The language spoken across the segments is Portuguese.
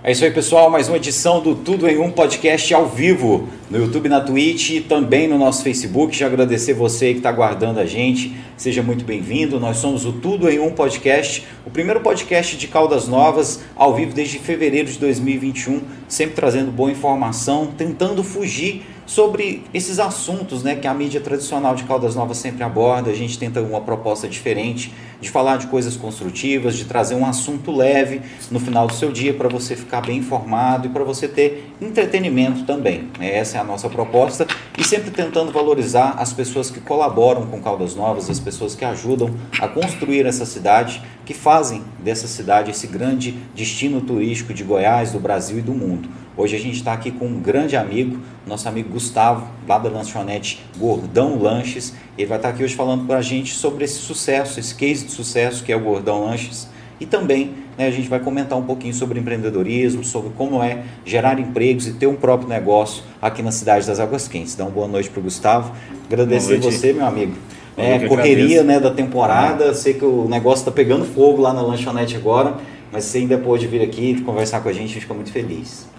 É isso aí, pessoal. Mais uma edição do Tudo em Um podcast ao vivo no YouTube, na Twitch e também no nosso Facebook. Já agradecer você que está aguardando a gente. Seja muito bem-vindo. Nós somos o Tudo em Um podcast, o primeiro podcast de Caldas Novas ao vivo desde fevereiro de 2021, sempre trazendo boa informação, tentando fugir sobre esses assuntos né, que a mídia tradicional de Caldas Novas sempre aborda. A gente tenta uma proposta diferente de falar de coisas construtivas, de trazer um assunto leve no final do seu dia para você ficar bem informado e para você ter entretenimento também. Essa é a nossa proposta e sempre tentando valorizar as pessoas que colaboram com Caldas Novas, as pessoas que ajudam a construir essa cidade, que fazem dessa cidade esse grande destino turístico de Goiás, do Brasil e do mundo. Hoje a gente está aqui com um grande amigo, nosso amigo Gustavo, lá da lanchonete Gordão Lanches. Ele vai estar tá aqui hoje falando para a gente sobre esse sucesso, esse case de sucesso que é o Gordão Lanches. E também né, a gente vai comentar um pouquinho sobre empreendedorismo, sobre como é gerar empregos e ter um próprio negócio aqui na cidade das Águas Quentes. Então, boa noite para o Gustavo. Agradecer você, meu amigo. É, correria né, da temporada, sei que o negócio está pegando fogo lá na lanchonete agora, mas você ainda pôde vir aqui conversar com a gente, a gente fica muito feliz.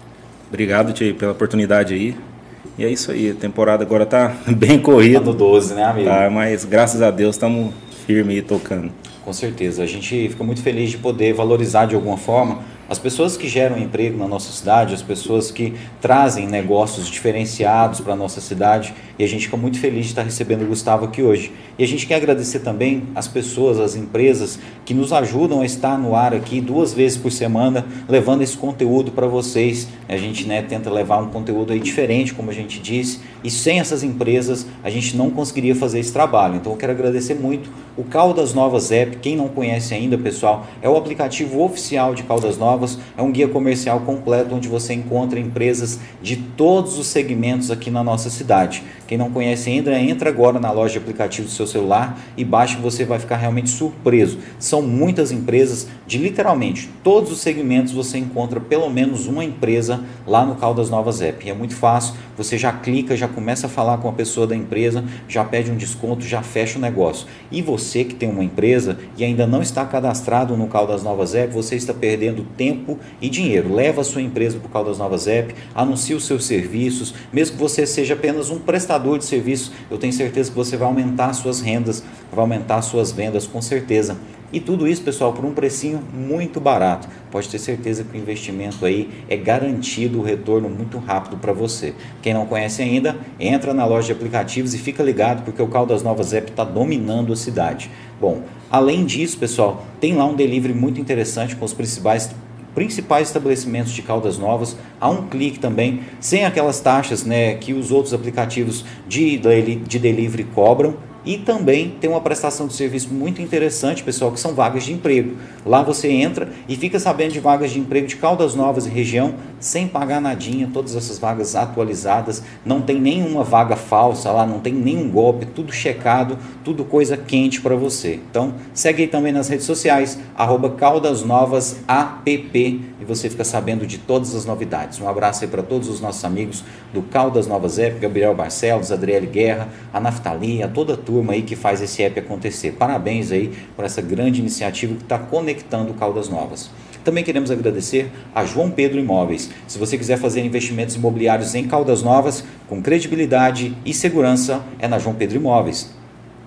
Obrigado, Tio, pela oportunidade aí. E é isso aí, a temporada agora tá bem corrida. Tá no 12, né, amigo? Tá, mas graças a Deus estamos firme aí tocando. Com certeza. A gente fica muito feliz de poder valorizar de alguma forma as pessoas que geram emprego na nossa cidade, as pessoas que trazem negócios diferenciados para a nossa cidade, e a gente fica muito feliz de estar recebendo o Gustavo aqui hoje. E a gente quer agradecer também as pessoas, as empresas que nos ajudam a estar no ar aqui duas vezes por semana, levando esse conteúdo para vocês. A gente né, tenta levar um conteúdo aí diferente, como a gente disse, e sem essas empresas a gente não conseguiria fazer esse trabalho. Então eu quero agradecer muito o Caldas Novas App. Quem não conhece ainda, pessoal, é o aplicativo oficial de Caldas Novas É um guia comercial completo onde você encontra empresas de todos os segmentos aqui na nossa cidade. Quem não conhece ainda, entra agora na loja de aplicativo do seu celular e baixe que você vai ficar realmente surpreso. São muitas empresas de literalmente todos os segmentos você encontra pelo menos uma empresa lá no Caldas Novas App. E é muito fácil, você já clica, já começa a falar com a pessoa da empresa, já pede um desconto, já fecha o negócio. E você que tem uma empresa e ainda não está cadastrado no Caldas Novas App, você está perdendo tempo tempo e dinheiro. Leva a sua empresa para o Caldas Novas App, anuncie os seus serviços, mesmo que você seja apenas um prestador de serviço, eu tenho certeza que você vai aumentar suas rendas, vai aumentar suas vendas com certeza. E tudo isso, pessoal, por um precinho muito barato. Pode ter certeza que o investimento aí é garantido o retorno muito rápido para você. Quem não conhece ainda, entra na loja de aplicativos e fica ligado porque o Caldas Novas App está dominando a cidade. Bom, além disso, pessoal, tem lá um delivery muito interessante com os principais principais estabelecimentos de Caldas Novas a um clique também, sem aquelas taxas né, que os outros aplicativos de, de delivery cobram. E também tem uma prestação de serviço muito interessante, pessoal, que são vagas de emprego. Lá você entra e fica sabendo de vagas de emprego de Caldas Novas e região, sem pagar nadinha, todas essas vagas atualizadas, não tem nenhuma vaga falsa lá, não tem nenhum golpe, tudo checado, tudo coisa quente para você. Então, segue aí também nas redes sociais, arroba Caldas Novas app, e você fica sabendo de todas as novidades. Um abraço aí para todos os nossos amigos do Caldas Novas App, Gabriel Barcelos, Adriele Guerra, a Naftali, a toda a turma aí que faz esse app acontecer. Parabéns aí por essa grande iniciativa que está conectando Caldas Novas. Também queremos agradecer a João Pedro Imóveis. Se você quiser fazer investimentos imobiliários em Caldas Novas, com credibilidade e segurança, é na João Pedro Imóveis.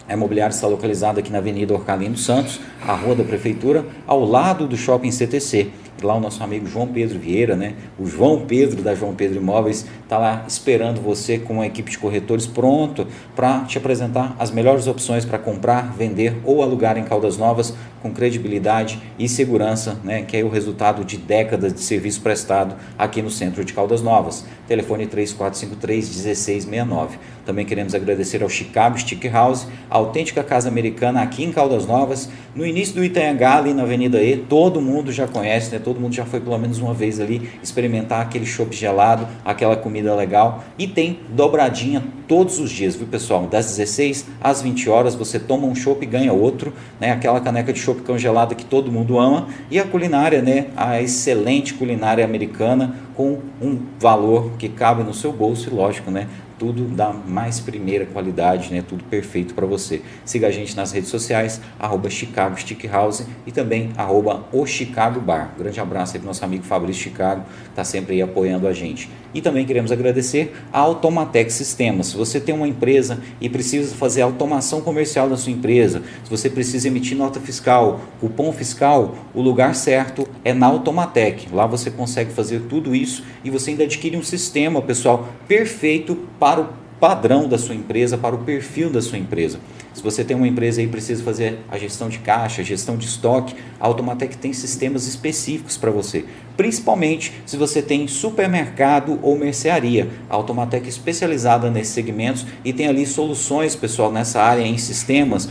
A imobiliária está localizada aqui na Avenida Orcalino Santos, a rua da Prefeitura, ao lado do Shopping CTC lá o nosso amigo João Pedro Vieira, né? O João Pedro da João Pedro Imóveis está lá esperando você com uma equipe de corretores pronto para te apresentar as melhores opções para comprar, vender ou alugar em Caldas Novas com credibilidade e segurança, né? Que é o resultado de décadas de serviço prestado aqui no centro de Caldas Novas. Telefone 3453 1669. Também queremos agradecer ao Chicago Stick House, a autêntica casa americana aqui em Caldas Novas, no início do Itanhangá, ali na Avenida E, todo mundo já conhece, né? Todo mundo já foi pelo menos uma vez ali experimentar aquele chopp gelado, aquela comida legal e tem dobradinha todos os dias, viu pessoal? Das 16 às 20 horas você toma um chopp e ganha outro, né? Aquela caneca de chopp congelada que todo mundo ama e a culinária, né? A excelente culinária americana com um valor que cabe no seu bolso e lógico, né? Tudo da mais primeira qualidade, né? Tudo perfeito para você. Siga a gente nas redes sociais, arroba Chicago Stick House e também arroba o Chicago Bar. grande abraço aí para nosso amigo Fabrício Chicago, está sempre aí apoiando a gente. E também queremos agradecer a Automatec Sistemas. Se você tem uma empresa e precisa fazer automação comercial da sua empresa, se você precisa emitir nota fiscal, cupom fiscal, o lugar certo é na Automatec. Lá você consegue fazer tudo isso e você ainda adquire um sistema, pessoal, perfeito para o padrão da sua empresa, para o perfil da sua empresa. Se você tem uma empresa e precisa fazer a gestão de caixa, gestão de estoque, a Automatec tem sistemas específicos para você. Principalmente se você tem supermercado ou mercearia. A Automatec é especializada nesses segmentos e tem ali soluções, pessoal, nessa área em sistemas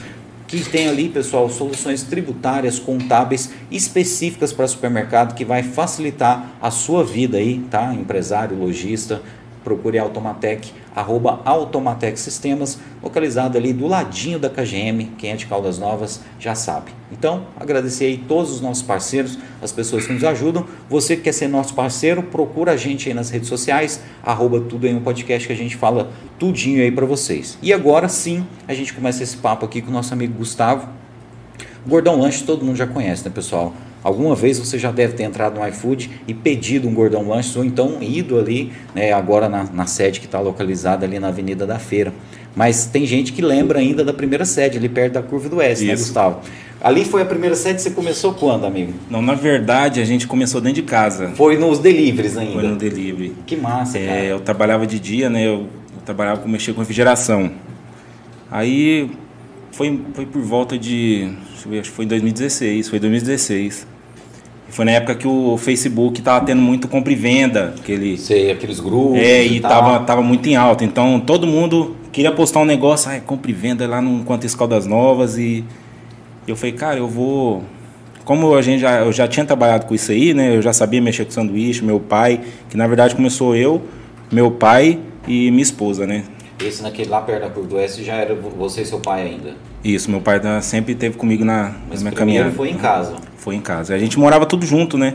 que tem ali, pessoal, soluções tributárias, contábeis específicas para supermercado que vai facilitar a sua vida aí, tá? Empresário, lojista, procure a Automatec, arroba Automatec Sistemas, localizado ali do ladinho da KGM, quem é de Caldas Novas já sabe. Então, agradecer aí todos os nossos parceiros, as pessoas que nos ajudam. Você que quer ser nosso parceiro, procura a gente aí nas redes sociais, arroba tudo em um podcast que a gente fala tudinho aí para vocês. E agora sim, a gente começa esse papo aqui com o nosso amigo Gustavo. Gordão Lanche todo mundo já conhece, né, pessoal? Alguma vez você já deve ter entrado no iFood e pedido um gordão lanches ou então ido ali, né, agora na, na sede que está localizada ali na Avenida da Feira. Mas tem gente que lembra ainda da primeira sede, ali perto da Curva do Oeste, né, Gustavo? Ali foi a primeira sede, você começou quando, amigo? Não, na verdade a gente começou dentro de casa. Foi nos deliveries ainda? Foi no delivery. Que massa, é, cara. Eu trabalhava de dia, né, eu, eu trabalhava com mexer com refrigeração. Aí foi, foi por volta de, acho que foi em 2016, foi 2016. Foi na época que o Facebook tava tendo muito compra e venda. Aquele, Sei, aqueles grupos. É, e, e tava, tava muito em alta. Então todo mundo queria postar um negócio, ah, compra e venda lá no Quantas Caldas Novas. E eu falei, cara, eu vou. Como a gente já, eu já tinha trabalhado com isso aí, né? Eu já sabia mexer com sanduíche, meu pai, que na verdade começou eu, meu pai e minha esposa, né? Esse naquele lá perto da Curva do Oeste já era você e seu pai ainda? Isso, meu pai sempre esteve comigo na, Mas na minha caminhada. foi em casa? Foi em casa. A gente morava tudo junto, né?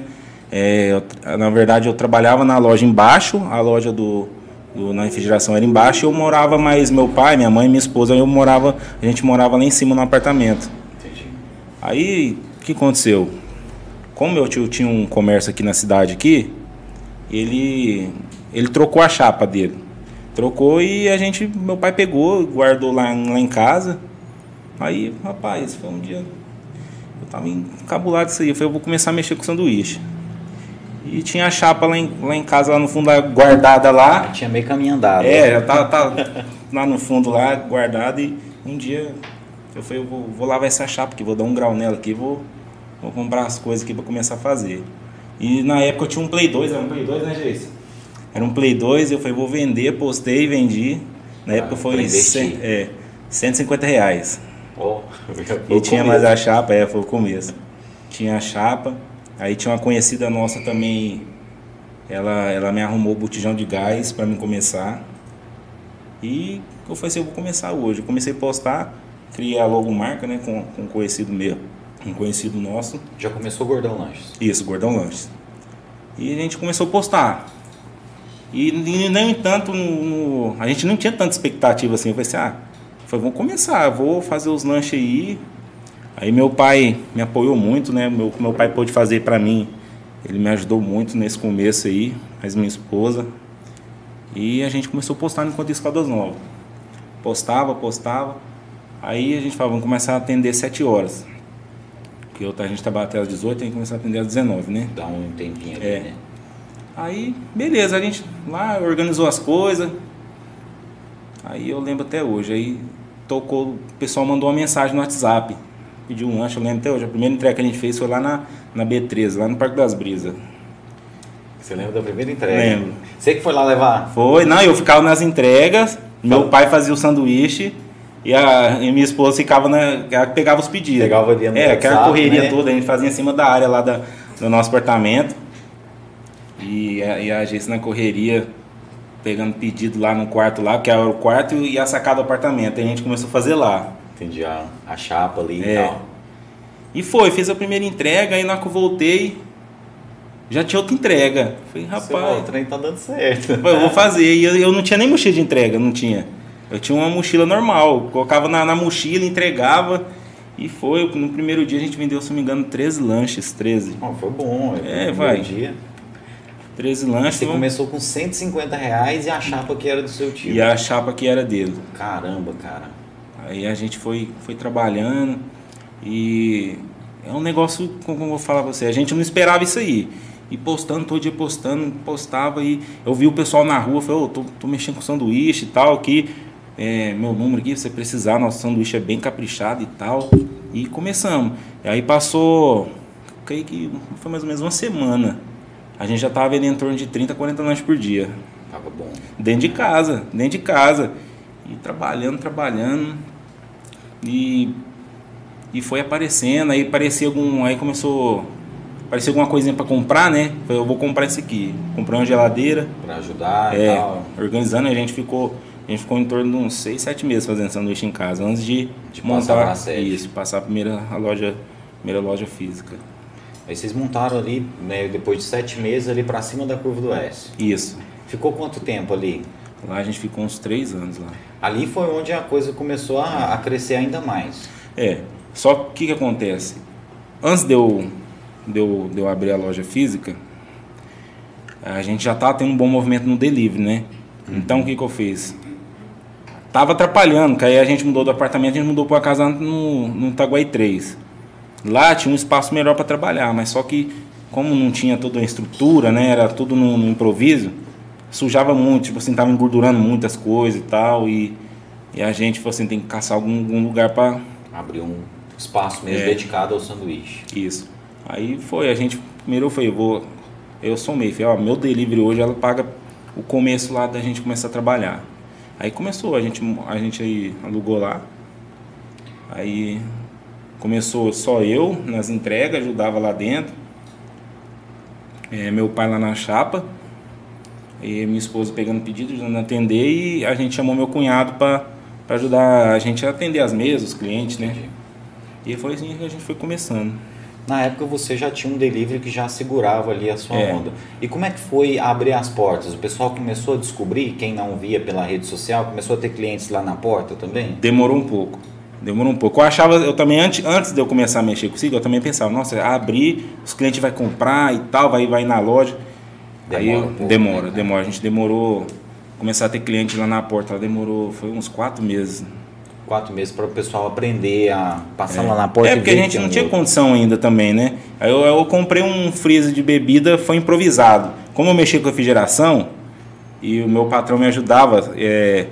É, eu, na verdade, eu trabalhava na loja embaixo, a loja do, do, na refrigeração era embaixo, eu morava mais meu pai, minha mãe, minha esposa, eu morava, a gente morava lá em cima no apartamento. Entendi. Aí, o que aconteceu? Como meu tio tinha um comércio aqui na cidade aqui, ele ele trocou a chapa dele. Trocou e a gente, meu pai pegou, guardou lá, lá em casa. Aí, rapaz, foi um dia. Eu tava encabulado disso aí. Eu falei, eu vou começar a mexer com sanduíche. E tinha a chapa lá em, lá em casa, lá no fundo, guardada lá. Tinha meio caminho andado. É, já tava, tava lá no fundo, lá, guardada. E um dia eu falei, eu vou, vou lavar essa chapa aqui, vou dar um grau nela aqui, vou, vou comprar as coisas aqui para começar a fazer. E na época eu tinha um Play 2, era um Play 2, né, Geice? Era um Play 2, eu falei, vou vender, postei e vendi. Na ah, época foi 100, é, 150 reais. Oh, e tinha mais a chapa, é, foi o começo. Tinha a chapa, aí tinha uma conhecida nossa também, ela, ela me arrumou o botijão de gás para mim começar. E eu falei assim, eu vou começar hoje. Eu comecei a postar, criei a logomarca, né, com, com um conhecido meu, um conhecido nosso. Já começou o Gordão Lanches? Isso, Gordão Lanches. E a gente começou a postar. E, e no entanto, no, no, a gente não tinha tanta expectativa assim. Eu falei assim, ah, falei, vamos começar, vou fazer os lanches aí. Aí meu pai me apoiou muito, né? Meu, meu pai pôde fazer para mim. Ele me ajudou muito nesse começo aí, mas minha esposa. E a gente começou a postar enquanto Escadas Novas. Postava, postava. Aí a gente falava, vamos começar a atender 7 horas. Porque a gente trabalha até às 18, tem que começar a atender às 19, né? Dá um tempinho ali, é. né? Aí, beleza, a gente lá organizou as coisas. Aí eu lembro até hoje. Aí tocou, o pessoal mandou uma mensagem no WhatsApp. Pediu um lanche, eu lembro até hoje. A primeira entrega que a gente fez foi lá na, na B13, lá no Parque das Brisas. Você lembra da primeira entrega? Lembro. Você que foi lá levar? Foi, não, eu ficava nas entregas, meu pai fazia o sanduíche e a e minha esposa ficava na. Ela pegava os pedidos. Pegava ali no É, aquela correria né? toda, a gente fazia em cima da área lá da, do nosso apartamento. E a, e a agência na correria, pegando pedido lá no quarto lá, que era o quarto e a sacada do apartamento. Aí a gente começou a fazer lá. Entendi, a, a chapa ali é. e tal. E foi, fiz a primeira entrega, aí na que eu voltei, já tinha outra entrega. Falei, rapaz, o trem tá dando certo. eu vou fazer. E eu, eu não tinha nem mochila de entrega, não tinha. Eu tinha uma mochila normal, colocava na, na mochila, entregava e foi. No primeiro dia a gente vendeu, se não me engano, 13 lanches, 13. Ó, foi bom. É, no vai. Dia. 13 lanches. Você vamos- começou com 150 reais e a chapa que era do seu tio. E a chapa que era dele. Caramba, cara. Aí a gente foi, foi trabalhando e é um negócio, como eu vou falar pra você, a gente não esperava isso aí. E postando, todo dia postando, postava e eu vi o pessoal na rua, falei, ô, tô, tô mexendo com sanduíche e tal, aqui, é, meu número aqui, se você precisar, nosso sanduíche é bem caprichado e tal. E começamos. E aí passou, creio que foi mais ou menos uma semana. A gente já tava vendendo em torno de 30, 40 lanches por dia. Tava bom. Dentro de casa, dentro de casa. E trabalhando, trabalhando. E, e foi aparecendo, aí aparecia algum. Aí começou. Apareceu alguma coisinha para comprar, né? Falei, eu vou comprar esse aqui. Comprei uma geladeira. Pra ajudar e É, tal. organizando, a gente ficou. A gente ficou em torno de uns 6, 7 meses fazendo sanduíche em casa, antes de, De passar montar sede. isso, passar a primeira a loja, primeira loja física. Aí vocês montaram ali, né, depois de sete meses, ali pra cima da curva do S. Isso. Ficou quanto tempo ali? Lá a gente ficou uns 3 anos lá. Ali foi onde a coisa começou a, a crescer ainda mais. É, só que o que, que acontece? Antes de eu, de, eu, de eu abrir a loja física, a gente já estava tendo um bom movimento no delivery, né? Então o que, que eu fiz? Tava atrapalhando, que aí a gente mudou do apartamento, a gente mudou para casa no, no Itaguaí 3. Lá tinha um espaço melhor para trabalhar, mas só que como não tinha toda a estrutura, né? Era tudo no, no improviso, sujava muito, tipo assim, tava engordurando muitas coisas e tal, e, e a gente falou assim, tem que caçar algum, algum lugar para Abriu um espaço mesmo É. dedicado ao sanduíche. Isso. Aí foi, a gente primeiro eu vou. Eu somei, falei, ó, meu delivery hoje ela paga o começo lá da gente começar a trabalhar. Aí começou, a gente, a gente aí alugou lá. Aí começou só eu nas entregas, ajudava lá dentro. É, meu pai lá na chapa. E minha esposa pegando pedido, ajudando a atender. E a gente chamou meu cunhado para ajudar a gente a atender as mesas, os clientes, né? E foi assim que a gente foi começando. Na época você já tinha um delivery que já segurava ali a sua É. onda. E como é que foi abrir as portas? O pessoal começou a descobrir, quem não via pela rede social, começou a ter clientes lá na porta também? Demorou um pouco. Demorou um pouco. Eu achava, eu também, antes, antes de eu começar a mexer com o eu também pensava, nossa, abrir, os clientes vão comprar e tal, vai, vai na loja. Aí Demora eu- um pouco, demora, né? demora. A gente demorou, começar a ter cliente lá na porta, ela demorou, foi uns quatro meses. Quatro meses para o pessoal aprender a passar lá na porta É porque a gente não tinha outro. condição ainda também, né? Aí eu, eu comprei um freezer de bebida, foi improvisado. Como eu mexia com refrigeração e o meu patrão me ajudava, é,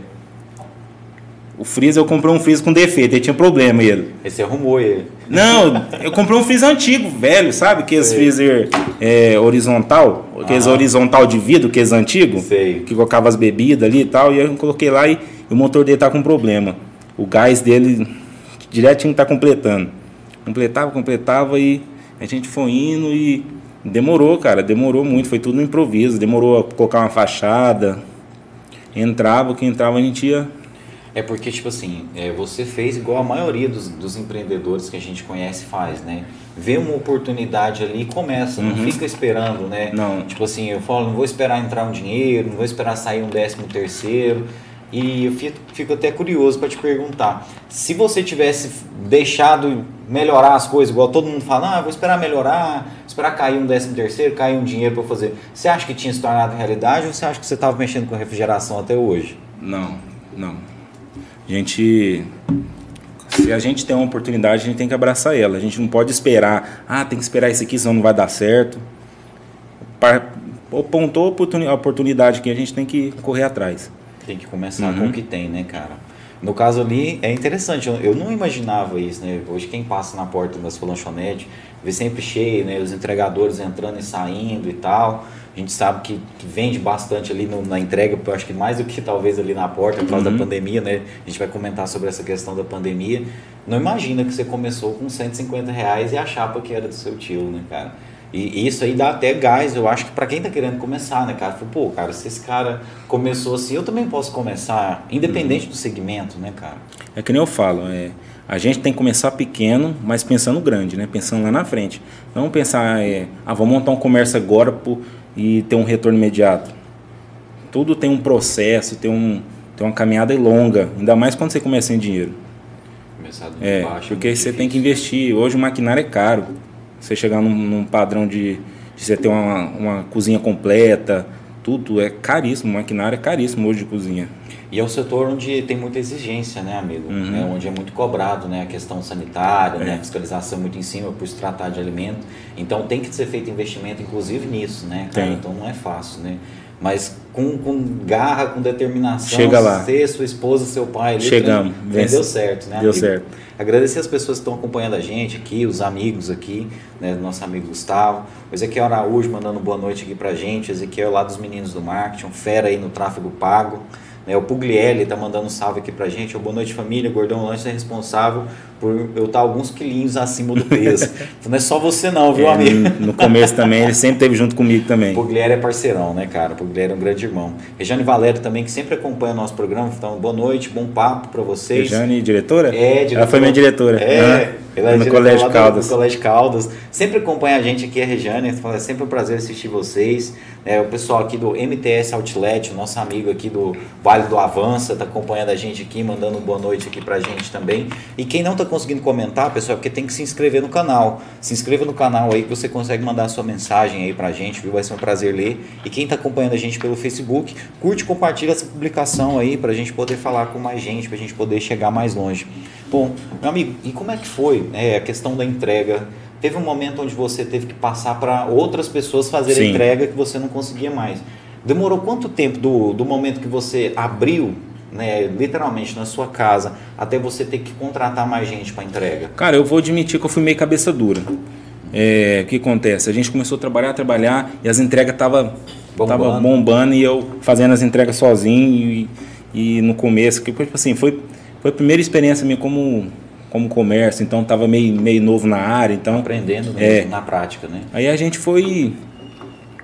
o freezer eu comprei um freezer com defeito, ele tinha problema ele. Você arrumou ele. Não, eu comprei um freezer antigo, velho, sabe? Aqueles Sei. freezer é, horizontal, aqueles Aham. horizontal de vidro, aqueles antigos, Sei. que colocava as bebidas ali e tal, e eu coloquei lá e, o motor dele tá com problema. O gás dele direitinho tá completando. Completava, completava e a gente foi indo e demorou, cara, demorou muito, foi tudo no improviso, demorou a colocar uma fachada. Entrava, o que entrava a gente ia. É porque, tipo assim, é, você fez igual a maioria dos, dos empreendedores que a gente conhece faz, né? Vê uma oportunidade ali e começa, não Uhum. fica esperando, né? Não. Tipo assim, eu falo, não vou esperar entrar um dinheiro, não vou esperar sair um décimo terceiro. E eu fico, fico até curioso para te perguntar, se você tivesse deixado melhorar as coisas, igual todo mundo fala, ah, vou esperar melhorar, esperar cair um décimo terceiro, cair um dinheiro para fazer. Você acha que tinha se tornado realidade ou você acha que você estava mexendo com refrigeração até hoje? Não, não. A gente. Se a gente tem uma oportunidade, a gente tem que abraçar ela. A gente não pode esperar, ah, tem que esperar isso aqui, senão não vai dar certo. Apontou a oportuni- a oportunidade que a gente tem que correr atrás. Tem que começar Uhum. com o que tem, né, cara? No caso ali, é interessante, eu, eu não imaginava isso, né? Hoje quem passa na porta da sua lanchonete, vê sempre cheio, né? Os entregadores entrando e saindo e tal. A gente sabe que, que vende bastante ali no- na entrega, eu acho que mais do que talvez ali na porta, por causa Uhum. da pandemia, né? A gente vai comentar sobre essa questão da pandemia. Não imagina que você começou com 150 reais e a chapa que era do seu tio, né, cara? E isso aí dá até gás, eu acho que pra quem tá querendo começar, né, cara? Fala, Pô, cara, se esse cara começou assim, eu também posso começar, independente do segmento, né, cara? É que nem eu falo, é, A gente tem que começar pequeno, mas pensando grande, né? Pensando lá na frente. Não pensar, é, ah, vou montar um comércio agora por, e ter um retorno imediato. Tudo tem um processo, tem, um, tem uma caminhada longa, ainda mais quando você começa sem dinheiro. Começar de É, baixo, porque muito você tem que investir. Hoje o maquinário é caro. Você chegar num, num padrão de, de você ter uma, uma cozinha completa, tudo é caríssimo. O maquinário é caríssimo hoje de cozinha. E é um setor onde tem muita exigência, né, amigo? Uhum. É, onde é muito cobrado, né? A questão sanitária, né? É. A fiscalização muito em cima por se tratar de alimento. Então tem que ser feito investimento, inclusive nisso, né? cara? Tem. Então não é fácil, né? Mas com, com garra, com determinação, Chega lá. você, sua esposa, seu pai, ali, Chegamos. Vence. deu certo, né? Deu amigo? certo. Agradecer as pessoas que estão acompanhando a gente aqui, os amigos aqui, né, nosso amigo Gustavo, o Ezequiel Araújo mandando boa noite aqui pra gente, o Ezequiel lá dos meninos do marketing, um fera aí no tráfego pago, né, o Puglielli tá mandando um salve aqui pra gente, o boa noite família, Gordão Lanche é responsável por eu estar alguns quilinhos acima do peso. Então, não é só você não, viu É, amigo? no, começo também, ele sempre esteve junto comigo também. O Puglieri é parceirão, né, cara? O Puglieri é um grande irmão. Rejane Valério também, que sempre acompanha o nosso programa. Então, boa noite, bom papo pra vocês. Rejane, diretora? É, diretora. Ela foi minha diretora. É, ela é no Colégio do- Caldas. Do, Colégio Caldas. Sempre acompanha a gente aqui, a Rejane. É sempre um prazer assistir vocês. É, o pessoal aqui do MTS Outlet, o nosso amigo aqui do Vale do Avança, está acompanhando a gente aqui, mandando boa noite aqui pra gente também. E quem não está conseguindo comentar, pessoal, é porque tem que se inscrever no canal. Se inscreva no canal aí que você consegue mandar a sua mensagem aí pra gente, viu? Vai ser um prazer ler. E quem está acompanhando a gente pelo Facebook, curte e compartilha essa publicação aí pra gente poder falar com mais gente, pra gente poder chegar mais longe. Bom, meu amigo, e como é que foi né, a questão da entrega? Teve um momento onde você teve que passar para outras pessoas a Sim. entrega que você não conseguia mais. Demorou quanto tempo do, do momento que você abriu, né, literalmente na sua casa, até você ter que contratar mais gente para entrega? Cara, eu vou admitir que eu fui meio cabeça dura. É, o que acontece? A gente começou a trabalhar, trabalhar e as entregas estavam Bombando. tava bombando e eu fazendo as entregas sozinho e, e no começo, que tipo assim, foi, foi a primeira experiência minha como, como comércio, então tava meio, meio novo na área, então Aprendendo É. mesmo na prática, né? Aí a gente foi,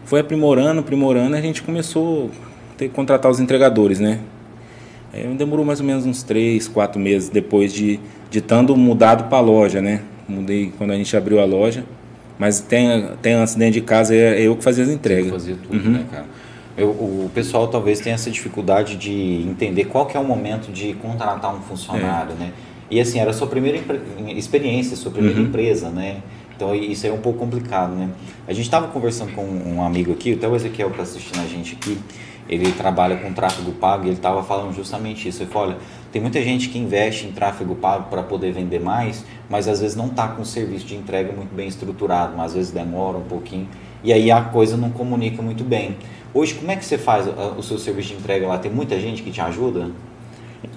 foi aprimorando, aprimorando, a gente começou a ter que contratar os entregadores, né? Aí demorou mais ou menos uns três, quatro meses depois de, de mudado para a loja, né? Mudei quando a gente abriu a loja, mas tem, tem antes dentro de casa é eu que fazia as entregas. Fazia tudo, Uhum. né, cara? Eu, o pessoal talvez tenha essa dificuldade de entender qual que é o momento de contratar um funcionário, né? E assim, era a sua primeira experiência, sua primeira Uhum. empresa, né? Então isso aí é um pouco complicado, né? A gente estava conversando com um amigo aqui, até o Ezequiel que está assistindo a gente aqui, ele trabalha com tráfego pago e ele estava falando justamente isso. Ele falou, olha, tem muita gente que investe em tráfego pago para poder vender mais, mas às vezes não está com o serviço de entrega muito bem estruturado, mas às vezes demora um pouquinho e aí a coisa não comunica muito bem. Hoje, como é que você faz ah, o seu serviço de entrega lá? Tem muita gente que te ajuda?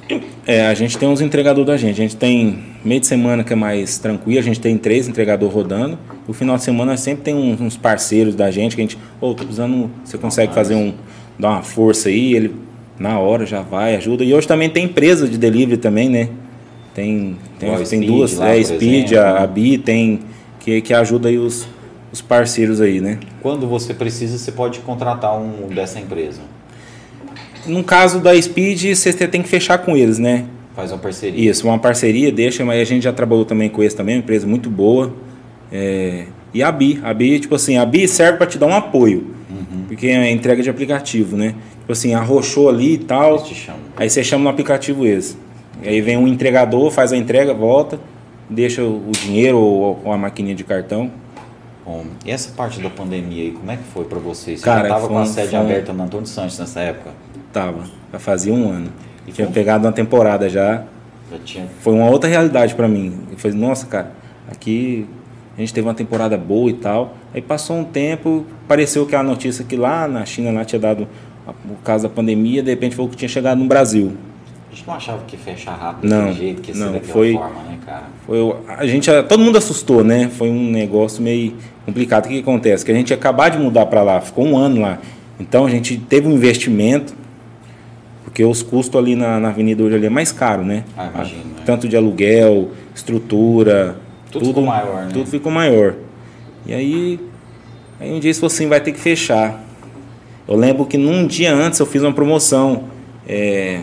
É, a gente tem uns entregadores da gente. A gente tem meio de semana que é mais tranquilo, a gente tem três entregadores rodando. O final de semana sempre tem uns, parceiros da gente que a gente, ô, tô precisando, você consegue fazer um, dar uma força aí, ele na hora já vai, ajuda. E hoje também tem empresa de delivery também, né? Tem, tem, a tem Speed duas, lá, é, por Speed, exemplo, a, a Bi tem, que, que ajuda aí os, os parceiros aí, né? Quando você precisa, você pode contratar um dessa empresa. No caso da Speed, você tem que fechar com eles, né? Faz uma parceria. Isso, uma parceria, deixa, mas a gente já trabalhou também com eles também, uma empresa muito boa. É, e a BI, a BI, tipo assim, a BI serve para te dar um apoio. Porque é entrega de aplicativo, né? Tipo assim, arrochou ali e tal, aí você chama no aplicativo esse. E aí vem um entregador, faz a entrega, volta, deixa o dinheiro ou, ou a maquininha de cartão. Bom, e essa parte da pandemia aí, como é que foi para você? Você Cara, já foi com a sede foi aberta no Antônio Santos nessa época? Tava, já fazia um ano. E Tinha foi- pegado uma temporada já. Já tinha foi uma outra realidade para mim. Eu falei, nossa, cara, aqui a gente teve uma temporada boa e tal. Aí passou um tempo, pareceu que a notícia que lá na China lá tinha dado o caso da pandemia, de repente foi o que tinha chegado no Brasil. A gente não achava que fechar rápido Não, daquele jeito, que não, daquela foi- forma, né, cara? Foi, a gente, todo mundo assustou, né? Foi um negócio meio complicado. O que, que acontece? Que a gente ia acabar de mudar para lá, ficou um ano lá. Então a gente teve um investimento, porque os custos ali na, na avenida hoje ali é mais caro, né? Ah, imagino, né? Tanto de aluguel, estrutura, Tudo ficou maior, né? Tudo ficou maior. E aí, aí um dia isso falou assim, vai ter que fechar. Eu lembro que num dia antes eu fiz uma promoção. é,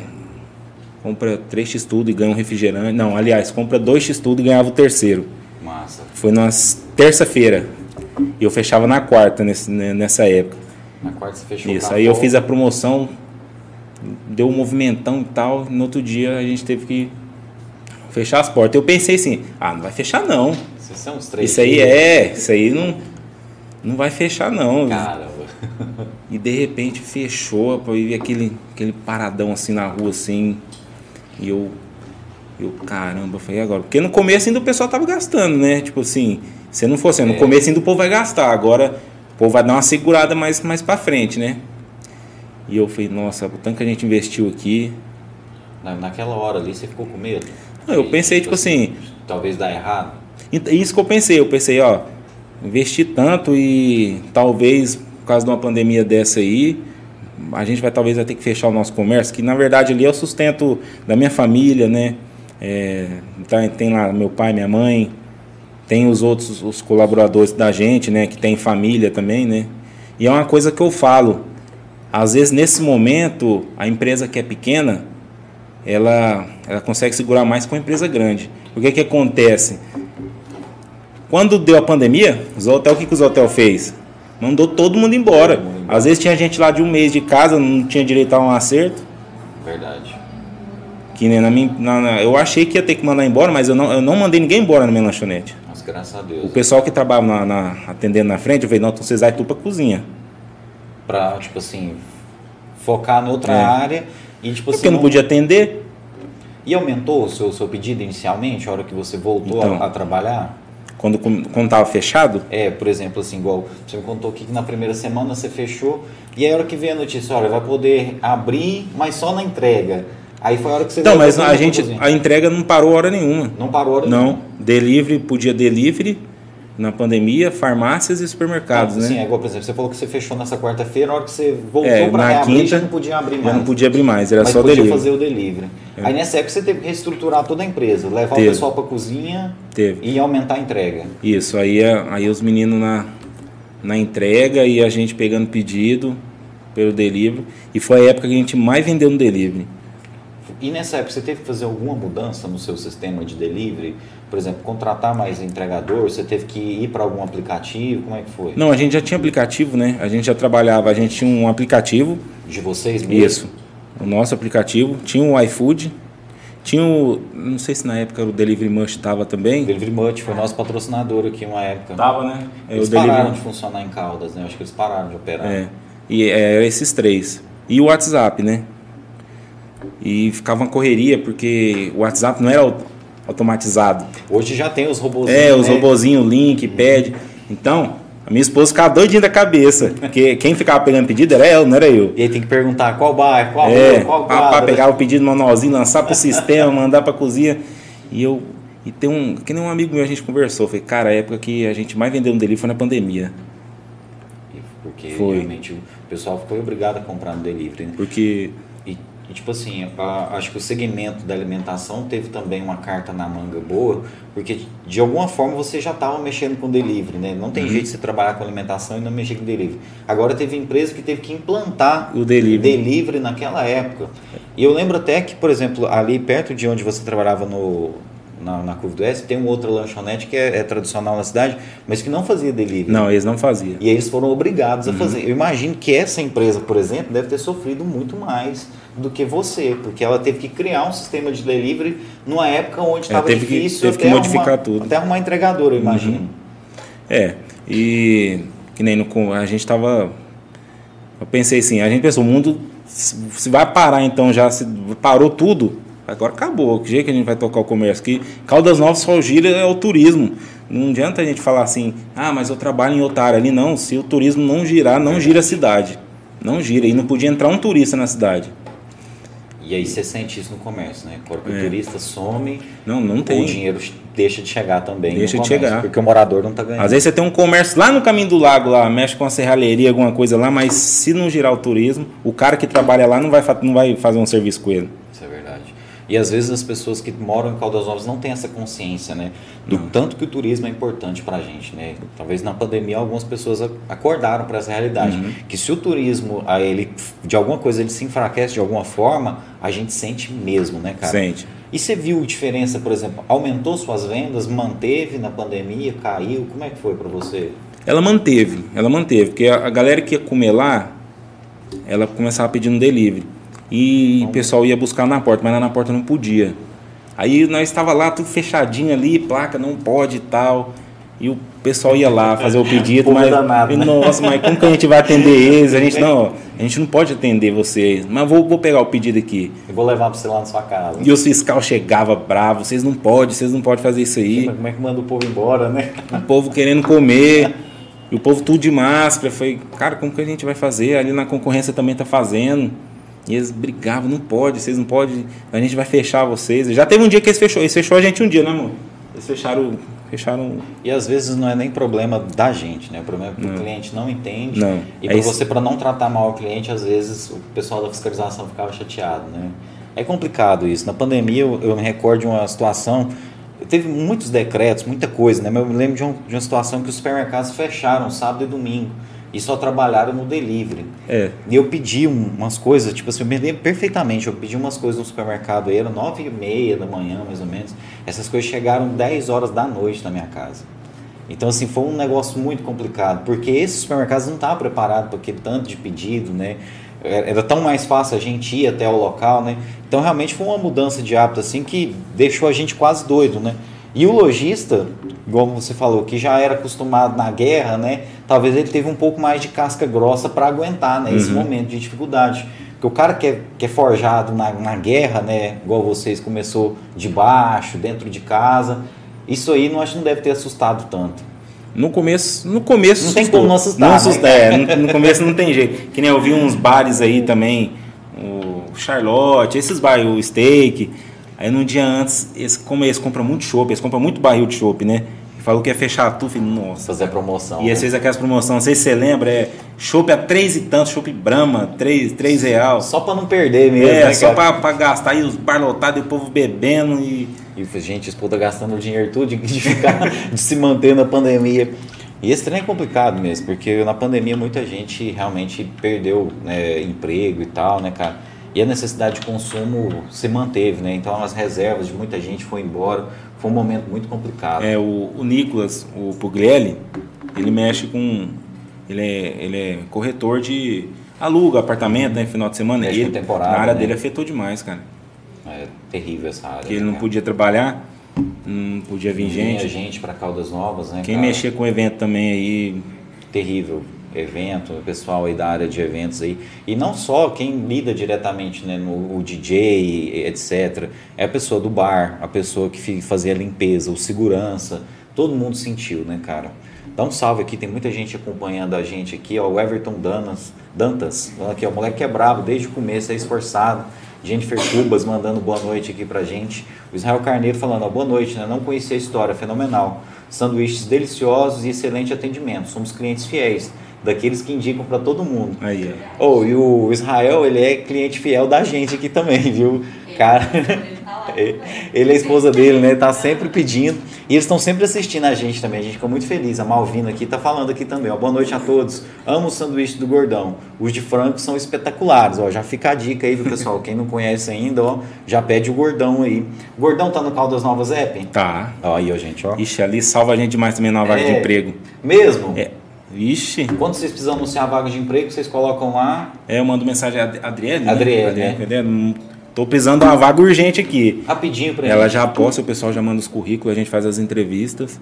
compra 3x tudo e ganha um refrigerante. Não, aliás, compra 2x tudo e ganhava o terceiro. Massa. Foi na terça-feira. E eu fechava na quarta nesse, né, nessa época. Na quarta você fechou Isso, aí eu fiz a promoção, deu um movimentão e tal. No outro dia a gente teve que fechar as portas. Eu pensei assim, ah, não vai fechar não. Vocês são os três. Isso aí é, isso aí não, não vai fechar não. Caramba. E de repente fechou, eu vi aquele, aquele paradão assim na rua assim. E eu, eu caramba, falei agora. Porque no começo ainda o pessoal tava gastando, né? Tipo assim, se não fosse, no É. começo ainda o povo vai gastar. Agora o povo vai dar uma segurada mais, mais pra frente, né? E eu falei, nossa, o tanto que a gente investiu aqui. Na, naquela hora ali você ficou com medo? Não, eu pensei, tipo assim, Talvez dar errado. Isso que eu pensei, eu pensei, ó, investir tanto e talvez por causa de uma pandemia dessa aí, a gente vai talvez vai ter que fechar o nosso comércio, que na verdade ali é o sustento da minha família, né? É, tá- tem lá meu pai, minha mãe, tem os outros os colaboradores da gente, né, que tem família também, né? E é uma coisa que eu falo, às vezes nesse momento a empresa que é pequena, ela, ela consegue segurar mais com a empresa grande. O que que acontece? Quando deu a pandemia, os hotel, o que, que os hotel fez? Mandou todo mundo embora. Todo mundo embora. Às vezes tinha gente lá de um mês de casa, não tinha direito a um acerto. Verdade. Que nem na minha, na- na- eu achei que ia ter que mandar embora, mas eu não, eu não mandei ninguém embora na minha lanchonete. Mas graças a O Deus. pessoal que trabalhava na, na- atendendo na frente, eu falei, não, então vocês vai tudo pra cozinha. Pra, tipo assim, focar em outra É. área e, tipo assim. Porque eu não podia atender. E aumentou o seu, seu pedido inicialmente, a hora que você voltou Então. a, a trabalhar? Quando, quando tava fechado, É, por exemplo, assim, igual você me contou aqui que na primeira semana você fechou, e aí a hora que veio a notícia, olha, vai poder abrir, mas só na entrega. Aí foi a hora que você voltou mas a gente, a entrega não parou hora nenhuma. Não parou hora Não, delivery, podia delivery na pandemia, farmácias e supermercados, Sim, né? é igual, por exemplo, você falou que você fechou nessa quarta-feira, a hora que você voltou É, para na reabrir, quinta, já não podia abrir Já mais. não podia abrir mais, era mas só podia delivery. É. fazer o delivery. Aí nessa época você teve que reestruturar toda a empresa, levar Teve. o pessoal para cozinha Teve. e aumentar a entrega. Isso, aí, é- aí os meninos na, na entrega e a gente pegando pedido pelo delivery. E foi a época que a gente mais vendeu no delivery. E nessa época você teve que fazer alguma mudança no seu sistema de delivery? Por exemplo, contratar mais entregador? Você teve que ir para algum aplicativo? Como é que foi? Não, a gente já tinha aplicativo, né? A gente já trabalhava, a gente tinha um aplicativo, De vocês mesmo? isso, o nosso aplicativo, tinha o iFood, tinha o, não sei se na época o Delivery Mush estava O também. Delivery Much foi nosso patrocinador aqui uma época. Tava, né? É, Eles o Delivery pararam de funcionar em Caldas, né? Acho que eles pararam de operar. É, e é, esses três. E o WhatsApp, né? E ficava uma correria, porque o WhatsApp não era au- automatizado. Hoje já tem os robôzinhos. É, os né? robozinhos, link, pad. Então, a minha esposa ficava doidinha da cabeça. Porque quem ficava pegando pedido era ela, não era eu. E aí tem que perguntar qual bairro, qual É, rua, qual quadra. pegar o pedido manualzinho, lançar pro sistema, mandar pra cozinha. E eu. E tem um. Que nem um amigo meu a gente conversou. Falei, cara, a época que a gente mais vendeu no delivery foi na pandemia. Porque Foi. realmente o pessoal foi obrigado a comprar no delivery. Né? Porque. E, tipo assim, a- acho que o segmento da alimentação teve também uma carta na manga boa, porque de alguma forma você já estava mexendo com delivery, né? Não Uhum. tem jeito de você trabalhar com alimentação e não mexer com delivery. Agora teve empresa que teve que implantar O delivery. delivery naquela época. E eu lembro até que, por exemplo, ali perto de onde você trabalhava no, na, na Curva do S, tem uma outra lanchonete que é, é tradicional na cidade, mas que não fazia delivery. Não, eles não faziam. E eles foram obrigados Uhum. a fazer. Eu imagino que essa empresa, por exemplo, deve ter sofrido muito mais do que você, porque ela teve que criar um sistema de delivery numa época onde estava É, teve que- difícil teve que até modificar arrumar, tudo. Uhum. Até arrumar entregador, eu imagino. É, e que nem no, a gente tava. Eu pensei assim, a gente pensou, o mundo se se vai parar então já, se parou tudo, agora acabou. Que jeito que a gente vai tocar o comércio? Que Caldas Novas só gira é o turismo. Não adianta a gente falar assim, ah, mas eu trabalho em outra área ali. Não, se o turismo não girar, não gira a cidade. Não gira. E não podia entrar um turista na cidade. E aí você sente isso no comércio, né? Quando o É. turista some, Não, não o tem. dinheiro deixa de chegar também. Deixa de comércio, chegar. Porque o morador não está ganhando. Às vezes você tem um comércio lá no caminho do lago, lá, mexe com a serralheria, alguma coisa lá, mas se não girar o turismo, o cara que trabalha lá não vai, não vai fazer um serviço com ele. Isso é verdade. E às vezes as pessoas que moram em Caldas Novas não têm essa consciência, né? Do Não. tanto que o turismo é importante para a gente, né? Talvez na pandemia algumas pessoas acordaram para essa realidade. Uhum. Que se o turismo, ele, de alguma coisa, ele se enfraquece de alguma forma, a gente sente mesmo, né, cara? Sente. E você viu diferença, por exemplo, aumentou suas vendas, manteve na pandemia, caiu? Como é que foi para você? Ela manteve, ela manteve, porque a a galera que ia comer lá, ela começava pedindo delivery. E o pessoal ia buscar na porta, mas lá na porta não podia. Aí nós estava lá tudo fechadinho ali, placa não pode e tal. E o pessoal ia lá fazer o pedido, Povo mas danado, né? nossa, mas como que a gente vai atender eles? A gente não, a gente não pode atender vocês. Mas vou, vou pegar o pedido aqui. Eu vou levar para você lá na sua casa. E os fiscal chegava bravo, vocês não podem, vocês não podem fazer isso aí. Como é que manda o povo embora, né? O povo querendo comer, e o povo tudo de máscara. Foi, cara, como que a gente vai fazer? Ali na concorrência também tá fazendo. E eles brigavam, não pode, vocês não podem, a gente vai fechar vocês. Já teve um dia que eles fechou, eles fechou a gente um dia, né, amor? Eles fecharam, fecharam. E às vezes não é nem problema da gente, né? O problema é que Não. o cliente não entende. Não. E para você, para não tratar mal o cliente, às vezes o pessoal da fiscalização ficava chateado, né? É complicado isso. Na pandemia, eu, eu me recordo de uma situação. Teve muitos decretos, muita coisa, né? Mas eu me lembro de, um- de uma situação que os supermercados fecharam sábado e domingo e só trabalharam no delivery. É, E eu pedi um- umas coisas, tipo assim, eu me lembro perfeitamente, eu pedi umas coisas no supermercado aí, era nove e meia da manhã, mais ou menos. Essas coisas chegaram 10 horas da noite na minha casa. Então, assim, foi um negócio muito complicado, porque esses supermercados não estavam preparados para aquele tanto de pedido, né? Era era tão mais fácil a gente ir até o local, né? Então, realmente foi uma mudança de hábito, assim, que deixou a gente quase doido, né? E o lojista, igual você falou, que já era acostumado na guerra, né? Talvez ele teve um pouco mais de casca grossa para aguentar, né? Esse Uhum. momento de dificuldade. Porque o cara que é, que é forjado na, na guerra, né? Igual vocês, começou de baixo, dentro de casa. Isso aí não acho que não deve ter assustado tanto. no começo, no começo Não tem como não assustar, Não né? assusta, é, no, no começo não tem jeito. Que nem eu vi uns bares aí também, o Charlotte, esses bares, o Steak. Aí no dia antes, eles, como eles compram muito chopp, eles compram muito barril de chopp, né? E falou que ia fechar tudo, falei, nossa. Fazer promoção. E né? vezes aquelas promoções, não sei se você lembra, é chopp a três e tanto, chopp Brahma, três, três real. Só para não perder mesmo. É, né, só pra, pra gastar e os bar lotados e o povo bebendo e. E gente, tá gastando o dinheiro tudo de, de ficar, de se manter na pandemia. E esse trem é complicado mesmo, porque na pandemia muita gente realmente perdeu né, emprego e tal, né, cara? E a necessidade de consumo se manteve, né? Então as reservas de muita gente foi embora. Foi um momento muito complicado. É, o, o Nicolas, o Puglielli, ele mexe com. Ele é, ele é corretor de. aluga apartamento, né? Final de semana. Mexe ele, temporada, a área né? dele afetou demais, cara. É terrível essa área. Porque ele né, não cara? podia trabalhar, não podia vir Vinha gente. gente para Caldas Novas, né? Quem cara? mexia com evento também aí. terrível evento, o pessoal aí da área de eventos aí. E não só quem lida diretamente, né, no o DJ, etc. É a pessoa do bar, a pessoa que fazia a limpeza, o segurança. Todo mundo sentiu, né, cara? Dá um salve aqui, tem muita gente acompanhando a gente aqui, ó, o Everton Danas, Dantas, aqui, ó, o moleque que é brabo desde o começo, é esforçado. Jennifer Cubas mandando boa noite aqui pra gente. O Israel Carneiro falando, ó, boa noite, né? Não conhecia a história, fenomenal. Sanduíches deliciosos e excelente atendimento. Somos clientes fiéis, daqueles que indicam para todo mundo. Aí, ó. Oh, e o Israel, ele é cliente fiel da gente aqui também, viu? Cara, ele é a esposa dele, né? Tá sempre pedindo. E eles estão sempre assistindo a gente também. A gente fica muito feliz. A Malvina aqui tá falando aqui também. Ó. Boa noite a todos. Amo o sanduíche do Gordão. Os de frango são espetaculares. Ó. Já fica a dica aí, viu, pessoal? Quem não conhece ainda, ó, já pede o Gordão aí. O Gordão tá no Caldas Novas App? Tá. Ó, aí, ó, gente, ó. Ixi, ali salva a gente demais também na vaga de É. emprego. Mesmo? É. Ixi. Quando vocês precisam anunciar a vaga de emprego, vocês colocam lá. É, eu mando mensagem a Adriele. né? Adriele, né? Adriele, hum, Tô precisando de uma vaga urgente aqui. Rapidinho pra Ela gente. já posta, o pessoal já manda os currículos, a gente faz as entrevistas.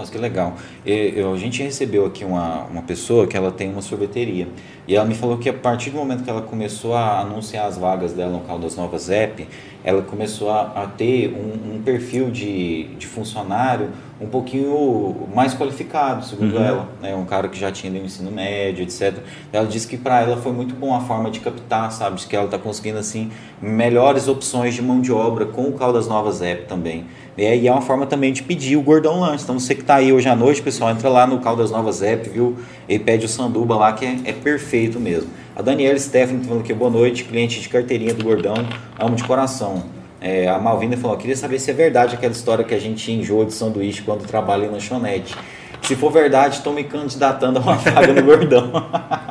Nossa, que legal. Eu- a gente recebeu aqui uma, uma pessoa que ela tem uma sorveteria. E ela me falou que a partir do momento que ela começou a anunciar as vagas dela no Caldas Novas App, ela começou a, a ter um, um perfil de, de funcionário um pouquinho mais qualificado, segundo Uhum. ela. Né? Um cara que já tinha no ensino médio, etc. Ela disse que para ela foi muito bom a forma de captar, sabe? Que ela está conseguindo, assim, melhores opções de mão de obra com o Caldas Novas App também. É, e é uma forma também de pedir o Gordão Lanche. Então você que está aí hoje à noite, pessoal, entra lá no Caldas Novas App, viu? E pede o sanduba lá, que é, é perfeito mesmo. A Daniela Stephanie falando aqui, boa noite, cliente de carteirinha do Gordão, amo de coração. É, a Malvina falou: queria saber se é verdade aquela história que a gente enjoa de sanduíche quando trabalha em lanchonete. Se for verdade, estou me candidatando a uma vaga no Gordão.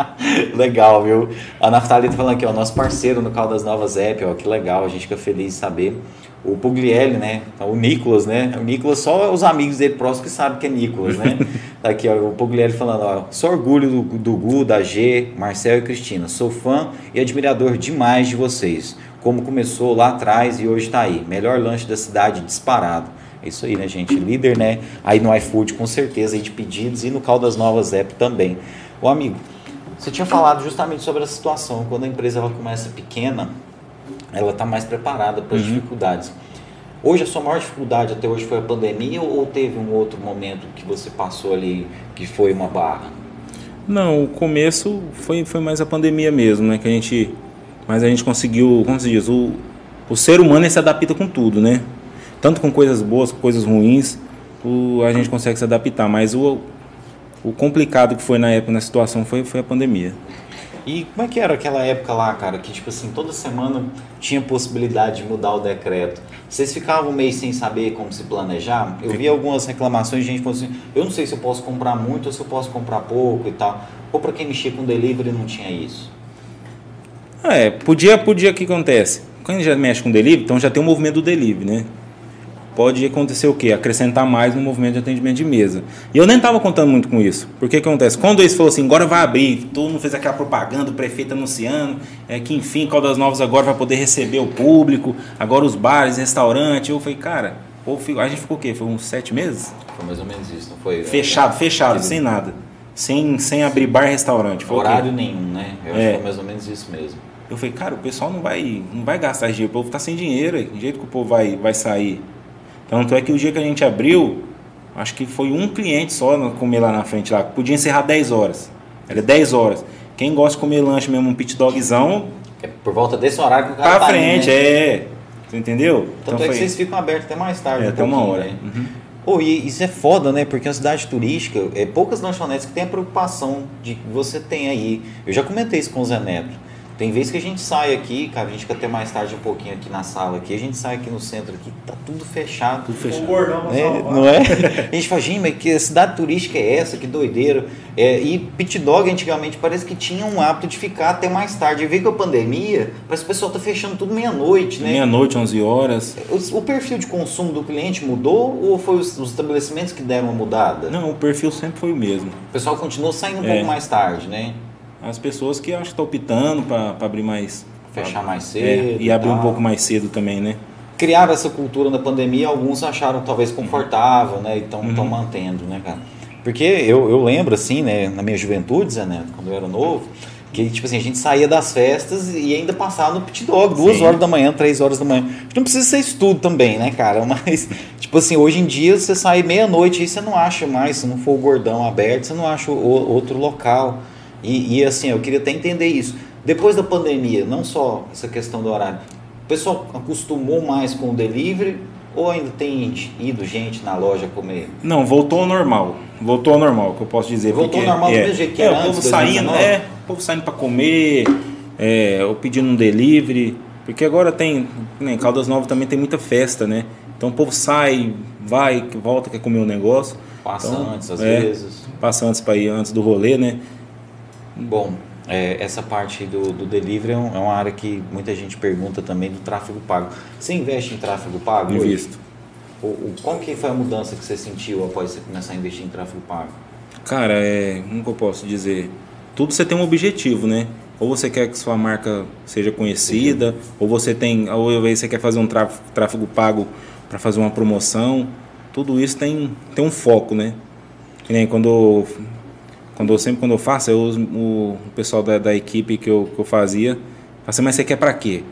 legal, viu? A Naftali tá falando aqui, ó, nosso parceiro no Caldas Novas App, ó, que legal, a gente fica feliz de saber. O Puglielli, né? O Nicolas, né? O Nicolas, só os amigos dele próximos que sabem que é Nicolas, né? tá aqui, ó, o Puglielli falando, ó, sou orgulho do, do Gu, da G, Marcel e Cristina. Sou fã e admirador demais de vocês. Como começou lá atrás e hoje está aí. Melhor lanche da cidade disparado. É isso aí, né, gente? Líder, né? Aí no iFood, com certeza, aí de pedidos e no Caldas Novas App também. Ô, amigo, você tinha falado justamente sobre a situação. Quando a empresa ela começa pequena, ela está mais preparada para as uhum. dificuldades. Hoje, a sua maior dificuldade até hoje foi a pandemia ou teve um outro momento que você passou ali que foi uma barra? Não, o começo foi, foi mais a pandemia mesmo, né? Que a gente, mas a gente conseguiu, como se diz, o, o ser humano se adapta com tudo, né? tanto com coisas boas, com coisas ruins, o, a gente consegue se adaptar. Mas o, o complicado que foi na época, na situação, foi, foi a pandemia. E como é que era aquela época lá, cara, que tipo assim, toda semana tinha possibilidade de mudar o decreto? Vocês ficavam um mês sem saber como se planejar? Eu vi algumas reclamações de gente falando assim, eu não sei se eu posso comprar muito ou se eu posso comprar pouco e tal. Ou para quem mexia com delivery não tinha isso? É, podia, podia, o que acontece? Quando já mexe com delivery, então já tem o movimento do delivery, né? Pode acontecer o quê? Acrescentar mais no movimento de atendimento de mesa. E eu nem estava contando muito com isso. Porque que acontece? Quando eles falou assim, agora vai abrir, todo mundo fez aquela propaganda, o prefeito anunciando, é, que enfim, Caldas Novas agora vai poder receber o público, agora os bares, restaurantes. Eu falei, cara, a gente ficou o quê? Foi uns sete meses? Foi mais ou menos isso, não foi? Fechado, fechado, sem nada. Sem, sem abrir bar e restaurante. Foi Horário nenhum, né? Eu é. acho que foi mais ou menos isso mesmo. Eu falei, cara, o pessoal não vai, não vai gastar dinheiro, o povo tá sem dinheiro, do jeito que o povo vai, vai sair. Tanto é que o dia que a gente abriu, acho que foi um cliente só comer lá na frente lá. Podia encerrar 10 horas. Era 10 horas. Quem gosta de comer lanche mesmo, um pit dogzão. É por volta desse horário que o cara Pra tá frente, aí, né? é. Você entendeu? Tanto então é foi... que vocês ficam abertos até mais tarde. É, um até uma hora. Né? Uhum. Oh, e isso é foda, né? Porque é uma cidade turística, é poucas lanchonetes que tem a preocupação de que você tem aí. Eu já comentei isso com o Zé Neto. Tem vezes que a gente sai aqui, cara, a gente fica até mais tarde um pouquinho aqui na sala aqui, a gente sai aqui no centro aqui, tá tudo fechado. Tudo fechado. Bordão, é, não é? A gente fala, gente, mas que cidade turística é essa? Que doideira. É, e pit dog antigamente parece que tinha um hábito de ficar até mais tarde. E veio com a pandemia, parece que o pessoal tá fechando tudo meia-noite, né? Meia-noite, 11 horas. O, o, perfil de consumo do cliente mudou ou foi os, os, estabelecimentos que deram uma mudada? Não, o perfil sempre foi o mesmo. O pessoal continuou saindo um é. pouco mais tarde, né? As pessoas que acho que estão optando para abrir mais. Fechar mais cedo. É, e abrir um pouco mais cedo também, né? Criaram essa cultura na pandemia, alguns acharam talvez confortável, né? E estão uhum. mantendo, né, cara? Porque eu, eu lembro, assim, né, na minha juventude, Zé Neto, quando eu era novo, que tipo assim, a gente saía das festas e ainda passava no pit dog, duas Sim. horas da manhã, três horas da manhã. Não precisa ser isso tudo também, né, cara? Mas, tipo assim, hoje em dia você sai meia-noite e você não acha mais, se não for o gordão aberto, você não acha o, outro local. E, e, assim, eu queria até entender isso. Depois da pandemia, não só essa questão do horário, o pessoal acostumou mais com o delivery ou ainda tem ido gente na loja comer? Não, voltou ao normal. Voltou ao normal, que eu posso dizer. Voltou ao normal é, do mesmo jeito que é, era o povo saindo, é, o povo saindo para comer, é, ou pedindo um delivery. Porque agora tem, né, em Caldas Novas também tem muita festa, né? Então o povo sai, vai, volta, quer comer um negócio. Passa então, antes, às é, vezes. Passa antes para ir antes do rolê, né? Bom, é, essa parte do, do delivery é, um, é, uma área que muita gente pergunta também do tráfego pago. Você investe em tráfego pago? Invisto. O, o, qual que foi a mudança que você sentiu após você começar a investir em tráfego pago? Cara, é, como que eu posso dizer? Tudo você tem um objetivo, né? Ou você quer que sua marca seja conhecida, ou você tem, ou você quer fazer um tráfego, tráfego pago para fazer uma promoção. Tudo isso tem, tem um foco, né? Que nem quando quando eu, sempre quando eu faço, eu uso o, o pessoal da, da equipe que eu, que eu fazia. Assim, mas você quer para quê?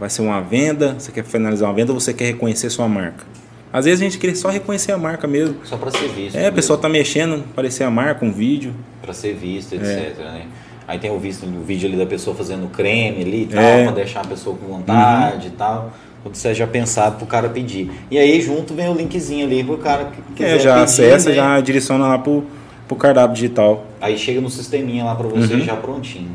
Vai ser uma venda? Você quer finalizar uma venda ou você quer reconhecer sua marca? Às vezes a gente quer só reconhecer a marca mesmo. Só para ser visto. É, a pessoa tá mexendo, aparecer a marca, um vídeo. Para ser visto, etc. É. Né? Aí tem o visto o vídeo ali da pessoa fazendo creme ali e tal, é. para deixar a pessoa com vontade uhum. e tal. Tudo seja pensado para o cara pedir. E aí junto vem o linkzinho ali para o cara que quiser É, já pedir, acessa, né? já direciona lá pro pro cardápio digital. Aí chega no sisteminha lá para você uhum. já prontinho.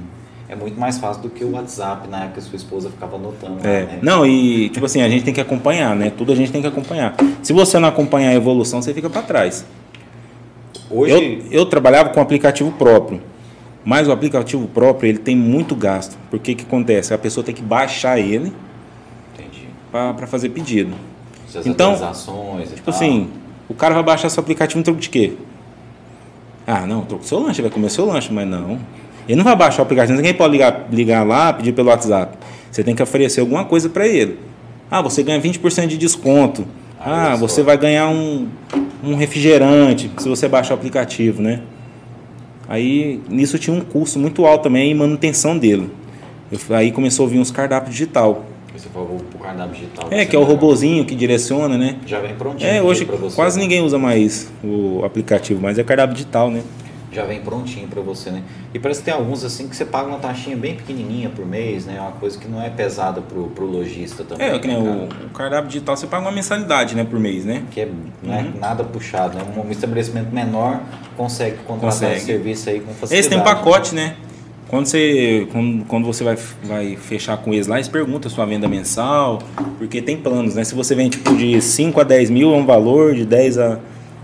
é muito mais fácil do que o WhatsApp, na época sua esposa ficava anotando. É. né? Não, e tipo assim, a gente tem que acompanhar, né? Tudo a gente tem que acompanhar. Se você não acompanhar a evolução, você fica para trás. Hoje, Eu, eu trabalhava com aplicativo próprio, mas o aplicativo próprio ele tem muito gasto. Porque que acontece? A pessoa tem que baixar ele entendi. para fazer pedido. Essas Então, Tipo assim, o cara vai baixar seu aplicativo em troco de quê? Ah, não, troco seu lanche, vai comer seu lanche, mas não. Ele não vai baixar o aplicativo, ninguém pode ligar, ligar lá, pedir pelo WhatsApp. Você tem que oferecer alguma coisa para ele. Ah, você ganha 20% de desconto. Ah, só. você vai ganhar um, um refrigerante se você baixar o aplicativo, né? Aí nisso tinha um custo muito alto também em manutenção dele. Eu- aí começou a vir uns cardápios digital. Você falou pro cardápio digital. É, que é o robozinho que direciona, né? Já vem prontinho. É, hoje você. quase ninguém usa mais o aplicativo, mas é cardápio digital, né? Já vem prontinho pra você, né? E parece que tem alguns assim que você paga uma taxinha bem pequenininha por mês, né? Uma coisa que não é pesada pro, pro lojista também. É, que né, o, o cardápio digital você paga uma mensalidade, né, por mês, né? Que é, não é Uhum. nada puxado, né? Um estabelecimento menor consegue contratar Consegue. esse serviço aí com facilidade. Esse tem um pacote, né? Quando você, quando, quando você vai, vai fechar com eles lá, eles perguntam a sua venda mensal, porque tem planos, né? Se você vende tipo de 5 a 10 mil é um valor, de 10 a.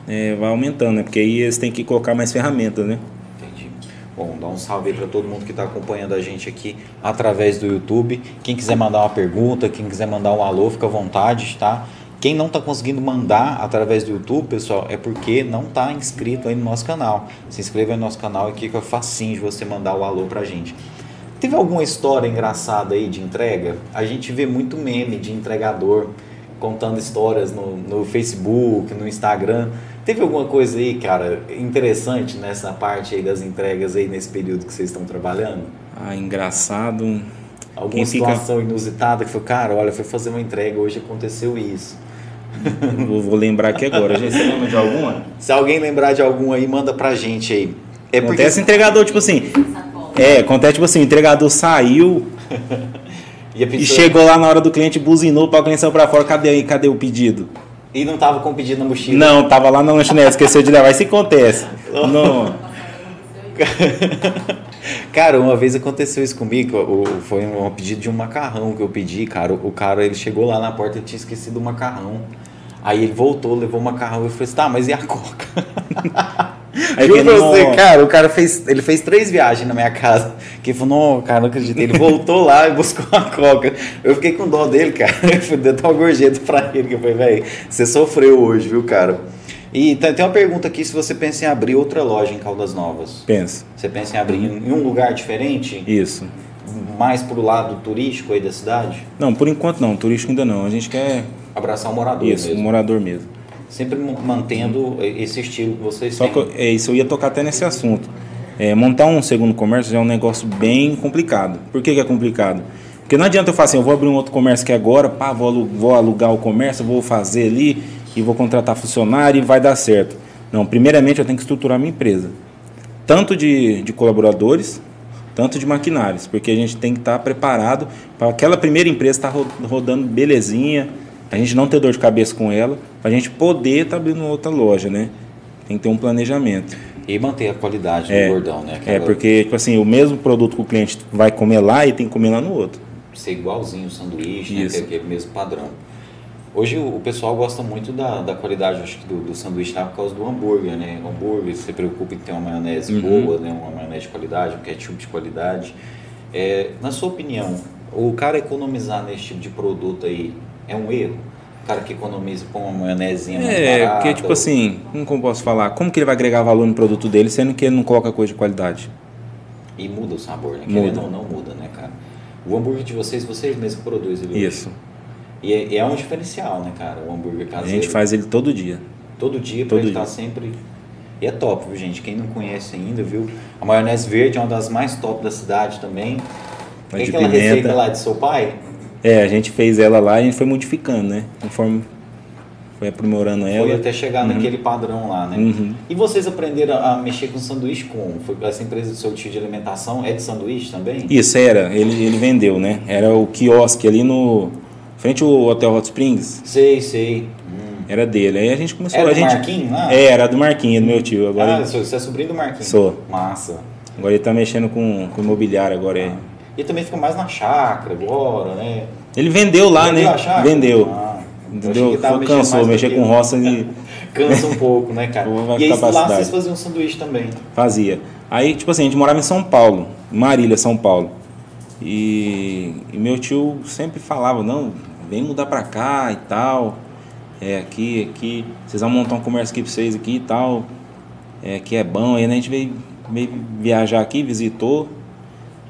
é, vai aumentando, né? Porque aí eles têm que colocar mais ferramentas, né? Entendi. Bom, dá um salve para todo mundo que está acompanhando a gente aqui através do YouTube. Quem quiser mandar uma pergunta, quem quiser mandar um alô, fica à vontade, tá? Quem não está conseguindo mandar através do YouTube, pessoal, é porque não está inscrito aí no nosso canal. Se inscreva aí no nosso canal que é facinho de você mandar o alô pra gente. Teve alguma história engraçada aí de entrega? A gente vê muito meme de entregador contando histórias no, no Facebook, no Instagram. Teve alguma coisa aí, cara, interessante nessa parte aí das entregas aí nesse período que vocês estão trabalhando? Ah, engraçado. Alguma Quem fica- situação inusitada que foi, cara, olha, foi fazer uma entrega, hoje aconteceu isso. vou, vou lembrar aqui agora. Gente, você lembra de alguma? Se alguém lembrar de algum aí, manda pra gente aí. É porque Acontece entregador, tipo assim. É, acontece tipo assim, o entregador saiu e, a e pessoa- chegou lá na hora do cliente, buzinou para o cliente saiu pra fora, cadê aí? Cadê o pedido? e não tava com pedido na mochila. Não, tava lá na lanchonete, esqueceu de levar. Isso acontece. Não. Cara, uma vez aconteceu isso comigo, o- foi um pedido de um macarrão que eu pedi, cara. O cara, ele chegou lá na porta e tinha esquecido o macarrão. Aí ele voltou, levou o macarrão e eu falei assim, tá, mas e a coca? Aí Juro não- você, cara, o cara fez, ele fez três viagens na minha casa. Que falou, não, cara, não acredito. Ele voltou lá e buscou a coca. Eu fiquei com dó dele, cara. Eu fui dar uma gorjeta pra ele, que eu falei, velho, você sofreu hoje, viu, cara? E tem tem uma pergunta aqui, se você pensa em abrir outra loja em Caldas Novas. Pensa. Você pensa em abrir em um lugar diferente? Isso. mais pro lado turístico aí da cidade? Não, por enquanto não, turístico ainda não. A gente quer Abraçar o morador isso, o mesmo. morador mesmo. Sempre mantendo esse estilo que vocês Só têm. que eu- é isso, eu ia tocar até nesse assunto. É, montar um segundo comércio já é um negócio bem complicado. Por que, que é complicado? Porque não adianta eu falar assim, eu vou abrir um outro comércio aqui agora, pá, vou, vou alugar o comércio, vou fazer ali e vou contratar funcionário e vai dar certo. Não, primeiramente eu tenho que estruturar minha empresa. Tanto de, de colaboradores, tanto de maquinários, porque a gente tem que estar preparado para aquela primeira empresa estar ro- rodando belezinha, a gente não ter dor de cabeça com ela, para a gente poder estar abrindo outra loja, né? Tem que ter um planejamento. E manter a qualidade É, do gordão, né? É, porque, tipo assim, o mesmo produto que o cliente vai comer lá e tem que comer lá no outro. Ser igualzinho o sanduíche, né? Isso. Ter aquele mesmo padrão. Hoje o pessoal gosta muito da, da qualidade, acho que do, do sanduíche tá, por causa do hambúrguer, né? O hambúrguer, você se preocupa em ter uma maionese Uhum. boa, né? Uma maionese de qualidade, um ketchup de qualidade. É, na sua opinião, o cara economizar nesse tipo de produto aí é um erro? O cara que economiza com uma maionezinha É, barata, porque, tipo ou- assim, como posso falar? Como que ele vai agregar valor no produto dele, sendo que ele não coloca coisa de qualidade? E muda o sabor, né? Muda. Querendo ou não, muda, né, cara? O hambúrguer de vocês, vocês mesmos produzem ele hoje. E é, é um diferencial, né, cara? O hambúrguer A caseiro. gente faz ele todo dia. Todo dia pra Todo ele dia. estar sempre. E é top, viu, gente? Quem não conhece ainda, viu? A maionese verde é uma das mais top da cidade também. A É de aquela receita pimenta. lá de seu pai? É, a gente fez ela lá e a gente foi modificando, né? Conforme foi aprimorando Foi ela. até chegar Uhum. naquele padrão lá, né? Uhum. E vocês aprenderam a mexer com sanduíche como? Foi essa empresa do seu tio de alimentação é de sanduíche também? Isso, era. Ele, ele vendeu, né? Era o quiosque ali no... Frente ao Hotel Hot Springs. Sei, sei. Hum. Era dele. Aí a gente começou... Era a do gente... Marquinhos lá? É, era do Marquinhos, do meu tio. Agora Ah, você é sobrinho do Marquinhos? Sou. Massa. Agora ele tá mexendo com, com imobiliário agora. é. E também fica mais na chácara agora, né? Ele vendeu lá, Vendeu né? Vendeu. Ah, achei Entendeu? Cansou, mexer com roça e Cansa um pouco, né, cara? E aí lá vocês faziam sanduíche também. fazia. Aí, tipo assim, a gente morava em São Paulo, Marília, São Paulo. E, e meu tio sempre falava, não, vem mudar pra cá e tal. É aqui, aqui, vocês vão montar um comércio aqui pra vocês aqui e tal. É, aqui é bom. Aí né, a gente veio, veio viajar aqui, visitou.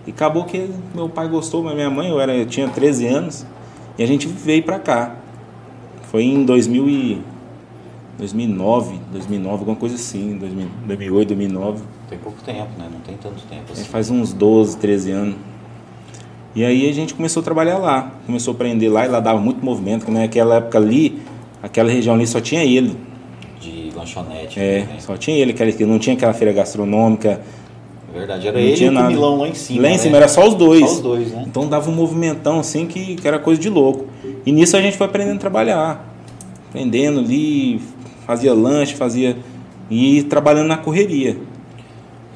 E acabou que meu pai gostou, mas minha mãe, eu, era, eu tinha 13 anos. E a gente veio pra cá. Foi em 2000 e, 2009, 2009, alguma coisa assim, 2000, 2008, 2009. Tem pouco tempo, né? Não tem tanto tempo A assim. gente faz uns 12, 13 anos. E aí a gente começou a trabalhar lá. Começou a aprender lá e lá dava muito movimento, porque naquela época ali, aquela região ali só tinha ele. De lanchonete. É, né? só tinha ele, aquela, não tinha aquela feira gastronômica. É verdade, era Não ele tinha o nada. Milão lá em cima. lá em né? cima era só os dois. Só os dois, né? Então dava um movimentão assim que, que era coisa de louco. E nisso a gente foi aprendendo a trabalhar. Aprendendo ali, fazia lanche, fazia. E trabalhando na correria.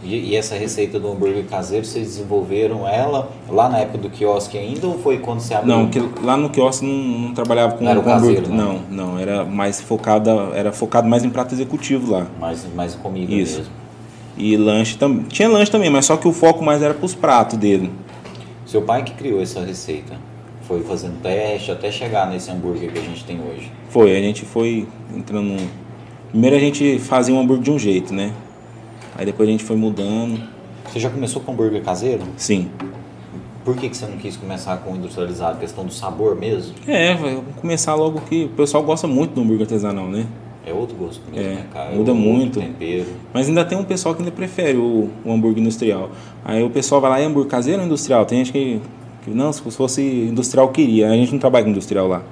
E, e essa receita do hambúrguer caseiro, vocês desenvolveram ela lá na época do quiosque ainda ou foi quando você abriu? Não, que lá no quiosque não, não trabalhava com, Não era com caseiro, hambúrguer. não? Não, não, era mais focada, era focado mais em prato executivo lá. Mais, mais comida Isso. mesmo. E lanche também. Tinha lanche também, mas só que o foco mais era pros pratos dele. Seu pai que criou essa receita. Foi fazendo teste até chegar nesse hambúrguer que a gente tem hoje. Foi, a gente foi entrando. Primeiro a gente fazia um hambúrguer de um jeito, né? Aí depois a gente foi mudando. Você já começou com hambúrguer caseiro? Sim. Por que, que você não quis começar com industrializado? Questão do sabor mesmo? É, vai começar logo que o pessoal gosta muito do hambúrguer artesanal, né? É outro gosto mesmo, É, né, cara? muda outro muito. tempero. Mas ainda tem um pessoal que ainda prefere o, o hambúrguer industrial. Aí o pessoal vai lá, é hambúrguer caseiro ou industrial? Tem gente que, que não, se fosse industrial queria. A gente não trabalha com industrial lá.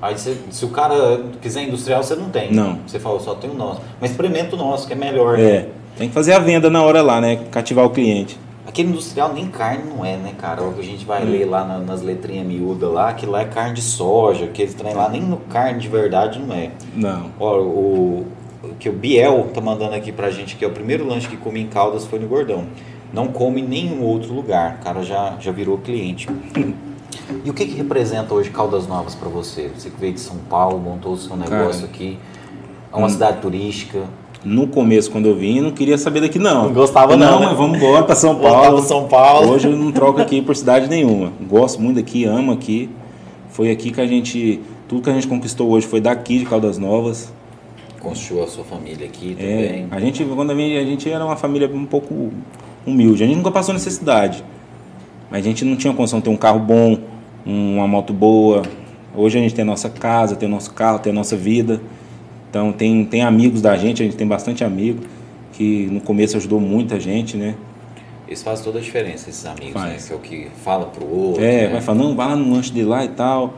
Aí você- se o cara quiser industrial, você não tem. Não. Você falou, só tem o nosso. Mas experimenta o nosso, que é melhor. né? Tem que fazer a venda na hora lá, né? Cativar o cliente. Aquele industrial nem carne não é, né, cara? O que a gente vai ler lá na- nas letrinhas miúdas lá, aquilo lá é carne de soja, aquele trem lá, nem no carne de verdade não é. Não. Ó, o, o que o Biel tá mandando aqui pra gente, que é o primeiro lanche que come em Caldas foi no Gordão. Não come em nenhum outro lugar. O cara já, já virou cliente. E o que, que representa hoje Caldas Novas pra você? Você que veio de São Paulo, montou o seu negócio Cara, aqui. É uma hum. cidade turística. No começo, quando eu vim, eu não queria saber daqui, não. Não gostava, não, Não, né? mas vamos embora pra São Paulo. pra São Paulo. Hoje eu não troco aqui por cidade nenhuma. Gosto muito daqui, amo aqui. Foi aqui que a gente. Tudo que a gente conquistou hoje foi daqui de Caldas Novas. Construiu a sua família aqui É, também. a gente, quando a gente, a gente era uma família um pouco humilde. A gente nunca passou necessidade. Mas a gente não tinha condição de ter um carro bom, uma moto boa. Hoje a gente tem a nossa casa, tem o nosso carro, tem a nossa vida. Então tem, tem amigos da gente, a gente tem bastante amigo que no começo ajudou muita gente, né? Isso faz toda a diferença, esses amigos, né? Faz. Que é o que fala pro outro. É, né? vai falando, não, vai lá no lanche de lá e tal.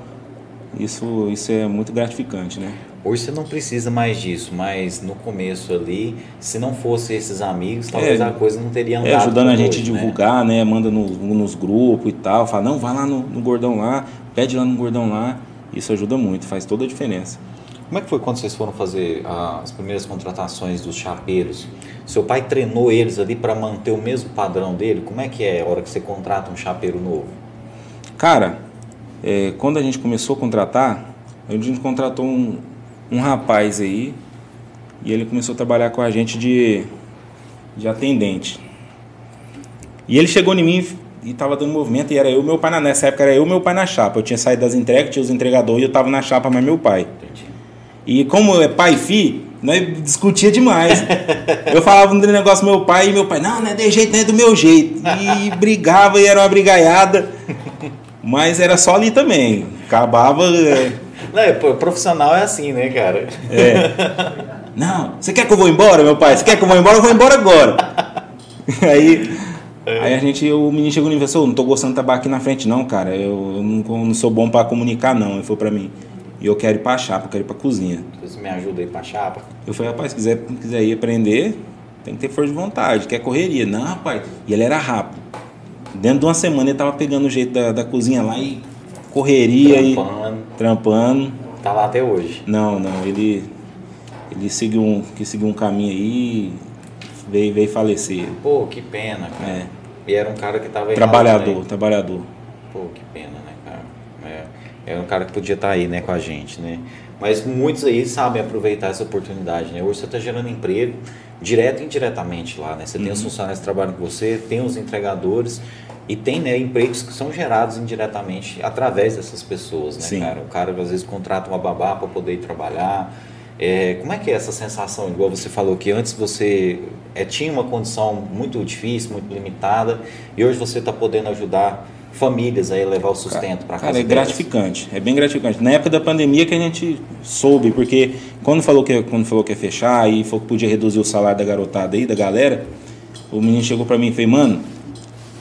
Isso, isso é muito gratificante, né? Hoje você não precisa mais disso, mas no começo ali, se não fosse esses amigos, talvez É, a coisa não teria andado. É, ajudando a gente a né? divulgar, né? Manda no- nos grupos e tal. Fala, não, vai lá no, no Gordão lá, pede lá no Gordão lá. Isso ajuda muito, faz toda a diferença. Como é que foi quando vocês foram fazer ah, as primeiras contratações dos chapeiros? Seu pai treinou eles ali para manter o mesmo padrão dele? Como é que é a hora que você contrata um chapeiro novo? Cara, é, quando a gente começou a contratar, a gente contratou um, um rapaz aí e ele começou a trabalhar com a gente de, de atendente. E ele chegou em mim e tava dando movimento e era eu meu pai na, nessa época era eu meu pai na chapa. Eu tinha saído das entregas, tinha os entregadores e eu tava na chapa, mas meu pai. E como é pai e filho, nós discutia demais. eu falava um negócio meu pai e meu pai, não, não é de jeito, não é do meu jeito. E brigava e era uma brigaiada. Mas era só ali também. Acabava. é, Não, é, profissional é assim, né, cara? Não, você quer que eu vou embora, meu pai? Você quer que eu vou embora? Eu vou embora agora. aí, aí a gente, o menino chegou e falou, "Ô, não tô gostando de trabalhar aqui na frente não, cara. Eu, não, não sou bom pra comunicar não. Ele falou pra mim, e eu quero ir pra chapa, eu quero ir pra cozinha. Você me ajuda aí pra chapa? Eu falei, rapaz, se quiser, se quiser ir aprender, tem que ter força de vontade, quer correria. Não, rapaz. E ele era rápido. Dentro de uma semana ele tava pegando o jeito da, da cozinha lá e correria e Trampando. trampando. Tá lá até hoje. Não, não, ele ele seguiu um, que seguiu um caminho aí, veio, veio falecer. Pô, que pena, cara. É. E era um cara que tava aí Trabalhador, né? trabalhador. Pô, que pena, era um cara que podia estar aí, né, com a gente, né? Mas muitos aí sabem aproveitar essa oportunidade, né? Hoje você está gerando emprego direto e indiretamente lá, né? Você tem os Uhum. funcionários que trabalham com você, tem os entregadores e tem, né, empregos que são gerados indiretamente através dessas pessoas, né, Sim. cara? O cara às vezes contrata uma babá para poder ir trabalhar. É, como é que é essa sensação? Igual você falou que antes você é, tinha uma condição muito difícil, muito limitada, e hoje você está podendo ajudar famílias a levar o sustento para casa Cara, é delas. gratificante, é bem gratificante. Na época da pandemia que a gente soube, porque quando falou que, quando falou que ia fechar e falou que podia reduzir o salário da garotada aí, da galera, o menino chegou pra mim e falou, mano,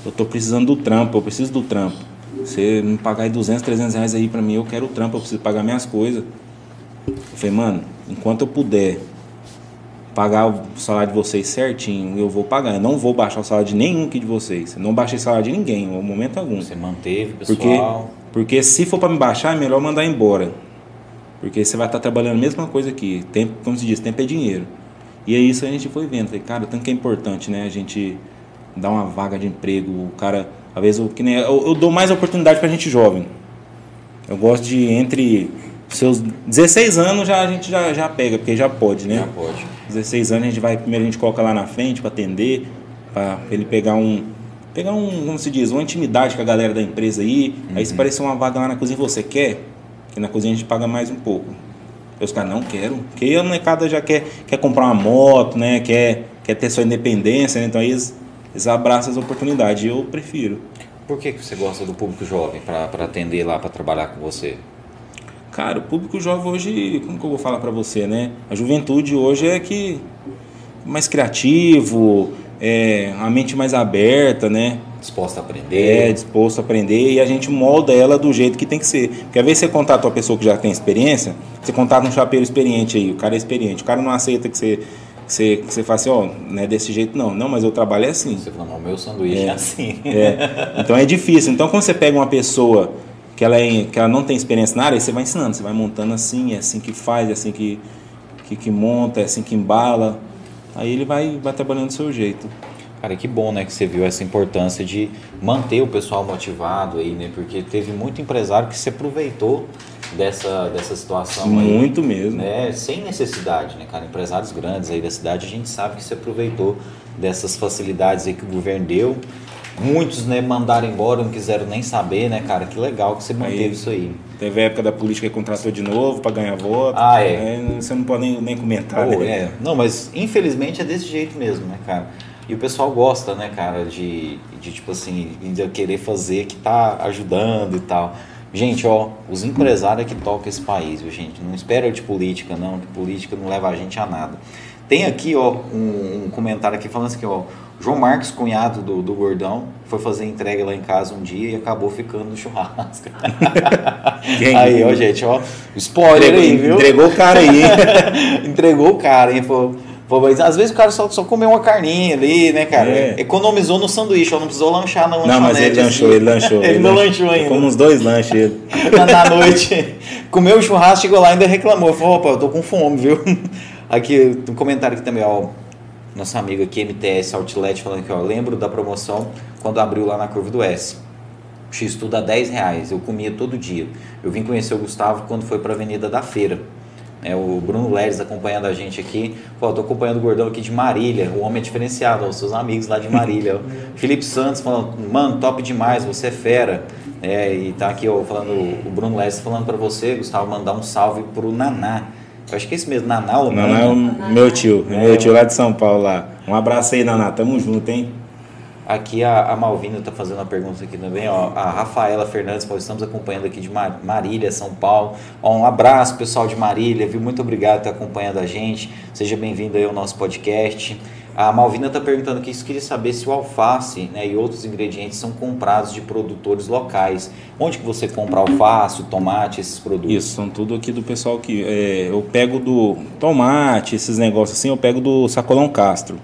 eu tô precisando do trampo, eu preciso do trampo. Você me pagar aí 200, 300 reais aí pra mim, eu quero o trampo, eu preciso pagar minhas coisas. Eu falei, mano, enquanto eu puder pagar o salário de vocês certinho, eu vou pagar. Eu não vou baixar o salário de nenhum aqui de vocês. Eu não baixei o salário de ninguém, em momento algum. Você manteve o Porque, pessoal. porque se for para me baixar, é melhor mandar embora. Porque você vai estar trabalhando a mesma coisa aqui. Tempo, como se diz, tempo é dinheiro. E é isso que a gente foi vendo. Falei, cara, tanto que é importante, né? A gente dar uma vaga de emprego. O cara, às vezes, eu, que nem, eu, eu dou mais oportunidade pra gente jovem. Eu gosto de, entre seus 16 anos, já, a gente já, já pega, porque já pode, né? Já pode. 16 anos a gente vai, primeiro a gente coloca lá na frente para atender, para ele pegar um, pegar um, como se diz, uma intimidade com a galera da empresa aí. Aí se aparecer uma vaga lá na cozinha, você quer? Que na cozinha a gente paga mais um pouco. Aí os caras, não quero. Porque a molecada já quer, quer comprar uma moto, né? Quer, quer ter sua independência, né? Então aí eles, eles abraçam as oportunidades. Eu prefiro. Por que, que você gosta do público jovem para atender lá, para trabalhar com você? Cara, o público jovem hoje, como que eu vou falar para você, né? A juventude hoje é que mais criativo, é, a mente mais aberta, né? Disposta a É aprender? disposto a aprender e a gente molda ela do jeito que tem que ser. Porque às vezes você contata uma pessoa que já tem experiência, você contata um chapeiro experiente aí, o cara é experiente, o cara não aceita que você, que você, que você faça assim, ó, não é desse jeito não. Não, mas eu trabalho é assim. Você fala, não, meu sanduíche é, É. assim. É. Então é difícil. Então quando você pega uma pessoa que ela, é, que ela não tem experiência na área, você vai ensinando, você vai montando assim, é assim que faz, é assim que, que, que monta, é assim que embala. Aí ele vai, vai trabalhando do seu jeito. Cara, que bom, né, que você viu essa importância de manter o pessoal motivado aí, né? Porque teve muito empresário que se aproveitou dessa, dessa situação aí. Muito mesmo. né, sem necessidade, né, cara? Empresários grandes aí da cidade, a gente sabe que se aproveitou dessas facilidades aí que o governo deu. Muitos, né, mandaram embora, não quiseram nem saber, né, cara? Que legal que você manteve Aí- isso aí. Teve a época da política que contratou de novo para ganhar voto. Ah, é. Né? Você não pode nem, nem comentar, Pô, né? é. Não, mas infelizmente é desse jeito mesmo, né, cara? E o pessoal gosta, né, cara, de, de tipo assim, de querer fazer que tá ajudando e tal. Gente, ó, os empresários é que tocam esse país, viu, gente? Não espera de política, não, que política não leva a gente a nada. Tem aqui, ó, um, um comentário aqui falando assim, ó, João Marcos, cunhado do, do Gordão, foi fazer entrega lá em casa um dia e acabou ficando no churrasco. Quem? aí, ó, gente, ó, spoiler Entregou, aí, viu? entregou o cara aí, hein? Entregou o cara, hein? Pô, pô, mas às vezes o cara só, só comeu uma carninha ali, né, cara? É. Economizou no sanduíche, ó, não precisou lanchar na lanchonete. Não, mas ele lanchou, assim. ele lanchou. Ele não lanchou ainda. Como uns dois lanches ele. na, na noite. Comeu o churrasco, chegou lá e ainda reclamou. Falou, opa, eu tô com fome, viu? Aqui, um comentário aqui também, ó. Nosso amigo aqui, MTS Outlet, falando aqui, ó. Lembro da promoção quando abriu lá na Curva do S. X tudo a 10 reais. Eu comia todo dia. Eu vim conhecer o Gustavo quando foi pra Avenida da Feira. É, o Bruno Leres acompanhando a gente aqui. Pô, eu tô acompanhando o gordão aqui de Marília. O homem é diferenciado, os seus amigos lá de Marília. Felipe Santos falando, mano, top demais, você é fera. É, e tá aqui, ó, falando, o Bruno Leres falando pra você, Gustavo, mandar um salve pro Naná. Eu acho que é esse mesmo, Naná ou Não, não é o meu tio, é meu tio lá de São Paulo lá. Um abraço aí, Naná. Tamo junto, hein? Aqui a, a Malvina está fazendo uma pergunta aqui também, ó. A Rafaela Fernandes, falou, estamos acompanhando aqui de Mar- Marília, São Paulo. Ó, um abraço, pessoal de Marília, viu? Muito obrigado por estar acompanhando a gente. Seja bem-vindo aí ao nosso podcast. A Malvina está perguntando aqui, queria saber se o alface né, e outros ingredientes são comprados de produtores locais. Onde que você compra alface, tomate, esses produtos? Isso, são tudo aqui do pessoal que. é, eu pego do tomate, esses negócios assim, eu pego do Sacolão Castro.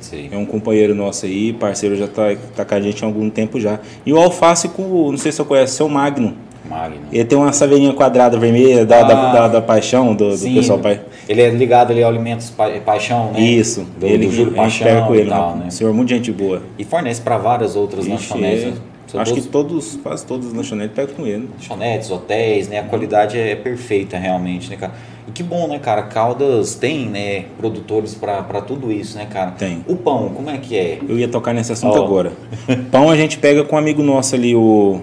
Sei. É um companheiro nosso aí, parceiro já tá, tá com a gente há algum tempo já. E o alface com, não sei se você conhece, seu Magno. Magno. Ele tem uma saveirinha quadrada vermelha da, Ah, da, da, da paixão do, do pessoal pai. Ele é ligado ali ao Alimentos Pa- Paixão, né? Isso, Do, ele do Júlio gente pega Paixão com ele, tal, né? né? Senhor, muito gente boa. E fornece para várias outras Ixi, lanchonetes. é. Acho que todos todos, quase todas as lanchonetes pegam com ele. lanchonetes, hotéis, né? A qualidade é perfeita realmente, né, cara? E que bom, né, cara? Caldas tem, né, produtores para tudo isso, né, cara? Tem. O pão, como é que é? Eu ia tocar nesse assunto Ó. agora. Pão a gente pega com um amigo nosso ali, o,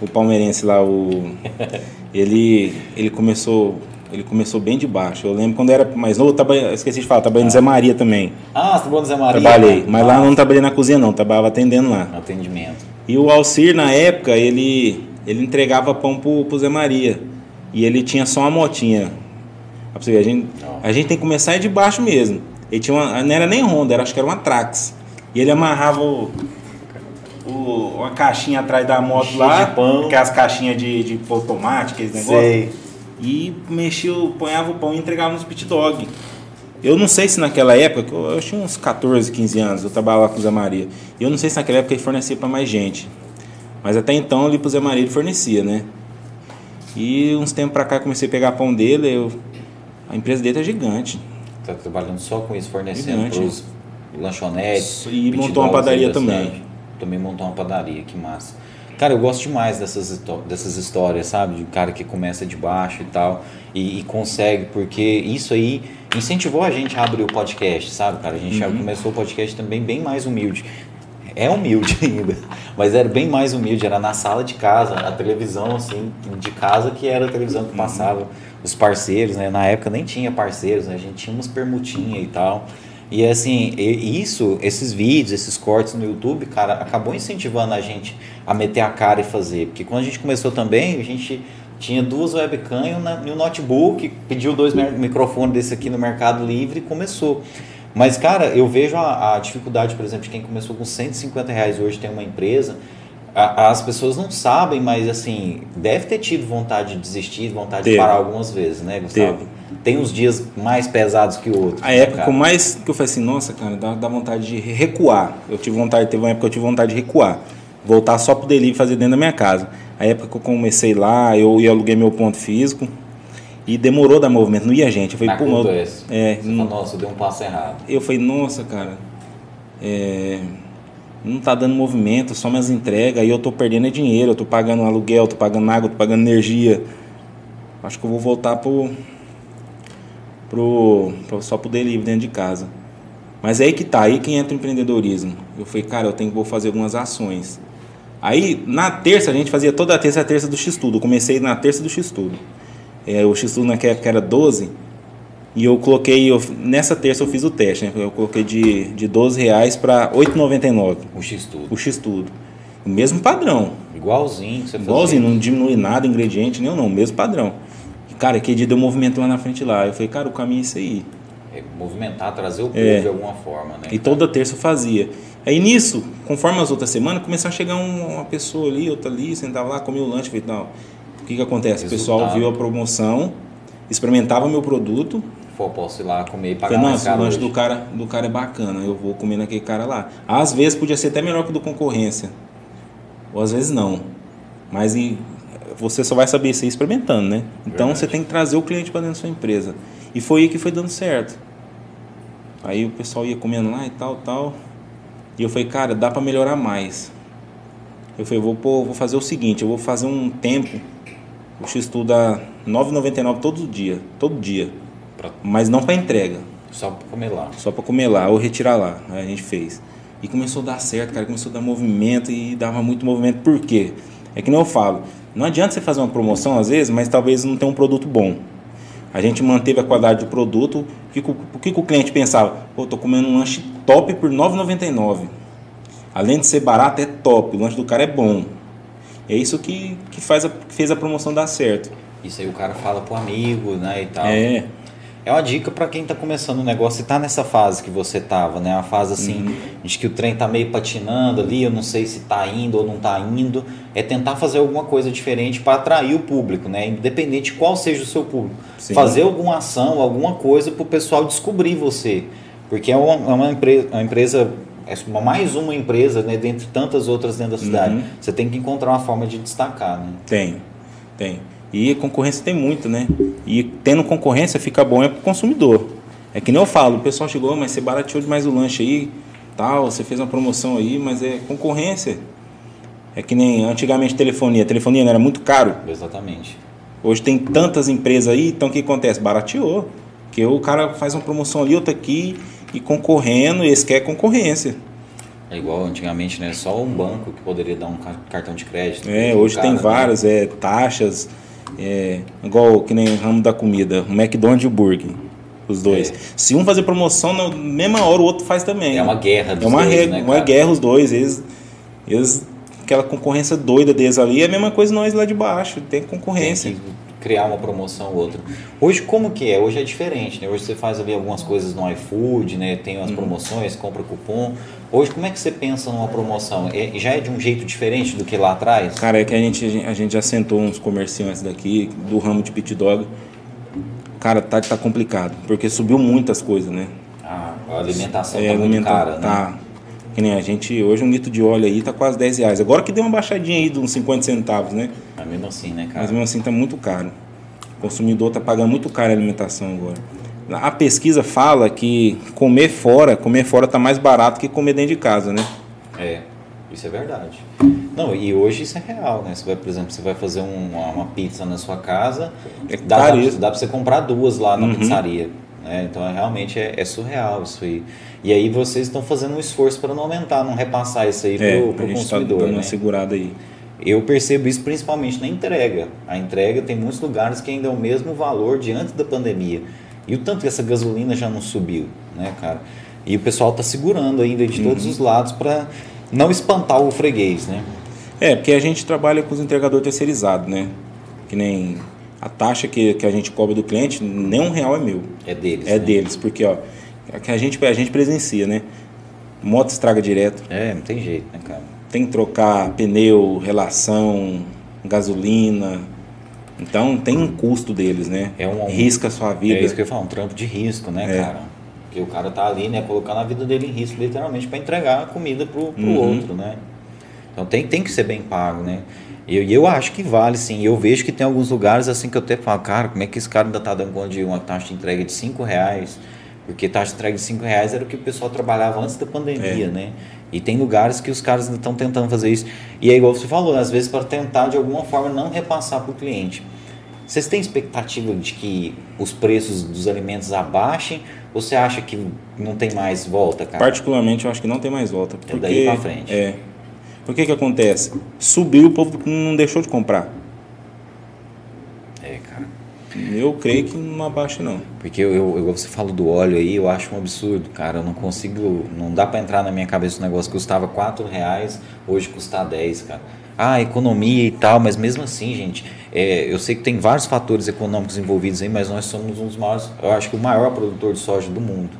o palmeirense lá, o ele ele começou ele começou bem de baixo. Eu lembro quando era mais novo, eu esqueci de falar, trabalhei no Zé Maria também. Ah, você tá bom Zé Maria? Trabalhei, né? mas lá eu não trabalhei na cozinha não, trabalhava atendendo lá. Atendimento. E o Alcir, na época, ele, ele entregava pão pro, pro Zé Maria. E ele tinha só uma motinha. A gente, a gente tem que começar de baixo mesmo. Ele tinha uma, não era nem Honda, era, acho que era uma Trax. E ele amarrava o- uma caixinha atrás da moto Cheio lá, de pão. que é as caixinhas de, de pôr tomate, aqueles negócios. E mexia, o- ponhava o pão e entregava nos pit dog. Eu não sei se naquela época, eu, eu tinha uns 14, 15 anos, eu trabalhava com o Zé Maria. E eu não sei se naquela época ele fornecia para mais gente. Mas até então ali pro Zé Maria ele fornecia, né? E uns tempos pra cá eu comecei a pegar pão dele, eu, a empresa dele é gigante. Tá trabalhando só com isso, fornecendo Gigante. para os lanchonetes. E montou uma padaria da também. Também montou uma padaria, que massa. Cara, eu gosto demais dessas, dessas histórias, sabe? De um cara que começa de baixo e tal, e, e consegue, porque isso aí incentivou a gente a abrir o podcast, sabe, cara? A gente Uhum. começou o podcast também bem mais humilde. É humilde ainda, mas era bem mais humilde, era na sala de casa, a televisão, assim, de casa que era a televisão Uhum. que passava os parceiros, né? Na época nem tinha parceiros, né? A gente tinha umas permutinhas e tal. E assim, isso, esses vídeos, esses cortes no YouTube, cara, acabou incentivando a gente a meter a cara e fazer. Porque quando a gente começou também, a gente tinha duas webcam e um notebook, pediu dois microfones desse aqui no Mercado Livre e começou. Mas, cara, eu vejo a, a dificuldade, por exemplo, de quem começou com 150 reais hoje tem uma empresa. A- as pessoas não sabem, mas assim, deve ter tido vontade de desistir, vontade Teve. de parar algumas vezes, né, Gustavo? Teve. Tem uns dias mais pesados que outros. A né, época cara? mais que eu falei assim, nossa, cara, dá, dá vontade de recuar. Eu tive vontade, teve uma época que eu tive vontade de recuar. Voltar só pro delivery fazer dentro da minha casa. A época que eu comecei lá, eu, eu aluguei meu ponto físico e demorou dar movimento, não ia gente. Eu falei, Na pô, mano, é, não- fala, nossa, deu um passo errado. eu falei, nossa, cara, é, não tá dando movimento, só minhas entregas, aí eu tô perdendo é dinheiro, eu tô pagando aluguel, tô pagando água, tô pagando energia. Acho que eu vou voltar pro, pro, pro só pro delivery dentro de casa. Mas é aí que tá, aí que entra o empreendedorismo. Eu falei, cara, eu tenho que vou fazer algumas ações. Aí, na terça, a gente fazia toda a terça a terça do X-Tudo. Eu comecei na terça do X-Tudo. É, o X-Tudo naquela época era 12, e eu coloquei, eu- nessa terça eu fiz o teste, né? Eu coloquei de, de 12 reais para 8,99 O X tudo. o X-Tudo. O mesmo padrão. Igualzinho que você fazia. Igualzinho, não diminui nada, ingrediente, nem não, mesmo padrão. Cara, aquele dia deu movimento lá na frente lá. Eu falei, cara, o caminho é isso aí. É, movimentar, trazer o povo É. de alguma forma, né? E toda terça eu fazia. Aí nisso, conforme as outras semanas, começou a chegar um- uma pessoa ali, outra ali, sentava lá, comia o lanche, falei, não. O que que acontece? O pessoal Resultado. viu a promoção, experimentava meu produto, Pô, posso ir lá comer e pagar Falei, mais nossa, o caro lanche hoje. do cara, do cara é bacana, eu vou comer naquele cara lá. Às vezes podia ser até melhor que o do concorrência. Ou às vezes não. Mas em- você só vai saber isso experimentando, né? Então Verdade. você tem que trazer o cliente para dentro da sua empresa. E foi aí que foi dando certo. Aí o pessoal ia comendo lá e tal, tal. E eu falei, cara, dá para melhorar mais. Eu falei, vou, pôr- vou fazer o seguinte, eu vou fazer um tempo. O X estuda 9,99 todo dia, todo dia. Pra- Mas não para entrega Só pra comer lá. só para comer lá ou retirar lá. Aí a gente fez. E começou a dar certo, cara, começou a dar movimento e dava muito movimento. Por quê? É que nem eu falo, não adianta você fazer uma promoção às vezes, mas talvez não tenha um produto bom. A gente manteve a qualidade do produto. O que, o- que o cliente pensava? Pô, tô comendo um lanche top por R$ 9,99. Além de ser barato, é top. O lanche do cara é bom. É isso que, que, faz a, que fez a promoção dar certo. Isso aí o cara fala pro amigo, né, e tal. É, É uma dica para quem tá começando o negócio e tá nessa fase que você tava, né? Uma fase assim, Uhum. de que o trem tá meio patinando ali, eu não sei se tá indo ou não tá indo. É tentar fazer alguma coisa diferente para atrair o público, né? Independente de qual seja o seu público. Sim. Fazer alguma ação, alguma coisa pro pessoal descobrir você. Porque é uma, é uma empresa, uma empresa é uma- mais uma empresa, né, dentre tantas outras dentro da cidade. Uhum. Você tem que encontrar uma forma de destacar, né? Tem. Tem. E concorrência tem muito, né? E tendo concorrência fica bom é pro consumidor. É que nem eu falo, o pessoal chegou, mas você barateou demais o lanche aí, tal, você fez uma promoção aí, mas é concorrência. É que nem antigamente telefonia. Telefonia não era muito caro. Exatamente. Hoje tem tantas empresas aí, então o que acontece? Barateou. Porque o cara faz uma promoção ali, outra aqui, e concorrendo, esse quer concorrência. É igual antigamente, né? Só um banco que poderia dar um cartão de crédito. É, hoje cara, tem né? várias, é, taxas, é, igual que nem ramo da comida, o McDonald's e o Burger. Os dois. É. Se um fazer promoção, na mesma hora o outro faz também. É uma guerra dos É uma, dois, né, uma guerra os dois. Eles, eles, aquela concorrência doida deles ali é a mesma coisa nós lá de baixo. Tem concorrência. Tem criar uma promoção ou outra. Hoje como que é? Hoje é diferente, né? Hoje você faz ali algumas coisas no iFood, né? Tem umas uhum. promoções, compra cupom. Hoje como é que você pensa numa promoção? É, já é de um jeito diferente do que lá atrás? Cara, é que a gente, a gente já sentou uns comerciantes daqui do ramo de pit dog. Cara, tá, tá complicado, porque subiu muitas coisas, né? Ah, a alimentação é, tá muito cara, tá. né? Que nem a gente, hoje um litro de óleo aí tá quase 10 reais. Agora que deu uma baixadinha aí de uns 50 centavos, né? Mas mesmo assim, né, cara? Mas mesmo assim tá muito caro. O consumidor tá pagando muito caro a alimentação agora. A pesquisa fala que comer fora, comer fora tá mais barato que comer dentro de casa, né? É, isso é verdade. Não, e hoje isso é real, né? Você vai, por exemplo, você vai fazer uma, uma pizza na sua casa, é dá, dá, dá pra você comprar duas lá na uhum. pizzaria. Né? Então, é, realmente é, é surreal isso aí. E aí vocês estão fazendo um esforço para não aumentar, não repassar isso aí é, para o tá consumidor. Tá dando né? uma segurada aí. Eu percebo isso principalmente na entrega. A entrega tem muitos lugares que ainda é o mesmo valor de antes da pandemia. E o tanto que essa gasolina já não subiu, né, cara? E o pessoal está segurando ainda de todos uhum. os lados para não espantar o freguês, né? É, porque a gente trabalha com os entregadores terceirizados, né? Que nem a taxa que, que a gente cobra do cliente, nem um real é meu. É deles. É né? deles, porque ó, é que a gente, a gente presencia, né? Moto estraga direto. É, não tem jeito, né, cara? Tem que trocar pneu, relação, gasolina. Então tem um custo deles, né? É um, Risca a sua vida. É isso que eu falo, um trampo de risco, né, é. cara? Porque o cara tá ali, né, colocando a vida dele em risco, literalmente, para entregar a comida pro, pro uhum. outro, né? Então tem, tem que ser bem pago, né? E eu, eu, acho que vale, sim. Eu vejo que tem alguns lugares assim que eu até falo, cara, como é que esse cara ainda tá dando conta de uma taxa de entrega de 5 reais? Porque taxa de entrega de 5 reais era o que o pessoal trabalhava antes da pandemia, é. né? E tem lugares que os caras ainda estão tentando fazer isso. E é igual você falou, às vezes para tentar de alguma forma não repassar para o cliente. Vocês têm expectativa de que os preços dos alimentos abaixem ou você acha que não tem mais volta, cara? Particularmente eu acho que não tem mais volta. Porque, é daí para frente. É. Por que que acontece? Subiu, o povo não deixou de comprar. Eu creio que não abaixa não. Porque eu, eu, eu, você fala do óleo aí, eu acho um absurdo, cara. Eu não consigo, não dá para entrar na minha cabeça um negócio que custava 4 reais, hoje custa 10, cara. Ah, economia e tal, mas mesmo assim, gente, é, eu sei que tem vários fatores econômicos envolvidos aí, mas nós somos um dos maiores, eu acho que o maior produtor de soja do mundo.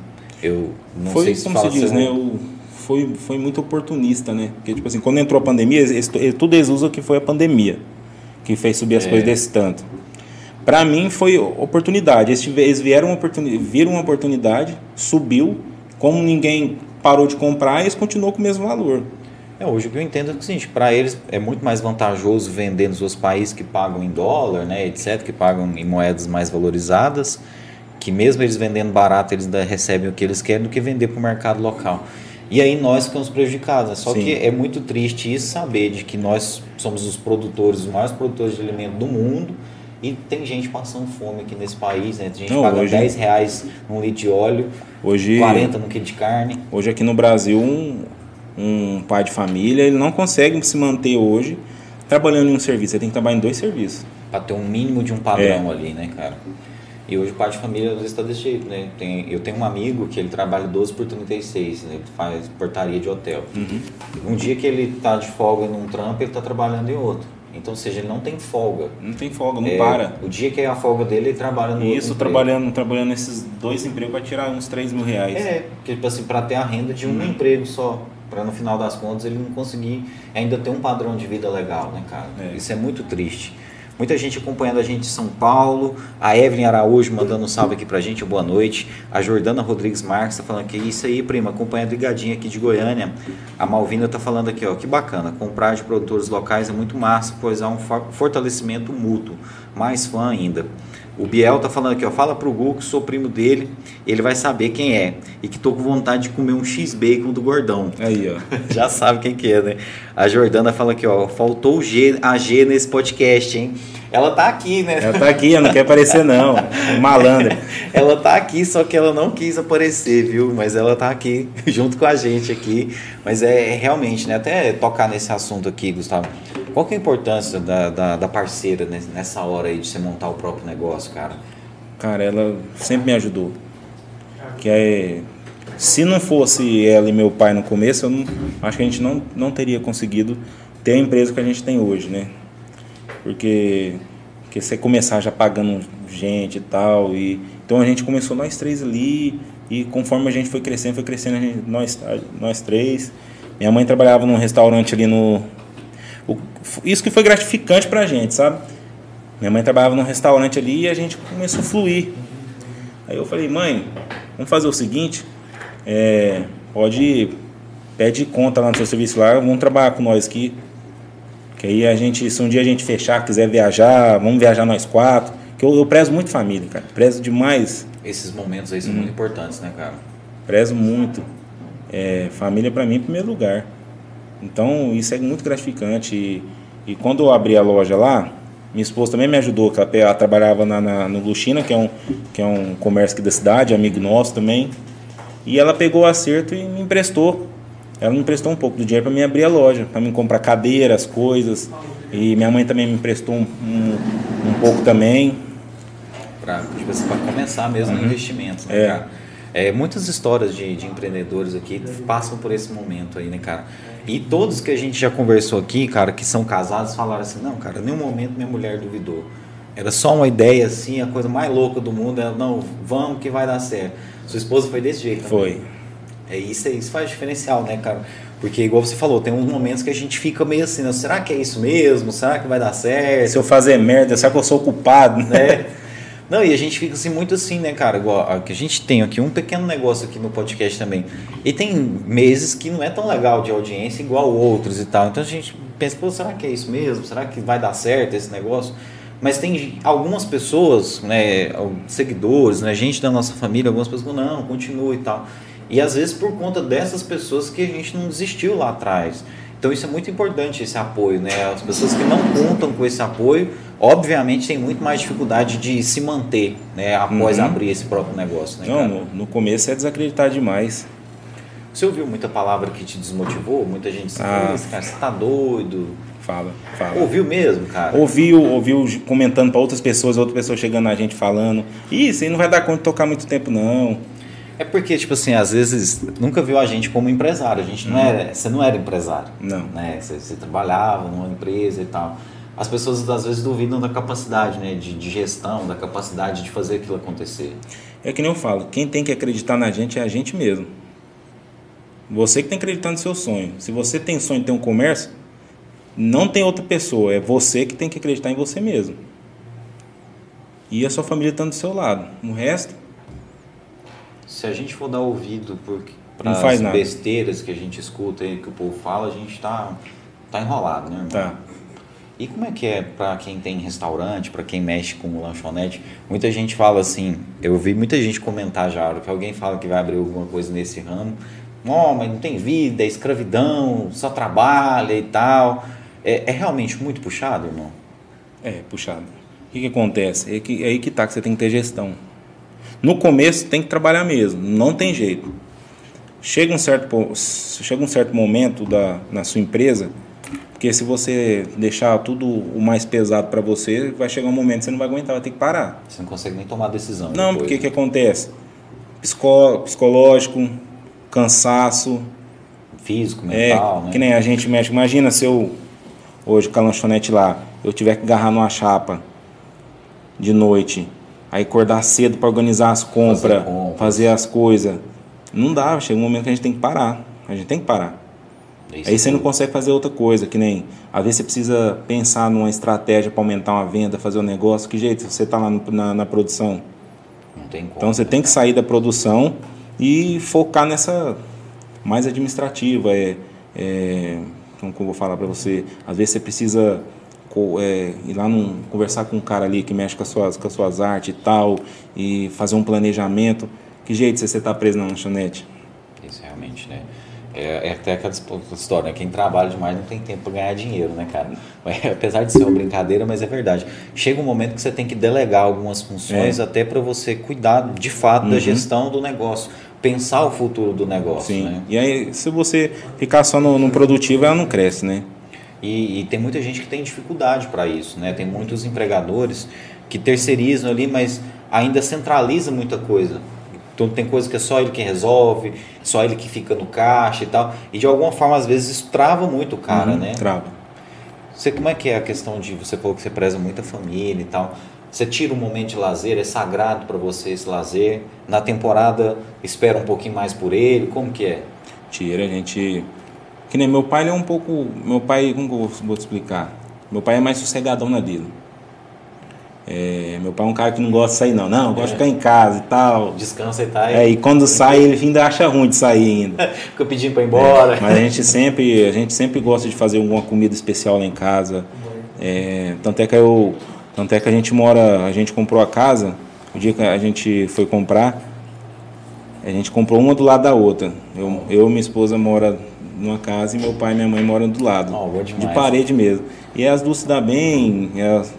Eu não foi, sei se como se diz, né? O, foi, foi muito oportunista, né? Porque, tipo assim, quando entrou a pandemia, eles, tudo eles usam que foi a pandemia que fez subir as é. coisas desse tanto. Para mim foi oportunidade. Eles vieram oportunidade, viram uma oportunidade, subiu. Como ninguém parou de comprar, eles continuou com o mesmo valor. É, hoje o que eu entendo é o seguinte, para eles é muito mais vantajoso vender nos outros países que pagam em dólar, né, etc, que pagam em moedas mais valorizadas, que mesmo eles vendendo barato, eles ainda recebem o que eles querem do que vender para o mercado local. E aí nós ficamos prejudicados. Né? Só Sim. que é muito triste isso saber de que nós somos os produtores, os maiores produtores de alimento do mundo, e tem gente passando fome aqui nesse país, né? Tem gente Não, paga hoje, 10 reais num litro de óleo, hoje, 40 no quilo de carne. Hoje aqui no Brasil, um, um pai de família, ele não consegue se manter hoje trabalhando em um serviço. Ele tem que trabalhar em dois serviços. Para ter um mínimo de um padrão é. ali, né, cara? E hoje o pai de família às vezes está desse jeito, né? Tem, eu tenho um amigo que ele trabalha 12 por 36, né? ele faz portaria de hotel. Uhum. Um dia que ele está de folga num trampo, ele está trabalhando em outro. Então, ou seja, ele não tem folga. Não tem folga, não é, para. O dia que é a folga dele, ele trabalha no Isso, trabalhando, trabalhando nesses dois empregos para tirar uns 3 mil reais. É, porque tipo assim, para ter a renda de um hum. emprego só. Para no final das contas ele não conseguir ainda ter um padrão de vida legal, né, cara? É. Isso é muito triste. Muita gente acompanhando a gente de São Paulo. A Evelyn Araújo mandando um salve aqui pra gente, boa noite. A Jordana Rodrigues Marques tá falando que isso aí, prima, acompanhando ligadinha aqui de Goiânia. A Malvina tá falando aqui, ó, que bacana. Comprar de produtores locais é muito massa, pois há um fortalecimento mútuo. Mais fã ainda. O Biel tá falando aqui, ó, fala pro Gu que sou primo dele, ele vai saber quem é. E que tô com vontade de comer um X-Bacon do gordão. Aí, ó. Já sabe quem que é, né? A Jordana fala aqui, ó, faltou G, a G nesse podcast, hein? Ela tá aqui, né? Ela tá aqui, ela não quer aparecer não. Malandra. ela tá aqui, só que ela não quis aparecer, viu? Mas ela tá aqui junto com a gente aqui. Mas é, é realmente, né? Até tocar nesse assunto aqui, Gustavo. Qual que é a importância da, da, da parceira nessa hora aí de você montar o próprio negócio, cara? Cara, ela sempre me ajudou. Que é, se não fosse ela e meu pai no começo, eu não, acho que a gente não, não teria conseguido ter a empresa que a gente tem hoje, né? Porque, porque você começar já pagando gente e tal, e então a gente começou nós três ali, e conforme a gente foi crescendo, foi crescendo gente, nós, nós três. Minha mãe trabalhava num restaurante ali no, o, isso que foi gratificante pra gente, sabe? Minha mãe trabalhava num restaurante ali e a gente começou a fluir. Aí eu falei, mãe, vamos fazer o seguinte, é, pode pede conta lá no seu serviço lá, vamos trabalhar com nós aqui. Que aí a gente, se um dia a gente fechar, quiser viajar, vamos viajar nós quatro. Que eu, eu prezo muito família, cara. Prezo demais. Esses momentos aí são hum. muito importantes, né, cara? Prezo muito. É, família para mim em primeiro lugar. Então isso é muito gratificante. E, e, quando eu abri a loja lá, minha esposa também me ajudou, que ela, ela trabalhava na, na, no Luxina, que é, um, que é um comércio aqui da cidade, amigo nosso também. E ela pegou o acerto e me emprestou. Ela me emprestou um pouco do dinheiro para me abrir a loja, para me comprar cadeiras, coisas. E minha mãe também me emprestou um, um, um pouco também. Para tipo assim, começar mesmo uhum. investimentos, né, é. cara? É, muitas histórias de, de empreendedores aqui passam por esse momento aí, né, cara? E todos que a gente já conversou aqui, cara, que são casados, falaram assim: não, cara, nenhum momento minha mulher duvidou. Era só uma ideia assim, a coisa mais louca do mundo. Ela, não, vamos que vai dar certo. Sua esposa foi desse jeito também. É isso, isso faz diferencial, né, cara? Porque, igual você falou, tem uns momentos que a gente fica meio assim, né? será que é isso mesmo? Será que vai dar certo? Se eu fazer merda, será que eu sou culpado? Né? Não, e a gente fica assim muito assim, né, cara? Igual, que a gente tem aqui um pequeno negócio aqui no podcast também. E tem meses que não é tão legal de audiência igual outros e tal. Então a gente pensa, pô, será que é isso mesmo? Será que vai dar certo esse negócio? Mas tem algumas pessoas, né, seguidores, né, gente da nossa família, algumas pessoas não, continua e tal. E às vezes por conta dessas pessoas que a gente não desistiu lá atrás. Então isso é muito importante esse apoio, né? As pessoas que não contam com esse apoio, obviamente têm muito mais dificuldade de se manter, né? Após uhum. abrir esse próprio negócio, né? Não, no, no, começo é desacreditar demais. Você ouviu muita palavra que te desmotivou? Muita gente disse, ah. cara, você tá doido. Fala, fala. Ouviu mesmo, cara? Ouviu, ouviu comentando para outras pessoas, outras pessoas chegando na gente falando. Isso aí não vai dar conta de tocar muito tempo, não. É porque, tipo assim, às vezes nunca viu a gente como empresário. A gente não uhum. era, você não era empresário. Não. Né? Você, você, trabalhava numa empresa e tal. As pessoas às vezes duvidam da capacidade né? de, de gestão, da capacidade de fazer aquilo acontecer. É que nem eu falo, quem tem que acreditar na gente é a gente mesmo. Você que tem que acreditar no seu sonho. Se você tem sonho de ter um comércio, não tem outra pessoa, é você que tem que acreditar em você mesmo. E a sua família estando do seu lado. O resto se a gente for dar ouvido para as besteiras que a gente escuta e que o povo fala, a gente está tá enrolado, né? Irmão? Tá. E como é que é para quem tem restaurante, para quem mexe com lanchonete? Muita gente fala assim, eu vi muita gente comentar já, que alguém fala que vai abrir alguma coisa nesse ramo, oh, mas não tem vida, é escravidão, só trabalha e tal. É, é realmente muito puxado, irmão? É, puxado. O que, que acontece? É, que, é aí que tá, que você tem que ter gestão. No começo tem que trabalhar mesmo, não tem jeito. Chega um certo, chega um certo momento da, na sua empresa, porque se você deixar tudo o mais pesado para você, vai chegar um momento que você não vai aguentar, vai ter que parar. Você não consegue nem tomar decisão. Não, porque que acontece? Psicó, psicológico, cansaço. Físico, mental, é, né? Que nem a gente mexe. Imagina se eu, hoje com a lanchonete lá, eu tiver que agarrar numa chapa de noite Aí acordar cedo para organizar as compras, fazer, fazer, as coisas. Não dá, chega um momento que a gente tem que parar. A gente tem que parar. Isso Aí você não consegue fazer outra coisa, que nem às vezes você precisa pensar numa estratégia para aumentar uma venda, fazer um negócio. Que jeito você está lá no, na, na, produção? Não tem como. Então você tem que sair da produção e focar nessa mais administrativa. É, é, como eu vou falar para você? Às vezes você precisa é, ir lá num, conversar com um cara ali que mexe com as suas, com as suas artes e tal, e fazer um planejamento. Que jeito você está preso na lanchonete? Isso realmente, né? É, é até aquela história, né? quem trabalha demais não tem tempo para ganhar dinheiro, né, cara? É, apesar de ser uma brincadeira, mas é verdade. Chega um momento que você tem que delegar algumas funções é. até para você cuidar de fato uhum. da gestão do negócio, pensar o futuro do negócio. Sim. Né? E aí, se você ficar só no, no produtivo, ela não cresce, né? E, e tem muita gente que tem dificuldade para isso, né? Tem muitos empregadores que terceirizam ali, mas ainda centraliza muita coisa. Então tem coisa que é só ele que resolve, só ele que fica no caixa e tal. E de alguma forma, às vezes, isso trava muito o cara, uhum, né? Trava. Você, como é que é a questão de. Você falou que você preza muita família e tal. Você tira um momento de lazer, é sagrado para você esse lazer. Na temporada, espera um pouquinho mais por ele. Como que é? Tira, a gente. Que nem meu pai, ele é um pouco. Meu pai, como que eu vou te explicar? Meu pai é mais sossegadão na dele. É, meu pai é um cara que não gosta de sair, não. Não, gosta é. de ficar em casa e tal. Descansa e tal. É, e quando sai, ele ainda acha ruim de sair ainda. Fica pedindo para ir embora. É, mas a gente, sempre, a gente sempre gosta de fazer alguma comida especial lá em casa. É, tanto é que eu. Tanto é que a gente mora. A gente comprou a casa. O dia que a gente foi comprar, a gente comprou uma do lado da outra. Eu, eu e minha esposa mora numa casa e meu pai e minha mãe moram do lado. Oh, de parede mesmo. E as duas se dão bem. Elas,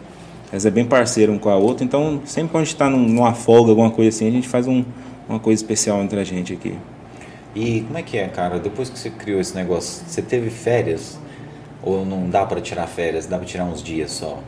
elas é bem parceiro um com a outra, então sempre quando a gente está numa folga, alguma coisa assim, a gente faz um, uma coisa especial entre a gente aqui. E como é que é, cara? Depois que você criou esse negócio, você teve férias? Ou não dá para tirar férias? Dá para tirar uns dias só?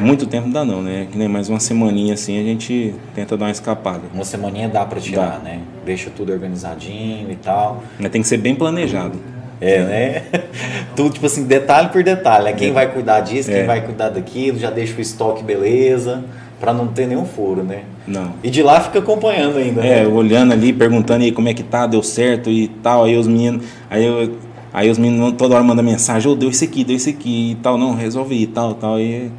Muito tempo dá não, né? Que nem mais uma semaninha assim a gente tenta dar uma escapada. Uma semaninha dá para tirar, dá. né? Deixa tudo organizadinho e tal. Mas tem que ser bem planejado. É, né? Tudo, tipo assim, detalhe por detalhe. Né? Quem é. vai cuidar disso, quem é. vai cuidar daquilo, já deixa o estoque beleza, para não ter nenhum furo, né? Não. E de lá fica acompanhando ainda, É, né? olhando ali, perguntando aí como é que tá, deu certo e tal. Aí os meninos. Aí eu. Aí os meninos toda hora mandam mensagem, ô, oh, deu isso aqui, deu isso aqui e tal, não, resolvi e tal, tal. E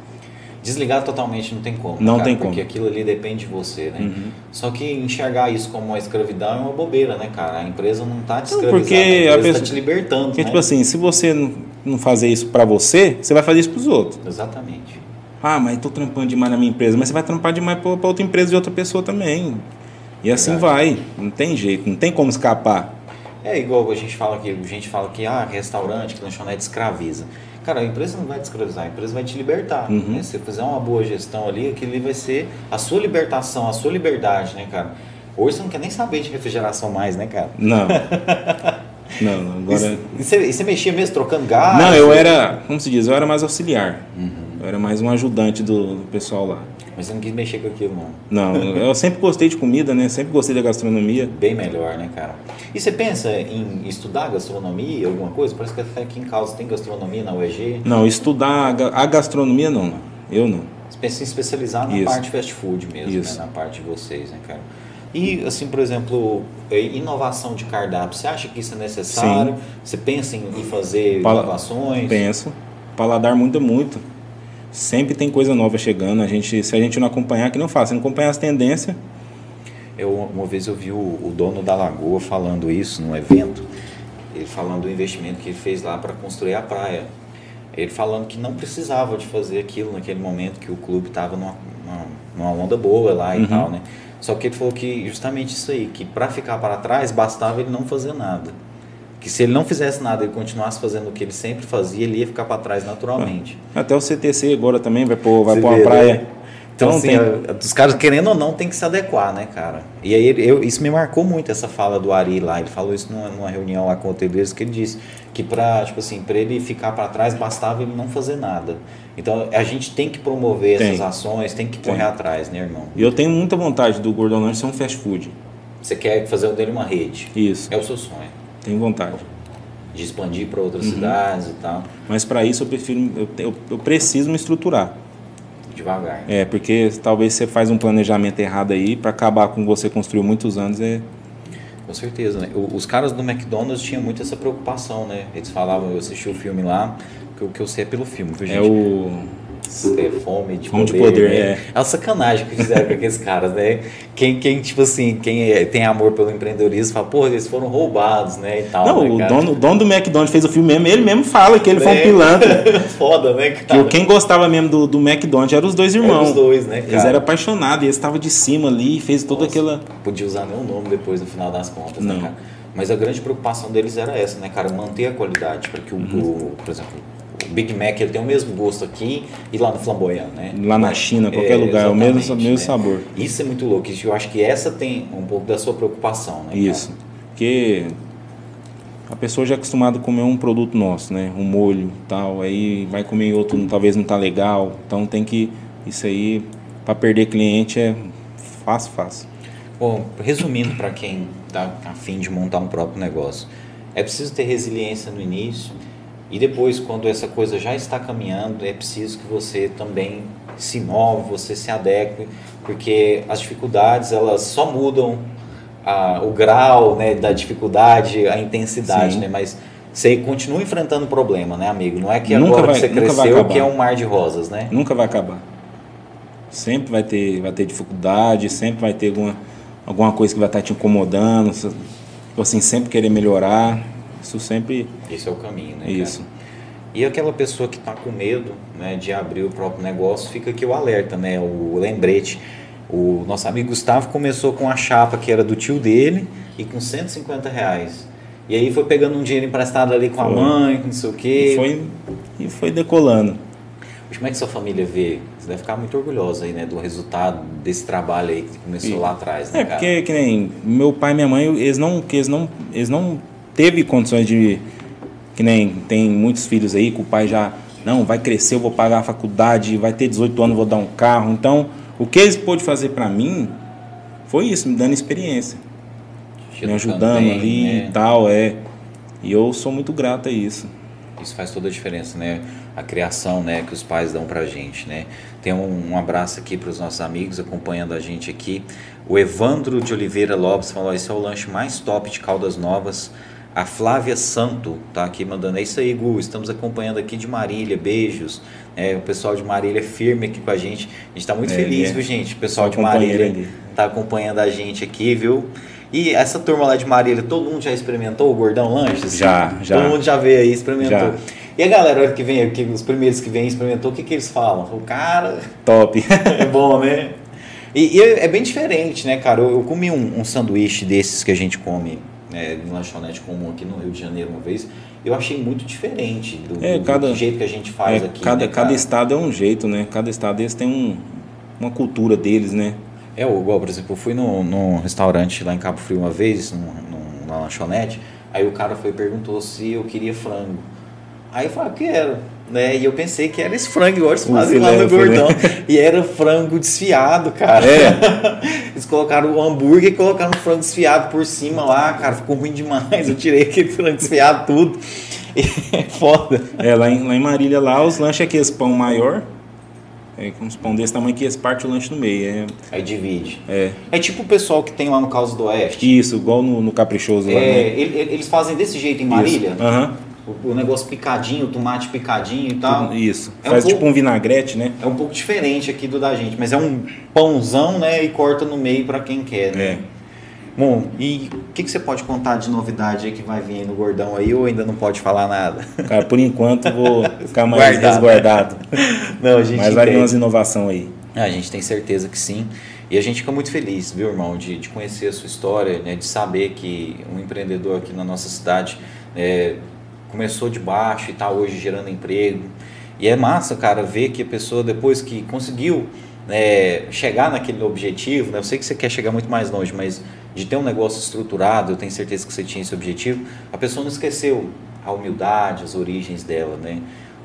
Desligar totalmente não tem como. Não cara, tem como. Porque aquilo ali depende de você, né? Uhum. Só que enxergar isso como uma escravidão é uma bobeira, né, cara? A empresa não está te escravizando, porque a empresa está te libertando. Porque, né? tipo assim, se você não fazer isso para você, você vai fazer isso para os outros. Exatamente. Ah, mas estou trampando demais na minha empresa. Mas você vai trampar demais para outra empresa de outra pessoa também. E assim Verdade. vai. Não tem jeito, não tem como escapar. É igual a gente fala que a gente fala que ah, restaurante, que lanchonete escraviza. Cara, a empresa não vai te escravizar, a empresa vai te libertar. Uhum. Né? Se você fizer uma boa gestão ali, aquilo ali vai ser a sua libertação, a sua liberdade, né, cara? Hoje você não quer nem saber de refrigeração mais, né, cara? Não. não, agora... E você mexia mesmo trocando gás? Não, eu era, como se diz, eu era mais auxiliar. Uhum. Eu era mais um ajudante do, do pessoal lá. Mas você não quis mexer com aquilo, não? Não, eu sempre gostei de comida, né? Sempre gostei da gastronomia. Bem melhor, né, cara? E você pensa em estudar gastronomia, alguma coisa? Parece que até aqui em casa tem gastronomia na UEG. Não, estudar a gastronomia não. Eu não. Você pensa em especializar na Isso. parte fast food mesmo, né? Na parte de vocês, né, cara? E, assim, por exemplo, é, inovação de cardápio, você acha que isso é necessário? Sim. Você pensa em fazer Pala inovações? Penso. Paladar muda muito. Sempre tem coisa nova chegando. A gente, se a gente não acompanhar, que não faz, se não acompanhar as tendências. Eu, uma vez eu vi o, o dono da Lagoa falando isso num evento, ele falando do investimento que ele fez lá para construir a praia. Ele falando que não precisava de fazer aquilo naquele momento que o clube estava numa, numa, numa, onda boa lá e uhum. tal, né? Só que ele falou que justamente isso aí, que para ficar para trás bastava ele não fazer nada que se ele não fizesse nada e continuasse fazendo o que ele sempre fazia, ele ia ficar para trás naturalmente. Até o CTC agora também vai pôr, vai pôr uma praia. Né? Então, então assim, tem... os caras querendo ou não tem que se adequar, né, cara? E aí eu, isso me marcou muito essa fala do Ari lá. Ele falou isso numa, numa reunião lá com hoteleiros que ele disse que para tipo assim, ele ficar para trás bastava ele não fazer nada. Então a gente tem que promover tem. essas ações, tem que correr tem. atrás, né, irmão? E eu tenho muita vontade do Gordon Lanche ser um fast food. Você quer fazer dele uma rede? Isso. É o seu sonho. Tenho vontade. De expandir para outras uhum. cidades e tal. Mas para isso eu prefiro, eu, eu, eu, preciso me estruturar. Devagar. É, porque talvez você faz um planejamento errado aí para acabar com você construiu muitos anos é Com certeza, né? Os caras do McDonald's tinham muito essa preocupação, né? Eles falavam, eu assisti o filme lá, que o que eu sei é pelo filme, viu, É gente? o. É fome de Fome de poder. poder, né? é. a sacanagem que fizeram com aqueles caras, né? Quem, quem tipo assim, quem é- tem amor pelo empreendedorismo fala, porra, eles foram roubados, né? E tal, Não, né, o dono, o dono do McDonald's fez o filme mesmo, ele mesmo fala que ele foi um É. pilantra. Foda, né, Que cara? o- quem gostava mesmo do, do McDonald's eram os dois irmãos. os dois, né, Eles cara? eram apaixonados e eles estavam de cima ali e fez toda Nossa, aquela. Podia usar nenhum nome depois no final das contas, né, Não. cara? Mas a grande preocupação deles era essa, né, cara? Manter a qualidade. Para que o, Uhum. o- por exemplo, Big Mac ele tem o mesmo gosto aqui e lá no Flamboyant, né? Lá na China, qualquer lugar, é o mesmo- mesmo sabor. Isso é muito louco. Eu acho que essa tem um pouco da sua preocupação, né? cara? Isso. Porque a pessoa já é acostumada a comer um produto nosso, né? Um molho e tal. Aí vai comer outro, talvez não tá legal. Então tem que. Isso aí, para perder cliente é fácil, fácil. Bom, resumindo para quem está a fim de montar um próprio negócio, é preciso ter resiliência no início e depois, quando essa coisa já está caminhando, é preciso que você também se move, você se adeque, porque as dificuldades elas só mudam a- o grau né, da dificuldade, a intensidade, Sim. né? Mas você continua enfrentando o problema, né, amigo? Não é que Nunca agora vai- que você cresceu que é um mar de rosas, né? Nunca vai acabar. Sempre vai ter, vai ter dificuldade, sempre vai ter alguma, alguma coisa que vai estar te incomodando. assim, sempre querer melhorar. Isso sempre. Esse é o caminho, né? É cara? isso. E aquela pessoa que está com medo né, de abrir o próprio negócio, fica aqui o alerta, né, o lembrete. O nosso amigo Gustavo começou com a chapa que era do tio dele e com 150 reais. E aí foi pegando um dinheiro emprestado ali com a Foi. mãe, com não sei o quê. E foi, e foi decolando. Como é que sua família vê? Você deve ficar muito orgulhosa aí, né, do resultado desse trabalho aí que começou E- lá atrás, né, É, cara? porque que nem meu pai e minha mãe, eles não, que eles não, eles não teve condições de que nem tem muitos filhos aí que o pai já não vai crescer, eu vou pagar a faculdade, vai ter 18 anos, vou dar um carro. Então, o que eles pôde fazer para mim foi isso, me dando experiência, Te me ajudando bem, ali né? e tal, é. E eu sou muito grato a isso. Isso faz toda a diferença, né? A criação, né, que os pais dão pra gente, né? Tem um, um abraço aqui para os nossos amigos acompanhando a gente aqui. O Evandro de Oliveira Lopes falou: esse é o lanche mais top de Caldas Novas. A Flávia Santo tá aqui mandando. É isso aí, Gu. Estamos acompanhando aqui de Marília. Beijos. É, o pessoal de Marília é firme aqui com a gente. A gente está muito É, feliz, é. viu, gente? O pessoal de Só companheiro Marília ali. tá acompanhando a gente aqui, viu? E essa turma lá de Marília, todo mundo já experimentou o Gordão Lanches? Já, já. Todo mundo já veio aí, experimentou. Já. E a galera que vem aqui, os primeiros que vêm experimentou, o que, que eles falam? O cara, Top. é bom, né? E, e é é bem diferente, né, cara? Eu, eu comi um, um sanduíche desses que a gente come né, em lanchonete comum aqui no Rio de Janeiro uma vez. Eu achei muito diferente do, É, do- cada- do jeito que a gente faz É, aqui. cada, né, cada estado é um jeito, né? Cada estado eles tem um, uma cultura deles, né? É, igual, por exemplo, eu fui num, num restaurante lá em Cabo Frio uma vez, num, num- numa lanchonete, aí o cara foi e perguntou se eu queria frango. Aí eu falei, eu quero. Né? E eu pensei que era esse frango, igual eles fazem lá filé, no filé. Gordão. E era frango desfiado, cara. É. Eles colocaram o hambúrguer e colocaram o frango desfiado por cima lá, cara. Ficou ruim demais. Eu tirei aquele frango desfiado tudo. É foda. É, lá em, lá em Marília, lá, os lanches é aqueles pão maior. É, com uns pão desse tamanho que eles partem o lanche no meio. Aí divide. É, é É tipo o pessoal que tem lá no Caos do Oeste. isso, igual no, no Caprichoso É, lá, né? ele- ele- eles fazem desse jeito em Marília. Aham. O, o negócio picadinho, o tomate picadinho e tal. Isso. É um Faz pouco- tipo um vinagrete, né? É um pouco diferente aqui do da gente, mas é um pãozão, né? E corta no meio para quem quer, né? É. Bom, e o que, que você pode contar de novidade aí que vai vir aí no Gordão aí ou ainda não pode falar nada? Cara, por enquanto vou ficar mais Guardado. resguardado. Não, a gente Mas vai entende. umas inovações aí. Ah, a gente tem certeza que sim. E a gente fica muito feliz, viu, irmão, de, de conhecer a sua história, né, de saber que um empreendedor aqui na nossa cidade é, começou de baixo e está hoje gerando emprego. E é massa, cara, ver que a pessoa, depois que conseguiu né, chegar naquele objetivo, né, eu sei que você quer chegar muito mais longe, mas de ter um negócio estruturado, eu tenho certeza que você tinha esse objetivo, a pessoa não esqueceu a humildade, as origens dela, né?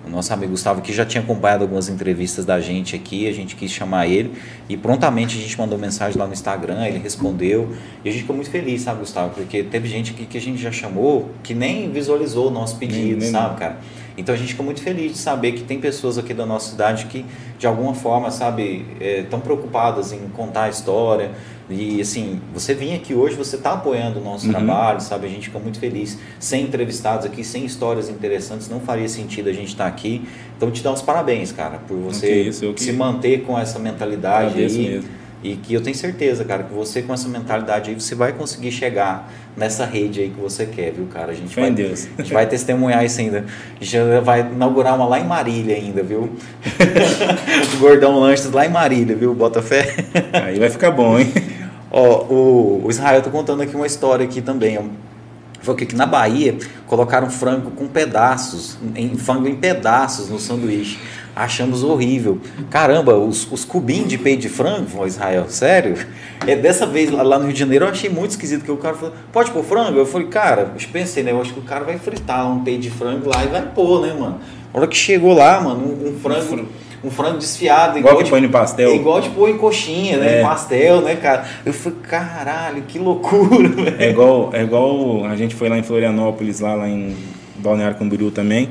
O nosso amigo Gustavo aqui já tinha acompanhado algumas entrevistas da gente aqui, a gente quis chamar ele e prontamente a gente mandou mensagem lá no Instagram, ele respondeu e a gente ficou muito feliz, sabe, Gustavo? Porque teve gente aqui que a gente já chamou que nem visualizou o nosso pedido, Nem- nem- sabe, cara? Então a gente ficou muito feliz de saber que tem pessoas aqui da nossa cidade que de alguma forma, sabe, estão preocupadas em contar a história, E assim, você vir aqui hoje, você está apoiando o nosso Uhum. trabalho, sabe? A gente fica muito feliz. Sem entrevistados aqui, sem histórias interessantes, não faria sentido a gente estar aqui. Então te dar os parabéns, cara, por você isso, que se manter com essa mentalidade aí. mesmo. E que eu tenho certeza, cara, que você com essa mentalidade aí, você vai conseguir chegar nessa rede aí que você quer, viu, cara? A gente Fé vai, Deus. A gente vai testemunhar isso ainda. A gente vai inaugurar uma lá em Marília ainda, viu? Gordão Lanches lá em Marília, viu? Bota fé. Aí vai ficar bom, hein? Ó, o, o Israel tá contando aqui uma história aqui também. Foi que na Bahia colocaram frango com pedaços, em frango em pedaços no sanduíche. Achamos horrível. Caramba, os, os cubinhos de peito de frango, Israel, sério? É dessa vez lá, lá no Rio de Janeiro eu achei muito esquisito que o cara falou, pode pôr frango? Eu falei, cara, eu pensei, né? Eu acho que o cara vai fritar um peito de frango lá e vai pôr, né, mano? A hora que chegou lá, mano, um, um frango, um frango desfiado, Igual que de- põe no pastel. é igual tipo em coxinha, né? É. Em pastel, né, cara? Eu falei, caralho, que loucura, velho. É igual, é igual a gente foi lá em Florianópolis, lá, lá em Balneário Camboriú também.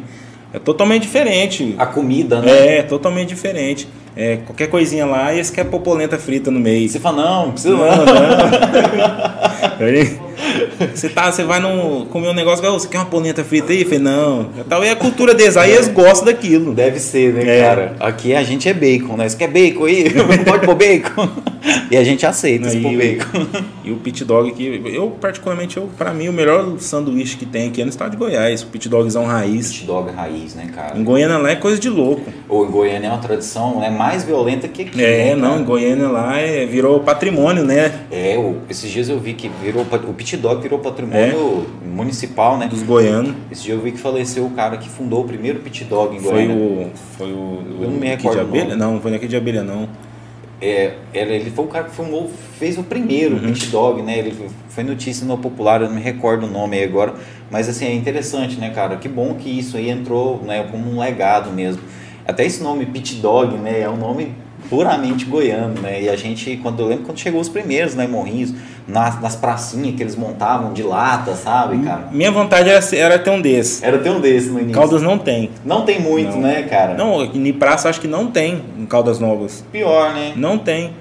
É totalmente diferente. A comida, né? É, totalmente diferente. É, qualquer coisinha lá e esse quer pôr polenta frita no meio. Você fala, não, não precisa Não, não. não. Você tá, você vai no comer um negócio, "Ô, você quer uma polenta frita aí? Eu falei, não. Tal é a cultura deles, aí eles gostam daquilo. Deve ser, né, É. cara? Aqui a gente é bacon, né? Você quer bacon aí? Pode pôr bacon? E a gente aceita se Aí pôr o- bacon. E o pit dog aqui, eu particularmente, eu, pra mim, o melhor sanduíche que tem aqui é no estado de Goiás. O pit dogzão raiz. Hot dog raiz, né, cara? Em Goiânia lá é coisa de louco. Ou em Goiânia é uma tradição né, mais violenta que aqui. É, né, não, em Goiânia lá é, virou patrimônio, né? É, o- esses dias eu vi que virou, o pit dog virou patrimônio municipal, né? Dos goianos. Esse dia eu vi que faleceu o cara que fundou o primeiro pit dog em Foi Goiânia. o. Foi o. Eu não me aqui de recordo o abelha? nome. Não, não foi naquele de abelha, não. É, ele, foi o cara que fundou, fez o primeiro Uhum. pit dog, né? Ele foi notícia no popular, eu não me recordo o nome aí agora, mas assim, é interessante, né, cara? Que bom que isso aí entrou, né, como um legado mesmo. Até esse nome pit dog, né, é um nome puramente goiano, né? E a gente, quando eu lembro quando chegou os primeiros, né, morrinhos, nas, nas pracinhas que eles montavam de lata, sabe, cara? Minha vontade era, era ter um desse. Era ter um desse no início. Caldas não tem. Não tem muito, Não. né, cara? Não, em praça acho que não tem em Caldas Novas. Pior, né? Não tem.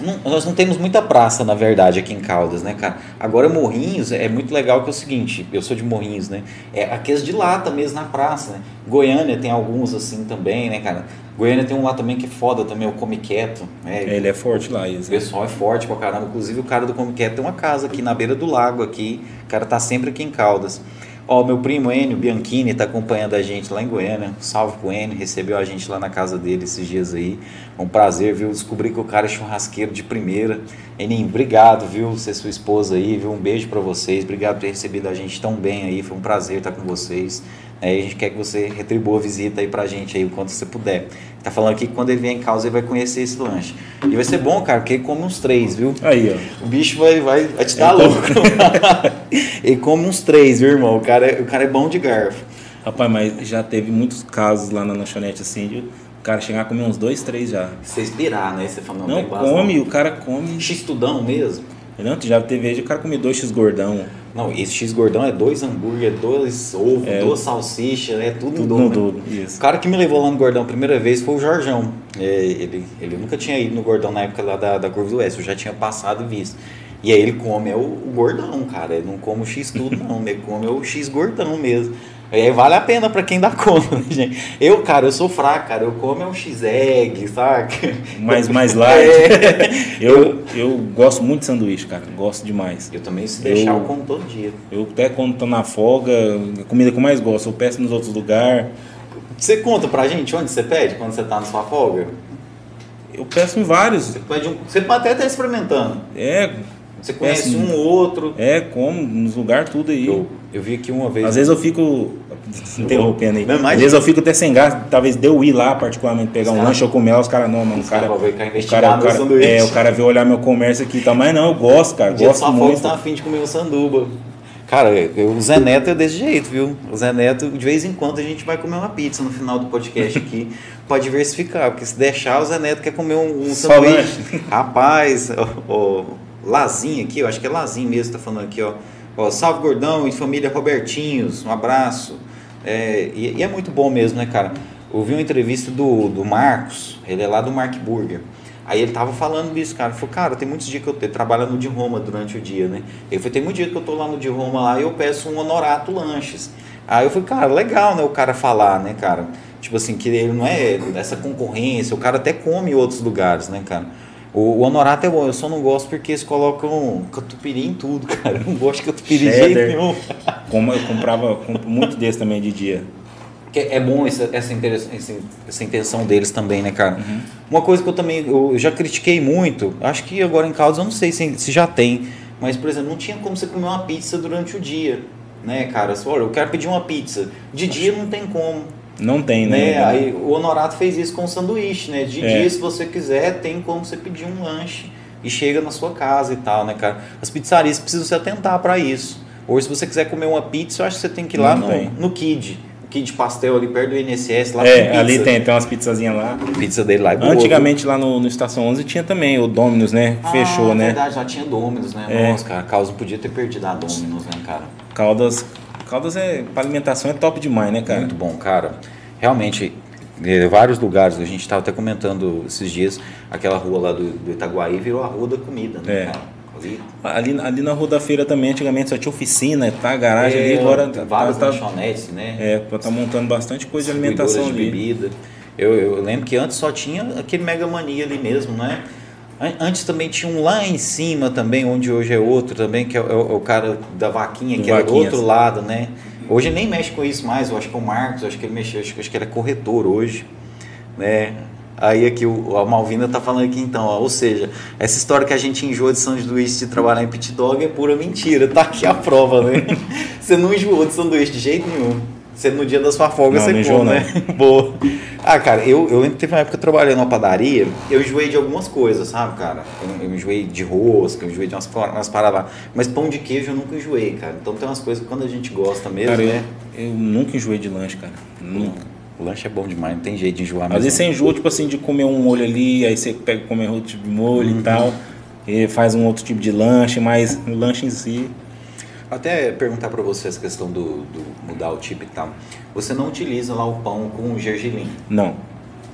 Não- nós não temos muita praça, na verdade, aqui em Caldas, né, cara? Agora, Morrinhos é muito legal que é o seguinte, eu sou de Morrinhos, né? É aqueles de lata mesmo na praça, né? Goiânia tem alguns assim também, né, cara? Goiânia tem um lá também que é foda também, o Come Quieto, né? Ele é forte lá, O isso. pessoal é forte pra caramba. Inclusive o cara do Come Quieto tem uma casa aqui na beira do lago aqui. O cara tá sempre aqui em Caldas. Ó, meu primo Enio Bianchini tá acompanhando a gente lá em Goiânia. Salve pro Enio, recebeu a gente lá na casa dele esses dias aí. Um prazer, viu? Descobri que o cara é churrasqueiro de primeira. Eninho, obrigado, viu? E sua esposa aí, viu? Um beijo pra vocês. Obrigado por ter recebido a gente tão bem aí. Foi um prazer estar com vocês. E a gente quer que você retribua a visita aí pra gente aí o quanto você puder. Tá falando aqui que quando ele vier em casa ele vai conhecer esse lanche. E vai ser bom, cara, porque ele come uns três, viu? Aí, ó. O bicho vai, vai, vai te dar Então- louco. ele come uns três, viu, irmão? O cara, é, o cara é bom de garfo. Rapaz, mas já teve muitos casos lá na lanchonete assim, de o cara chegar a comer uns dois, três já. Você espirar, né? Você fala, não, Não come, o cara come. X-tudão mesmo? Não, já teve vez de o cara comer dois X gordão. Não, esse X-gordão é dois hambúrguer, dois ovos, É. duas salsichas, é tudo, Tudo no dobro. dobro. Isso. O cara que me levou lá no Gordão a primeira vez foi o Jorjão. É, ele, ele nunca tinha ido no Gordão na época lá da, da Curva do Oeste, eu já tinha passado e visto. E aí ele come é o, o gordão, cara. Ele não come o X tudo, não. Ele come é o X gordão mesmo. E aí vale a pena pra quem dá conta, né, gente? Eu, cara, eu sou fraco, cara. Eu como é um X-egg, saca? Mais, mais light. É. Eu, eu gosto muito de sanduíche, cara. Gosto demais. Eu também, se deixar, Eu- eu como todo dia. Eu até quando tô na folga, a comida que eu mais gosto, eu peço nos outros lugares. Você conta pra gente onde você pede quando você tá na sua folga? Eu peço em vários. Você, pede um, você pode até estar experimentando. É, Você conhece Peço- um ou outro. é, como, nos lugares tudo aí. Eu, eu vi aqui uma vez. Às vezes eu fico. Interrompendo aí. Não, mas- Às vezes eu fico até sem gás, talvez de eu ir lá, particularmente, pegar um cara- lanche ou comer lá, os caras, não, mano, o cara. ver que O cara, o cara, é, o cara veio olhar meu comércio aqui e tal, mas não, eu gosto, cara, Um gosto sua muito. você tá afim de comer um sanduba. Cara, eu, o Zé Neto é desse jeito, viu? O Zé Neto, de vez em quando, a gente vai comer uma pizza no final do podcast aqui pra diversificar. Porque se deixar, o Zé Neto quer comer um, um sanduíche. Rapaz, o, o Lazinho aqui, eu acho que é Lazinho mesmo tá falando aqui, ó. Ó, Salve Gordão e família Robertinhos, um abraço. É, e, e é muito bom mesmo, né, cara? Eu vi uma entrevista do, do Marcos, ele é lá do Mark Burger. Aí ele tava falando disso, cara. Ele falou, cara, tem muitos dias que eu te, trabalho no de Roma durante o dia, né? Ele falou, tem muitos dias que eu tô lá no de Roma lá e eu peço um honorato lanches. Aí eu falei, cara, legal, né, o cara falar, né, cara? Tipo assim, que ele não é dessa concorrência, o cara até come em outros lugares, né, cara? O, o honorato é bom, eu só não gosto porque eles colocam catupiry em tudo, cara. Eu não gosto de catupiry de jeito nenhum. Como eu comprava compro muito desse também de dia. Que é bom essa, essa, essa intenção deles também, né, cara? Uhum. Uma coisa que eu também eu já critiquei muito, acho que agora em Caldas eu não sei se, se já tem, mas, por exemplo, não tinha como você comer uma pizza durante o dia, né, cara? Você, olha, eu quero pedir uma pizza. De dia não tem como. Não tem, né? né? Aí o Honorato fez isso com o sanduíche, né? De é. dia, se você quiser, tem como você pedir um lanche e chega na sua casa e tal, né, cara? As pizzarias precisam se atentar para isso. Ou se você quiser comer uma pizza, eu acho que você tem que ir lá no, no Kid kit pastel ali perto do INSS. Lá é, ali tem, tem umas pizzazinhas lá. A pizza dele lá é boa. Antigamente lá no, no Estação 11 tinha também o Dominus, né? Ah, Fechou, né? verdade, já tinha Dominus, né? É. Nossa, cara, Caldas não podia ter perdido a Dominus, né, cara? Caldas, Caldas é, para alimentação é top demais, né, cara? Muito bom, cara. Realmente, é, vários lugares, a gente estava até comentando esses dias, aquela rua lá do, do Itaguaí virou a rua da comida, né, é. cara? Ali, ali na Rua da Feira também, antigamente só tinha oficina, tá? Garagem é, ali, agora. Várias tá, lanchonetes, né? É, tá montando bastante coisa de alimentação de ali. bebida. Eu, eu lembro que antes só tinha aquele Mega Mania ali mesmo, né? Antes também tinha um lá em cima também, onde hoje é outro também, que é o, é o cara da vaquinha, do que era do outro lado, né? Hoje nem mexe com isso mais, eu acho que é o Marcos, acho que ele mexeu, acho, acho que ele é corretor hoje, né? Aí aqui o, a Malvina tá falando aqui então, ó, ou seja, essa história que a gente enjoa de sanduíche de trabalhar em pit dog é pura mentira. Tá aqui a prova, né? você não enjoou de sanduíche de jeito nenhum. Você no dia da sua folga não, você come, né? Boa. Ah, cara, eu, eu lembro que teve uma época trabalhei numa padaria, eu enjoei de algumas coisas, sabe, cara? Eu, eu enjoei de rosca, eu enjoei de umas, umas paradas. Mas pão de queijo eu nunca enjoei, cara. Então tem umas coisas que quando a gente gosta mesmo, cara, né? Eu, eu nunca enjoei de lanche, cara. Nunca. O lanche é bom demais, não tem jeito de enjoar mesmo. Às vezes você enjoa, tipo assim, de comer um molho ali, aí você pega comer outro tipo de molho uhum. e tal, e faz um outro tipo de lanche, mas o lanche em si. Até perguntar para você essa questão do, do, mudar o tipo e tal. Você não utiliza lá o pão com gergelim? Não.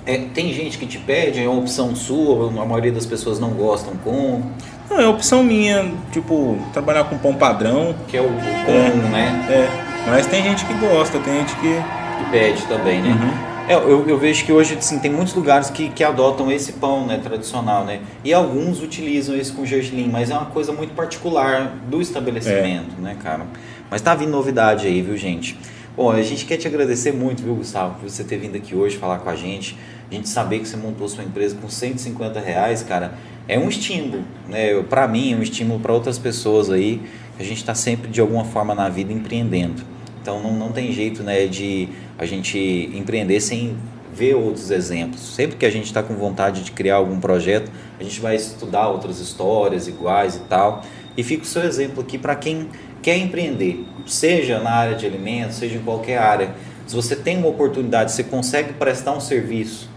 É, tem gente que te pede, é uma opção sua, a maioria das pessoas não gostam com. Não, é opção minha, tipo, trabalhar com pão padrão. Que é o, o comum, é, né? É. Mas tem gente que gosta, tem gente que que pede também, né? Uhum. É, eu, eu, vejo que hoje assim, tem muitos lugares que, que adotam esse pão né, tradicional, né? E alguns utilizam esse com gergelim, mas é uma coisa muito particular do estabelecimento, é. né, cara? Mas tá vindo novidade aí, viu, gente? Bom, a gente quer te agradecer muito, viu, Gustavo, por você ter vindo aqui hoje falar com a gente. A gente saber que você montou sua empresa com 150 reais, cara, é um estímulo, né? Para mim, é um estímulo para outras pessoas aí. A gente está sempre, de alguma forma, na vida empreendendo. Então não, não tem jeito né, de a gente empreender sem ver outros exemplos. Sempre que a gente está com vontade de criar algum projeto, a gente vai estudar outras histórias iguais e tal. E fica o seu exemplo aqui para quem quer empreender, seja na área de alimentos, seja em qualquer área. Se você tem uma oportunidade, você consegue prestar um serviço,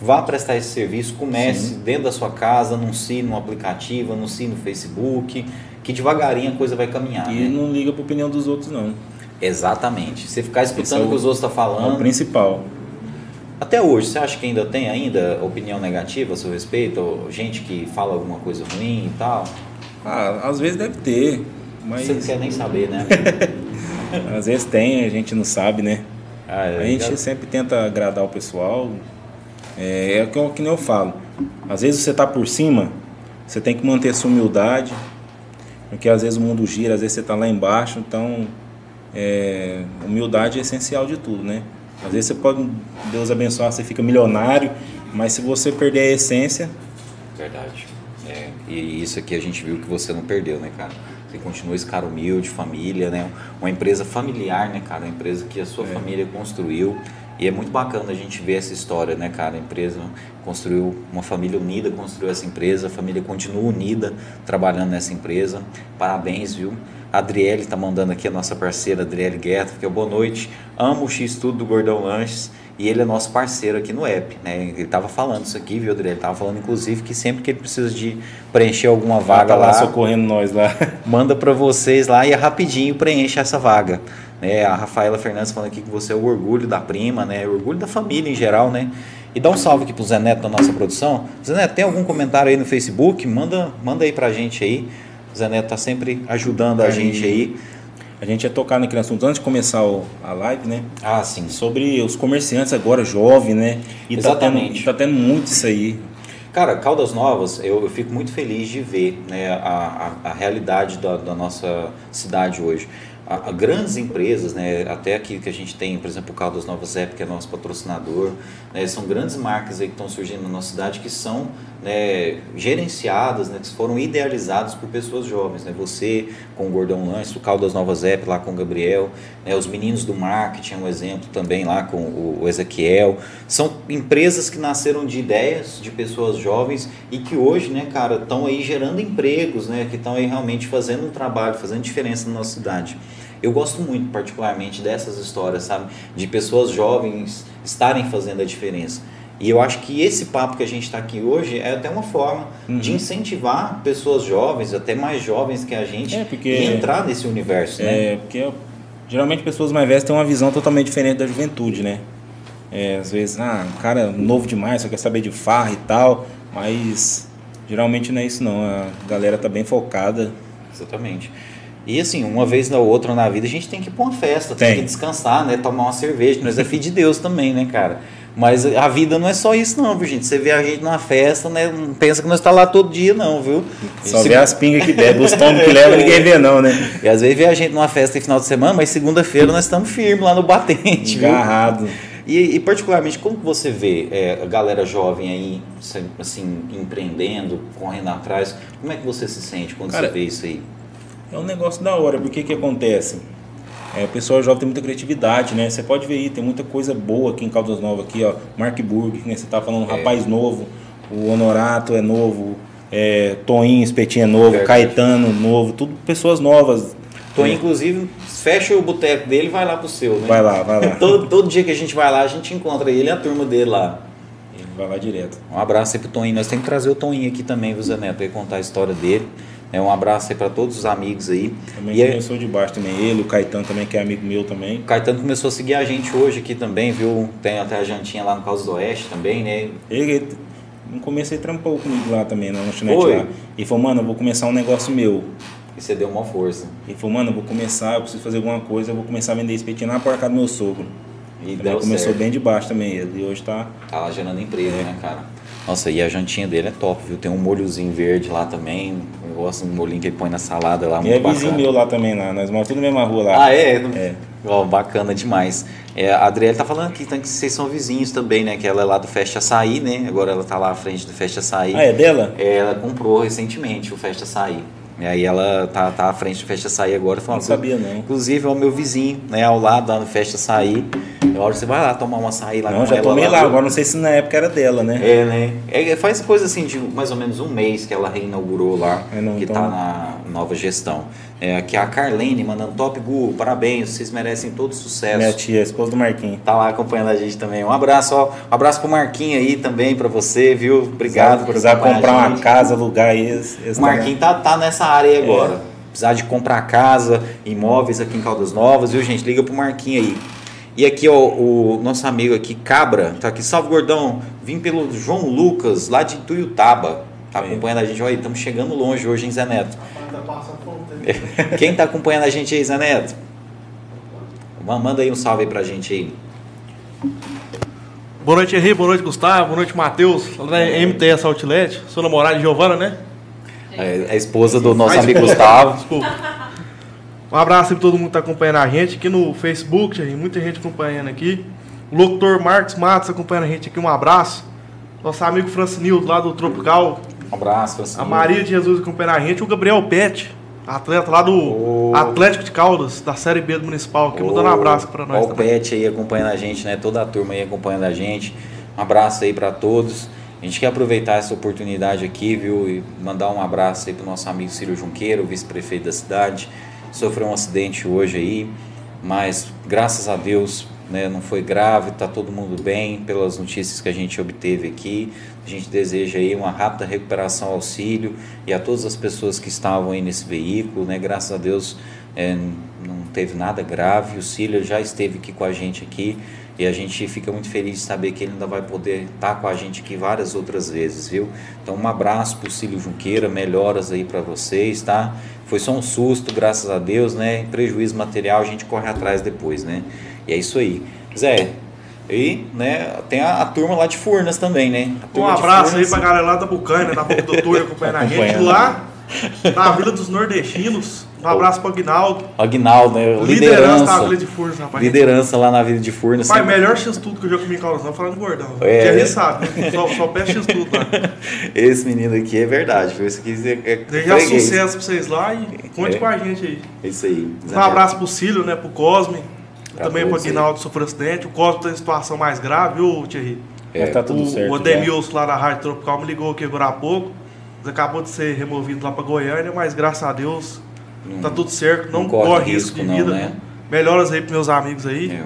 vá prestar esse serviço, comece Sim. dentro da sua casa, anuncie no aplicativo, anuncie no Facebook, que devagarinho a coisa vai caminhar. E né? não liga para a opinião dos outros, não. Exatamente. Você ficar escutando é o que os outros estão tá falando. É o principal. Até hoje, você acha que ainda tem ainda opinião negativa a seu respeito? Ou gente que fala alguma coisa ruim e tal? Ah, às vezes deve ter. Mas... Você não quer nem saber, né? às vezes tem, a gente não sabe, né? Ah, é, a gente sempre tenta agradar o pessoal. É, é o que, que nem eu falo. Às vezes você está por cima, você tem que manter sua humildade. Porque às vezes o mundo gira, às vezes você está lá embaixo, então é, humildade é essencial de tudo, né? Às vezes você pode, Deus abençoar, você fica milionário, mas se você perder a essência. Verdade. É, e isso aqui a gente viu que você não perdeu, né, cara? Você continua esse cara humilde, família, né? Uma empresa familiar, né, cara? Uma empresa que a sua é. família construiu. E é muito bacana a gente ver essa história, né, cara? A empresa construiu, uma família unida construiu essa empresa, a família continua unida trabalhando nessa empresa. Parabéns, viu? A Adriele está mandando aqui, a nossa parceira Adriele Guetta, que é boa noite. Amo o X-Tudo do Gordão Lanches e ele é nosso parceiro aqui no app, né? Ele estava falando isso aqui, viu, Adriele? Ele estava falando, inclusive, que sempre que ele precisa de preencher alguma vaga tá lá, lá, socorrendo nós lá, manda para vocês lá e é rapidinho preenche essa vaga. Né? A Rafaela Fernandes falando aqui que você é o orgulho da prima, né? O orgulho da família em geral, né? E dá um salve aqui pro Zé Neto da nossa produção. Zé Neto, tem algum comentário aí no Facebook? Manda, manda aí pra gente aí. O Zé Neto tá sempre ajudando a gente aí. A gente ia tocar naquele assunto antes de começar o, a live, né? Ah, sim. Sobre os comerciantes agora, jovem, né? E Exatamente. Tá tendo, tá tendo muito isso aí. Cara, Caldas Novas, eu, eu fico muito feliz de ver né, a, a, a realidade da, da nossa cidade hoje a, a grandes empresas, né, até aqui que a gente tem, por exemplo, o Caldas Novas App, que é nosso patrocinador, né, são grandes marcas aí que estão surgindo na nossa cidade que são né, gerenciadas, né, que foram idealizadas por pessoas jovens. Né, você com o Gordão Lanches, o Caldas Novas App lá com o Gabriel, né, os meninos do marketing um exemplo também lá com o, o Ezequiel. São empresas que nasceram de ideias de pessoas jovens e que hoje, né, cara, estão aí gerando empregos, né, que estão aí realmente fazendo um trabalho, fazendo diferença na nossa cidade. Eu gosto muito, particularmente, dessas histórias, sabe? De pessoas jovens estarem fazendo a diferença. E eu acho que esse papo que a gente está aqui hoje é até uma forma uhum. de incentivar pessoas jovens, até mais jovens que a gente, é porque, entrar nesse universo, né? É, porque geralmente pessoas mais velhas têm uma visão totalmente diferente da juventude, né? É, às vezes, ah, um cara novo demais, só quer saber de farra e tal, mas geralmente não é isso não, a galera tá bem focada. Exatamente. E assim, uma vez ou outra na vida a gente tem que ir pra uma festa, tem, tem que descansar, né? Tomar uma cerveja. Nós é filho de Deus também, né, cara? Mas a vida não é só isso, não, viu, gente? Você vê a gente numa festa, né? Não pensa que nós está lá todo dia, não, viu? Só Se... vê as pingas que bebe, os tombos que leva, ninguém vê, não, né? E às vezes vê a gente numa festa em final de semana, mas segunda-feira nós estamos firmes lá no batente, Engarrado. E, e, particularmente, como você vê é, a galera jovem aí, assim, empreendendo, correndo atrás? Como é que você se sente quando Cara, você vê isso aí? É um negócio da hora, porque que acontece? É, o pessoal jovem tem muita criatividade, né? Você pode ver aí, tem muita coisa boa aqui em Caldas Novas, aqui, ó. Mark Burg, né? Você tá falando, um é. rapaz novo, o Honorato é novo, é, Toinho Espetinho é novo, Verdade. Caetano novo, tudo pessoas novas. É. inclusive, fecha o boteco dele e vai lá pro seu, né? Vai lá, vai lá. todo, todo dia que a gente vai lá, a gente encontra ele e a turma dele lá. Ele vai lá direto. Um abraço aí pro Toinho. Nós temos que trazer o Toinho aqui também, viu, Zé Neto, pra contar a história dele. É, um abraço aí para todos os amigos aí. Também e começou é... de baixo também, ele, o Caetano também, que é amigo meu também. O Caetano começou a seguir a gente hoje aqui também, viu? Tem até a jantinha lá no Caos do Oeste também, né? Ele, no começo ele trampou comigo lá também, na lanchonete Foi. lá. E falou, mano, eu vou começar um negócio meu. E você deu uma força. E falou, mano, eu vou começar, eu preciso fazer alguma coisa, eu vou começar a vender espetinho na porca do meu sogro. E começou certo. bem de baixo também ele, e hoje tá... Tá lá gerando emprego, é. né, cara? Nossa, e a jantinha dele é top, viu? Tem um molhozinho verde lá também. Eu gosto do molhinho que ele põe na salada lá. E é vizinho meu lá também, lá. Nós moramos tudo na mesma rua lá. Ah, é? É. Oh, bacana demais. É, a Adriele tá falando aqui que vocês são vizinhos também, né? Que ela é lá do Festa Açaí, né? Agora ela tá lá à frente do Festa Açaí. Ah, é dela? É, ela comprou recentemente o Festa Açaí. E aí ela tá, tá à frente do Festa Açaí agora. Falando, não sabia, não. Inclusive é o meu vizinho, né? Ao lado lá no Festa Açaí. A hora você vai lá tomar uma açaí lá não, já tomei lá, lá, agora não sei se na época era dela, né? É, né? É, faz coisa assim de mais ou menos um mês que ela reinaugurou lá, é, não, que então... tá na nova gestão. É, aqui a Carlene mandando top Gu, parabéns, vocês merecem todo sucesso. Minha tia, esposa do Marquinhos. Tá lá acompanhando a gente também. Um abraço, ó, um abraço pro Marquinhos aí também para você, viu? Obrigado por precisar comprar uma casa, alugar esse. esse o Marquinhos tá, tá nessa área aí agora. É. Precisar de comprar casa, imóveis aqui em Caldas Novas, viu, gente? Liga pro Marquinhos aí. E aqui, ó, o nosso amigo aqui, Cabra, tá aqui. Salve, gordão. Vim pelo João Lucas, lá de Tuiutaba. Tá acompanhando a gente. Olha, estamos chegando longe hoje, hein, Zé Neto? Quem tá acompanhando a gente aí, Zé Neto? Manda aí um salve aí pra gente aí. Boa noite, Henrique. Boa noite, Gustavo. Boa noite, Matheus. Lá na MTS Outlet. Sou namorado de Giovana, né? É a esposa do nosso amigo Gustavo. Desculpa. Um abraço para todo mundo que está acompanhando a gente aqui no Facebook, gente, muita gente acompanhando aqui. O locutor Marcos Matos acompanhando a gente aqui, um abraço. Nosso amigo Francinildo lá do Tropical. Um abraço, Francinildo. A Maria de Jesus acompanhando a gente. O Gabriel Pet, atleta lá do oh. Atlético de Caldas, da Série B do Municipal, aqui, oh. mandando um abraço para nós. O Pet aí acompanhando a gente, né? Toda a turma aí acompanhando a gente. Um abraço aí para todos. A gente quer aproveitar essa oportunidade aqui, viu? E mandar um abraço aí pro nosso amigo Ciro Junqueiro, vice-prefeito da cidade sofreu um acidente hoje aí, mas graças a Deus né, não foi grave, está todo mundo bem, pelas notícias que a gente obteve aqui. A gente deseja aí uma rápida recuperação auxílio e a todas as pessoas que estavam aí nesse veículo, né, graças a Deus é, não teve nada grave. O Cílio já esteve aqui com a gente aqui e a gente fica muito feliz de saber que ele ainda vai poder estar com a gente aqui várias outras vezes, viu? Então um abraço pro Cílio Junqueira, melhoras aí para vocês, tá? Foi só um susto, graças a Deus, né? Prejuízo material a gente corre atrás depois, né? E é isso aí. Zé, e né, tem a, a turma lá de Furnas também, né? Um abraço aí pra galera lá da Bucaina, da Boca do Touro acompanhando a gente. Lá, na Vila dos Nordestinos. Um abraço pro Aguinaldo. Aguinaldo, né? Liderança Liderança. da Vila de Furnas, rapaz. Liderança lá na Vila de Furnas. Pai, sempre- melhor X-Tudo que eu já comi em Calazão, falando gordão. É. A gente sabe, só, só peço X-Tudo lá. Esse menino aqui é verdade. Foi isso que é, é Desejar freguês. sucesso pra vocês lá e conte É. com a gente aí. É isso aí. Um abraço pro Cílio, né? Pro Cosme. Pra também pro. Aguinaldo que sofreu acidente. O Cosme tá em situação mais grave, viu, Thierry? Mas tá tudo o, certo. o. Ademilson lá da Rádio Tropical me ligou aqui agora há pouco. Acabou de ser removido lá pra Goiânia, mas graças a Deus Não- tá tudo certo. Não, não corre corre risco risco de não, vida. né? Melhoras aí pros meus amigos aí. É,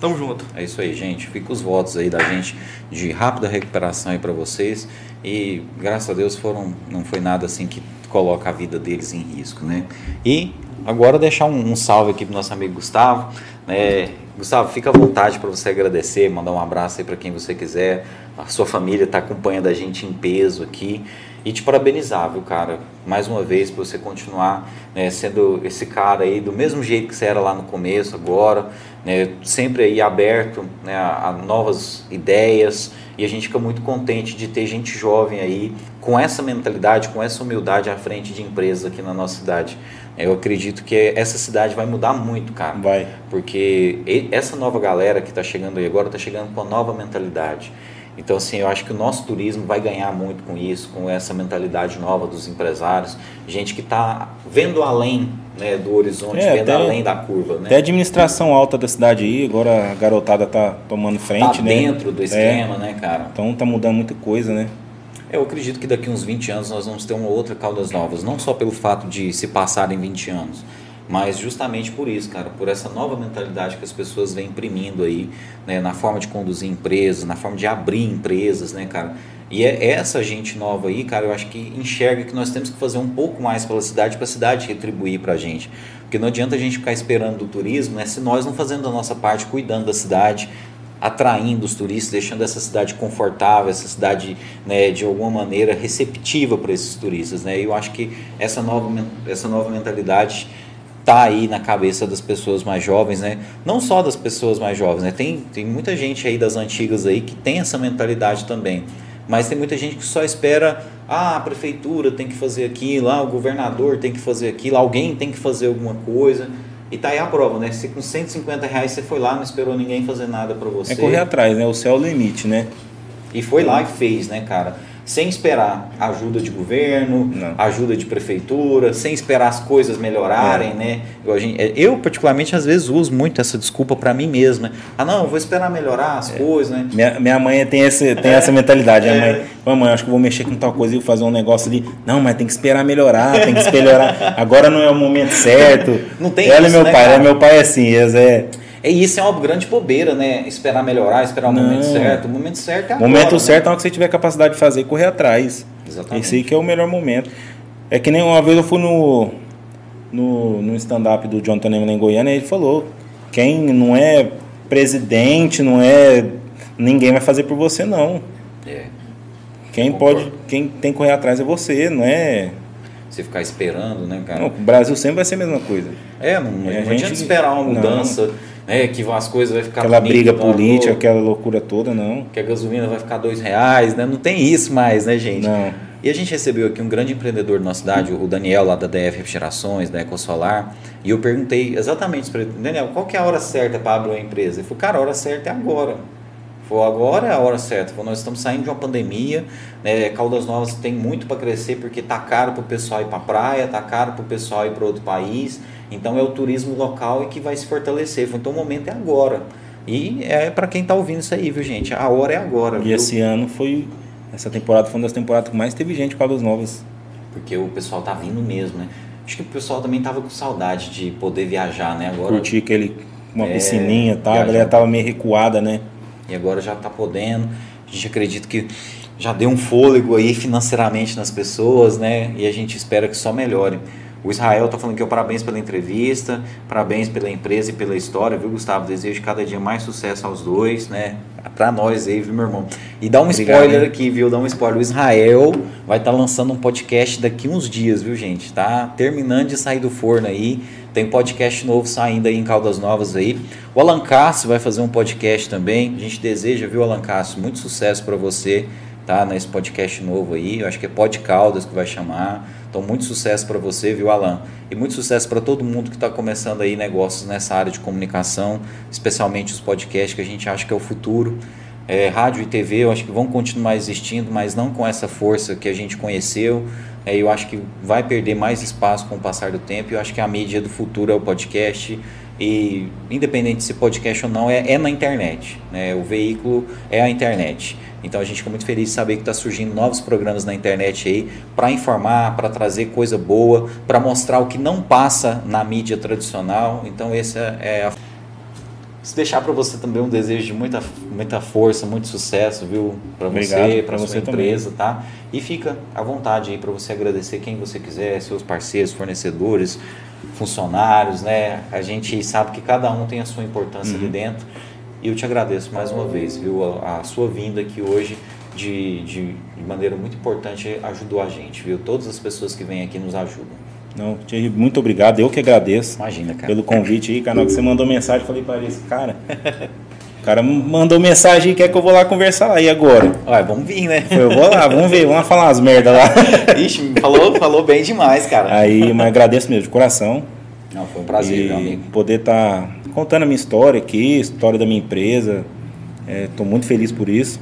Tamo junto. É isso aí, gente. Fica os votos aí da gente de rápida recuperação aí para vocês. E graças a Deus foram, não foi nada assim que coloca a vida deles em risco, né? E agora deixar um, um salve aqui pro nosso amigo Gustavo, né? Gustavo, fica à vontade para você agradecer, mandar um abraço aí para quem você quiser. A sua família está acompanhando a gente em peso aqui. E te parabenizar, viu, cara? Mais uma vez, por você continuar né, sendo esse cara aí do mesmo jeito que você era lá no começo, agora, né, sempre aí aberto né, a, a novas ideias. E a gente fica muito contente de ter gente jovem aí com essa mentalidade, com essa humildade à frente de empresas aqui na nossa cidade. Eu acredito que essa cidade vai mudar muito, cara. Vai. Porque essa nova galera que está chegando aí agora está chegando com uma nova mentalidade. Então, assim, eu acho que o nosso turismo vai ganhar muito com isso, com essa mentalidade nova dos empresários. Gente que está vendo além né, do horizonte, É, vendo até- além da curva, Até a né? administração alta da cidade aí, agora a garotada tá tomando frente, Tá né? dentro do É, esquema, né, cara? então tá mudando muita coisa, né? Eu acredito que daqui uns 20 anos nós vamos ter uma outra Caldas Novas, não só pelo fato de se passarem 20 anos, mas justamente por isso, cara, por essa nova mentalidade que as pessoas vêm imprimindo aí, né, na forma de conduzir empresas, na forma de abrir empresas, né, cara? E é essa gente nova aí, cara, eu acho que enxerga que nós temos que fazer um pouco mais pela cidade, para a cidade retribuir para a gente. Porque não adianta a gente ficar esperando do turismo, né, se nós não fazendo a nossa parte, cuidando da cidade, atraindo os turistas, deixando essa cidade confortável, essa cidade né, de alguma maneira receptiva para esses turistas. Né? E eu acho que essa nova, essa nova mentalidade está aí na cabeça das pessoas mais jovens, né? não só das pessoas mais jovens, né? tem, tem muita gente aí das antigas aí que tem essa mentalidade também. Mas tem muita gente que só espera, ah, a prefeitura tem que fazer aquilo, ah, o governador tem que fazer aquilo, alguém tem que fazer alguma coisa. E tá aí a prova, né? Se com 150 reais você foi lá, não esperou ninguém fazer nada para você. É correr atrás, né? O céu é o limite, né? E foi lá e fez, né, cara? Sem esperar ajuda de governo, Não. ajuda de prefeitura, sem esperar as coisas melhorarem, né? Eu, gente- eu, particularmente, às vezes uso muito essa desculpa para mim mesmo, né? Ah, não, eu vou esperar melhorar as coisas, né? Minha, minha mãe tem, esse, tem essa mentalidade. Minha mãe, mamãe, acho que vou mexer com tal coisa e vou fazer um negócio ali. Não, mas tem que esperar melhorar, tem que melhorar. Agora não é o momento certo. Não tem Ela isso, e meu né, pai, cara? ela meu pai é assim, eles é. E isso é uma grande bobeira, né? Esperar melhorar, esperar o Não. momento certo. O momento certo é agora, momento né? certo é o que você tiver capacidade de fazer e correr atrás. Exatamente. Esse aí que é o melhor momento. É que nem uma vez eu fui no, no, no stand-up do Jonathan Neyman em Goiânia e ele falou: quem não é presidente, não é. Ninguém vai fazer por você, não. É. Quem Concordo. pode, quem tem que correr atrás é você, não é. Você ficar esperando, né, cara? Não, o Brasil sempre vai ser a mesma coisa. É, não, não É, a adianta gente- esperar uma não. Né? Que as coisas vai ficar Aquela briga política, aquela loucura toda, não. que a gasolina vai ficar dois reais, né? Não tem isso mais, né, gente? Não. E a gente recebeu aqui um grande empreendedor da nossa cidade, o Daniel, lá da DF Refrigerações, da EcoSolar, e eu perguntei exatamente para ele, Daniel, qual que é a hora certa para abrir uma empresa? Ele falou, cara, a hora certa é agora. Foi agora é a hora certa. Falou, nós estamos saindo de uma pandemia, né? Caldas Novas tem muito para crescer porque tá caro para o pessoal ir para a praia, tá caro para o pessoal ir para outro país. Então é o turismo local e que vai se fortalecer. Então o momento é agora. E é para quem tá ouvindo isso aí, viu, gente? A hora é agora. E viu? esse ano foi. Essa temporada foi uma das temporadas que mais teve gente com Caldas Novas. Porque o pessoal tá vindo mesmo, né? Acho que o pessoal também tava com saudade de poder viajar, né? Agora, Curti aquele. Uma É, piscininha e tal, a galera tava meio recuada, né? E agora já tá podendo. A gente acredita que já deu um fôlego aí financeiramente nas pessoas, né? E a gente espera que só melhore. O Israel tá falando que eu parabéns pela entrevista, parabéns pela empresa e pela história, viu, Gustavo? Desejo cada dia mais sucesso aos dois, né? Pra nós aí, viu, meu irmão? E dá um Obrigado, spoiler hein? aqui, viu? Dá um spoiler. O Israel vai estar lançando um podcast daqui uns dias, viu, gente? Tá terminando de sair do forno aí. Tem podcast novo saindo aí em Caldas Novas aí. O Alan Cássio vai fazer um podcast também. A gente deseja, viu, Alan Cássio? Muito sucesso para você, tá? Nesse podcast novo aí. Eu acho que é Pod Caldas que vai chamar. Então, muito sucesso para você, viu, Alan? E muito sucesso para todo mundo que está começando aí negócios nessa área de comunicação, especialmente os podcasts, que a gente acha que é o futuro. É, rádio e TV eu acho que vão continuar existindo, mas não com essa força que a gente conheceu. É, eu acho que vai perder mais espaço com o passar do tempo. Eu acho que a mídia do futuro é o podcast. E independente se podcast ou não, é, é na internet. Né? O veículo é a internet. Então a gente fica muito feliz de saber que está surgindo novos programas na internet aí para informar, para trazer coisa boa, para mostrar o que não passa na mídia tradicional. Então essa é a se deixar para você também um desejo de muita, muita força, muito sucesso, viu? Para você, para sua você empresa, tá? E fica à vontade aí para você agradecer quem você quiser, seus parceiros, fornecedores, funcionários, né? A gente sabe que cada um tem a sua importância Uhum. ali dentro. E eu te agradeço mais uma vez, viu? A, a sua vinda aqui hoje de, de, de maneira muito importante ajudou a gente, viu? Todas as pessoas que vêm aqui nos ajudam. Não, Thierry, muito obrigado. Eu que agradeço Imagina, cara. pelo convite aí, canal que você mandou mensagem. Falei para ele, cara, o cara mandou mensagem e quer que eu vou lá conversar lá. E agora? Olha, vamos vir, né? Eu vou lá, vamos ver, vamos lá falar umas merda lá. Ixi, falou, falou bem demais, cara. Aí, mas agradeço mesmo, de coração. Não, foi um prazer, meu amigo. poder estar contando a minha história aqui, história da minha empresa. Estou muito feliz por isso.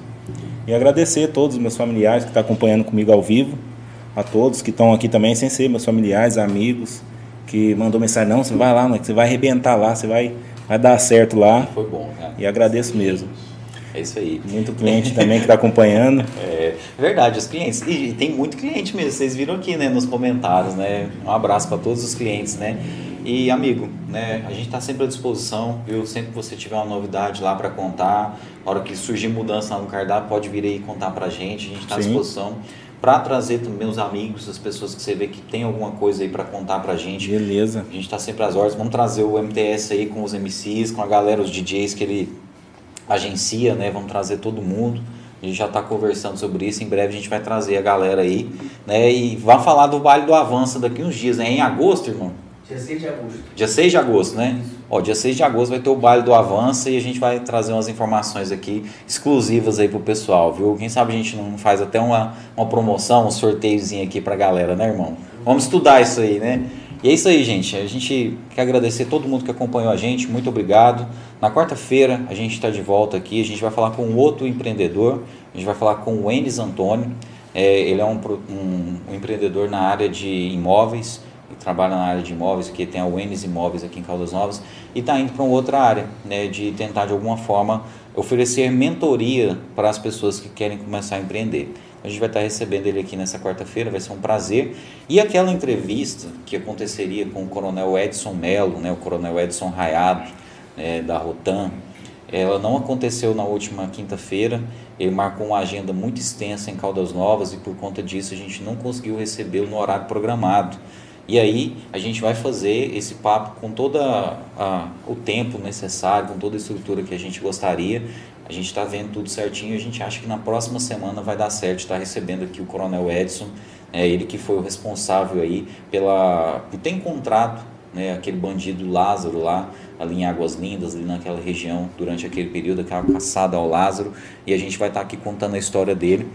E agradecer a todos os meus familiares que estão acompanhando comigo ao vivo, a todos que estão aqui também, sem ser meus familiares, amigos, que mandou mensagem, não, você vai lá, né, você vai arrebentar lá, você vai, vai dar certo lá. Foi bom, cara. E agradeço mesmo. É isso aí. Muito cliente também que está acompanhando. É verdade, os clientes. E tem muito cliente mesmo, vocês viram aqui, né, nos comentários, né? Um abraço para todos os clientes, né? E amigo, né, a gente está sempre à disposição, viu? Sempre que você tiver uma novidade lá para contar, na hora que surgir mudança lá no cardápio, pode vir aí contar pra gente, a gente está à disposição para trazer também os amigos, as pessoas que você vê que tem alguma coisa aí para contar pra gente. Beleza. A gente está sempre às ordens. Vamos trazer o MTS aí com os MCs, com a galera, os DJs que ele agencia, né? Vamos trazer todo mundo. A gente já está conversando sobre isso. Em breve a gente vai trazer a galera aí, né? E vai falar do Baile do Avança daqui uns dias, né? Em agosto, irmão? Dia 6 de agosto. Dia 6 de agosto, né? Ó, dia 6 de agosto vai ter o baile do Avança e a gente vai trazer umas informações aqui exclusivas aí pro pessoal, viu? Quem sabe a gente não faz até uma, uma promoção, um sorteiozinho aqui pra galera, né, irmão? Vamos estudar isso aí, né? E é isso aí, gente. A gente quer agradecer todo mundo que acompanhou a gente. Muito obrigado. Na quarta-feira a gente está de volta aqui. A gente vai falar com outro empreendedor. A gente vai falar com o Enes Antônio. É, ele é um, um- um empreendedor na área de imóveis. Trabalha na área de imóveis, que tem a Enes Imóveis aqui em Caldas Novas. E está indo para uma outra área, né, de tentar de alguma forma oferecer mentoria para as pessoas que querem começar a empreender. A gente vai estar recebendo ele aqui nessa quarta-feira, vai ser um prazer. E aquela entrevista que aconteceria com o Coronel Edson Melo, né, o Coronel Edson Raiado, né, da Rotan, ela não aconteceu na última quinta-feira. Ele marcou uma agenda muito extensa em Caldas Novas e por conta disso a gente não conseguiu recebê-lo no horário programado. E aí a gente vai fazer esse papo com todo o tempo necessário, com toda a estrutura que a gente gostaria. A gente está vendo tudo certinho a gente acha que na próxima semana vai dar certo estar recebendo aqui o Coronel Edson, é ele que foi o responsável aí pela, por ter encontrado né, aquele bandido Lázaro lá, ali em Águas Lindas, ali naquela região, durante aquele período, aquela caçada ao Lázaro. E a gente vai estar aqui contando a história dele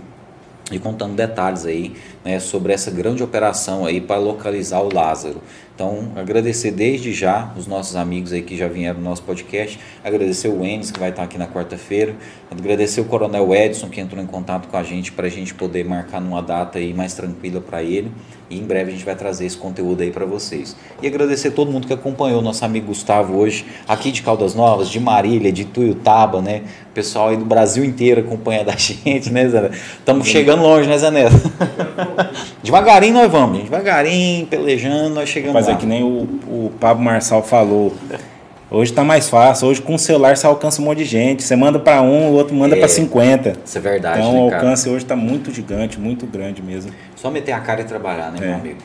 e contando detalhes aí né, sobre essa grande operação aí para localizar o Lázaro. Então, agradecer desde já os nossos amigos aí que já vieram no nosso podcast, agradecer o Enes que vai estar aqui na quarta-feira, agradecer o Coronel Edson que entrou em contato com a gente para a gente poder marcar numa data aí mais tranquila para ele. E em breve a gente vai trazer esse conteúdo aí para vocês. E agradecer todo mundo que acompanhou o nosso amigo Gustavo hoje, aqui de Caldas Novas, de Marília, de Tuiutaba, né? O pessoal aí do Brasil inteiro acompanha da gente, né, Zé? Estamos chegando longe, né, Zé Neto? Devagarinho nós vamos, gente. Devagarinho, pelejando, nós chegamos Mas lá. é que nem o, o Pablo Marçal falou. Hoje tá mais fácil. Hoje com o celular você alcança um monte de gente. Você manda para um, o outro manda É. para 50. Isso é verdade, Então né, o alcance hoje tá muito gigante, muito grande mesmo. Só meter a cara e trabalhar, né, É. meu amigo?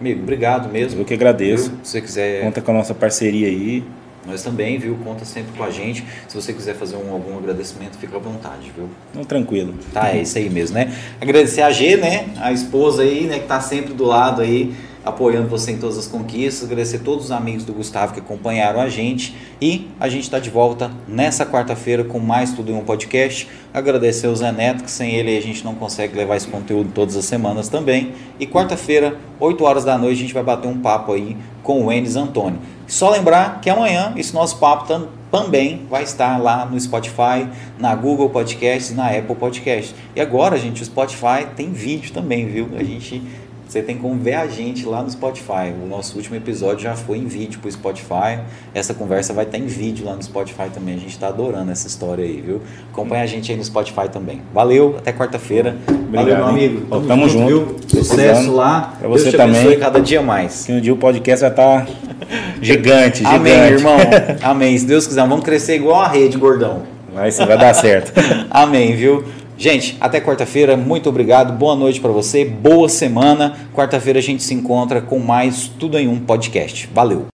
Amigo, obrigado mesmo. Eu que agradeço. Viu? Se você quiser. Conta com a nossa parceria aí. Nós também, viu? Conta sempre com a gente. Se você quiser fazer um, algum agradecimento, fica à vontade, viu? Não, tranquilo. Tá, é isso aí mesmo, né? Agradecer a G, né? A esposa aí, né? Que tá sempre do lado aí, apoiando você em todas as conquistas. Agradecer todos os amigos do Gustavo que acompanharam a gente. E a gente está de volta nessa quarta-feira com mais Tudo em um Podcast. Agradecer o Zé Neto, que sem ele a gente não consegue levar esse conteúdo todas as semanas também. E quarta-feira, 8 horas da noite, a gente vai bater um papo aí com o Enes Antônio. Só lembrar que amanhã esse nosso papo tam, também vai estar lá no Spotify, na Google Podcasts na Apple Podcasts. E agora, gente, o Spotify tem vídeo também, viu? A gente você tem como ver a gente lá no Spotify. O nosso último episódio já foi em vídeo para o Spotify. Essa conversa vai estar em vídeo lá no Spotify também. A gente está adorando essa história aí, viu? Acompanha a gente aí no Spotify também. Valeu, até quarta-feira. Valeu, meu amigo. Tamo, Tamo junto, junto, viu? Sucesso lá. Para você Deus te também. cada dia mais. Que um dia o podcast vai estar gigante, gigante. Amém, irmão. Amém. Se Deus quiser, vamos crescer igual a rede, gordão. Vai, vai dar certo. Amém, viu? Gente, até quarta-feira, muito obrigado, boa noite para você, boa semana. Quarta-feira a gente se encontra com mais Tudo em Um podcast. Valeu!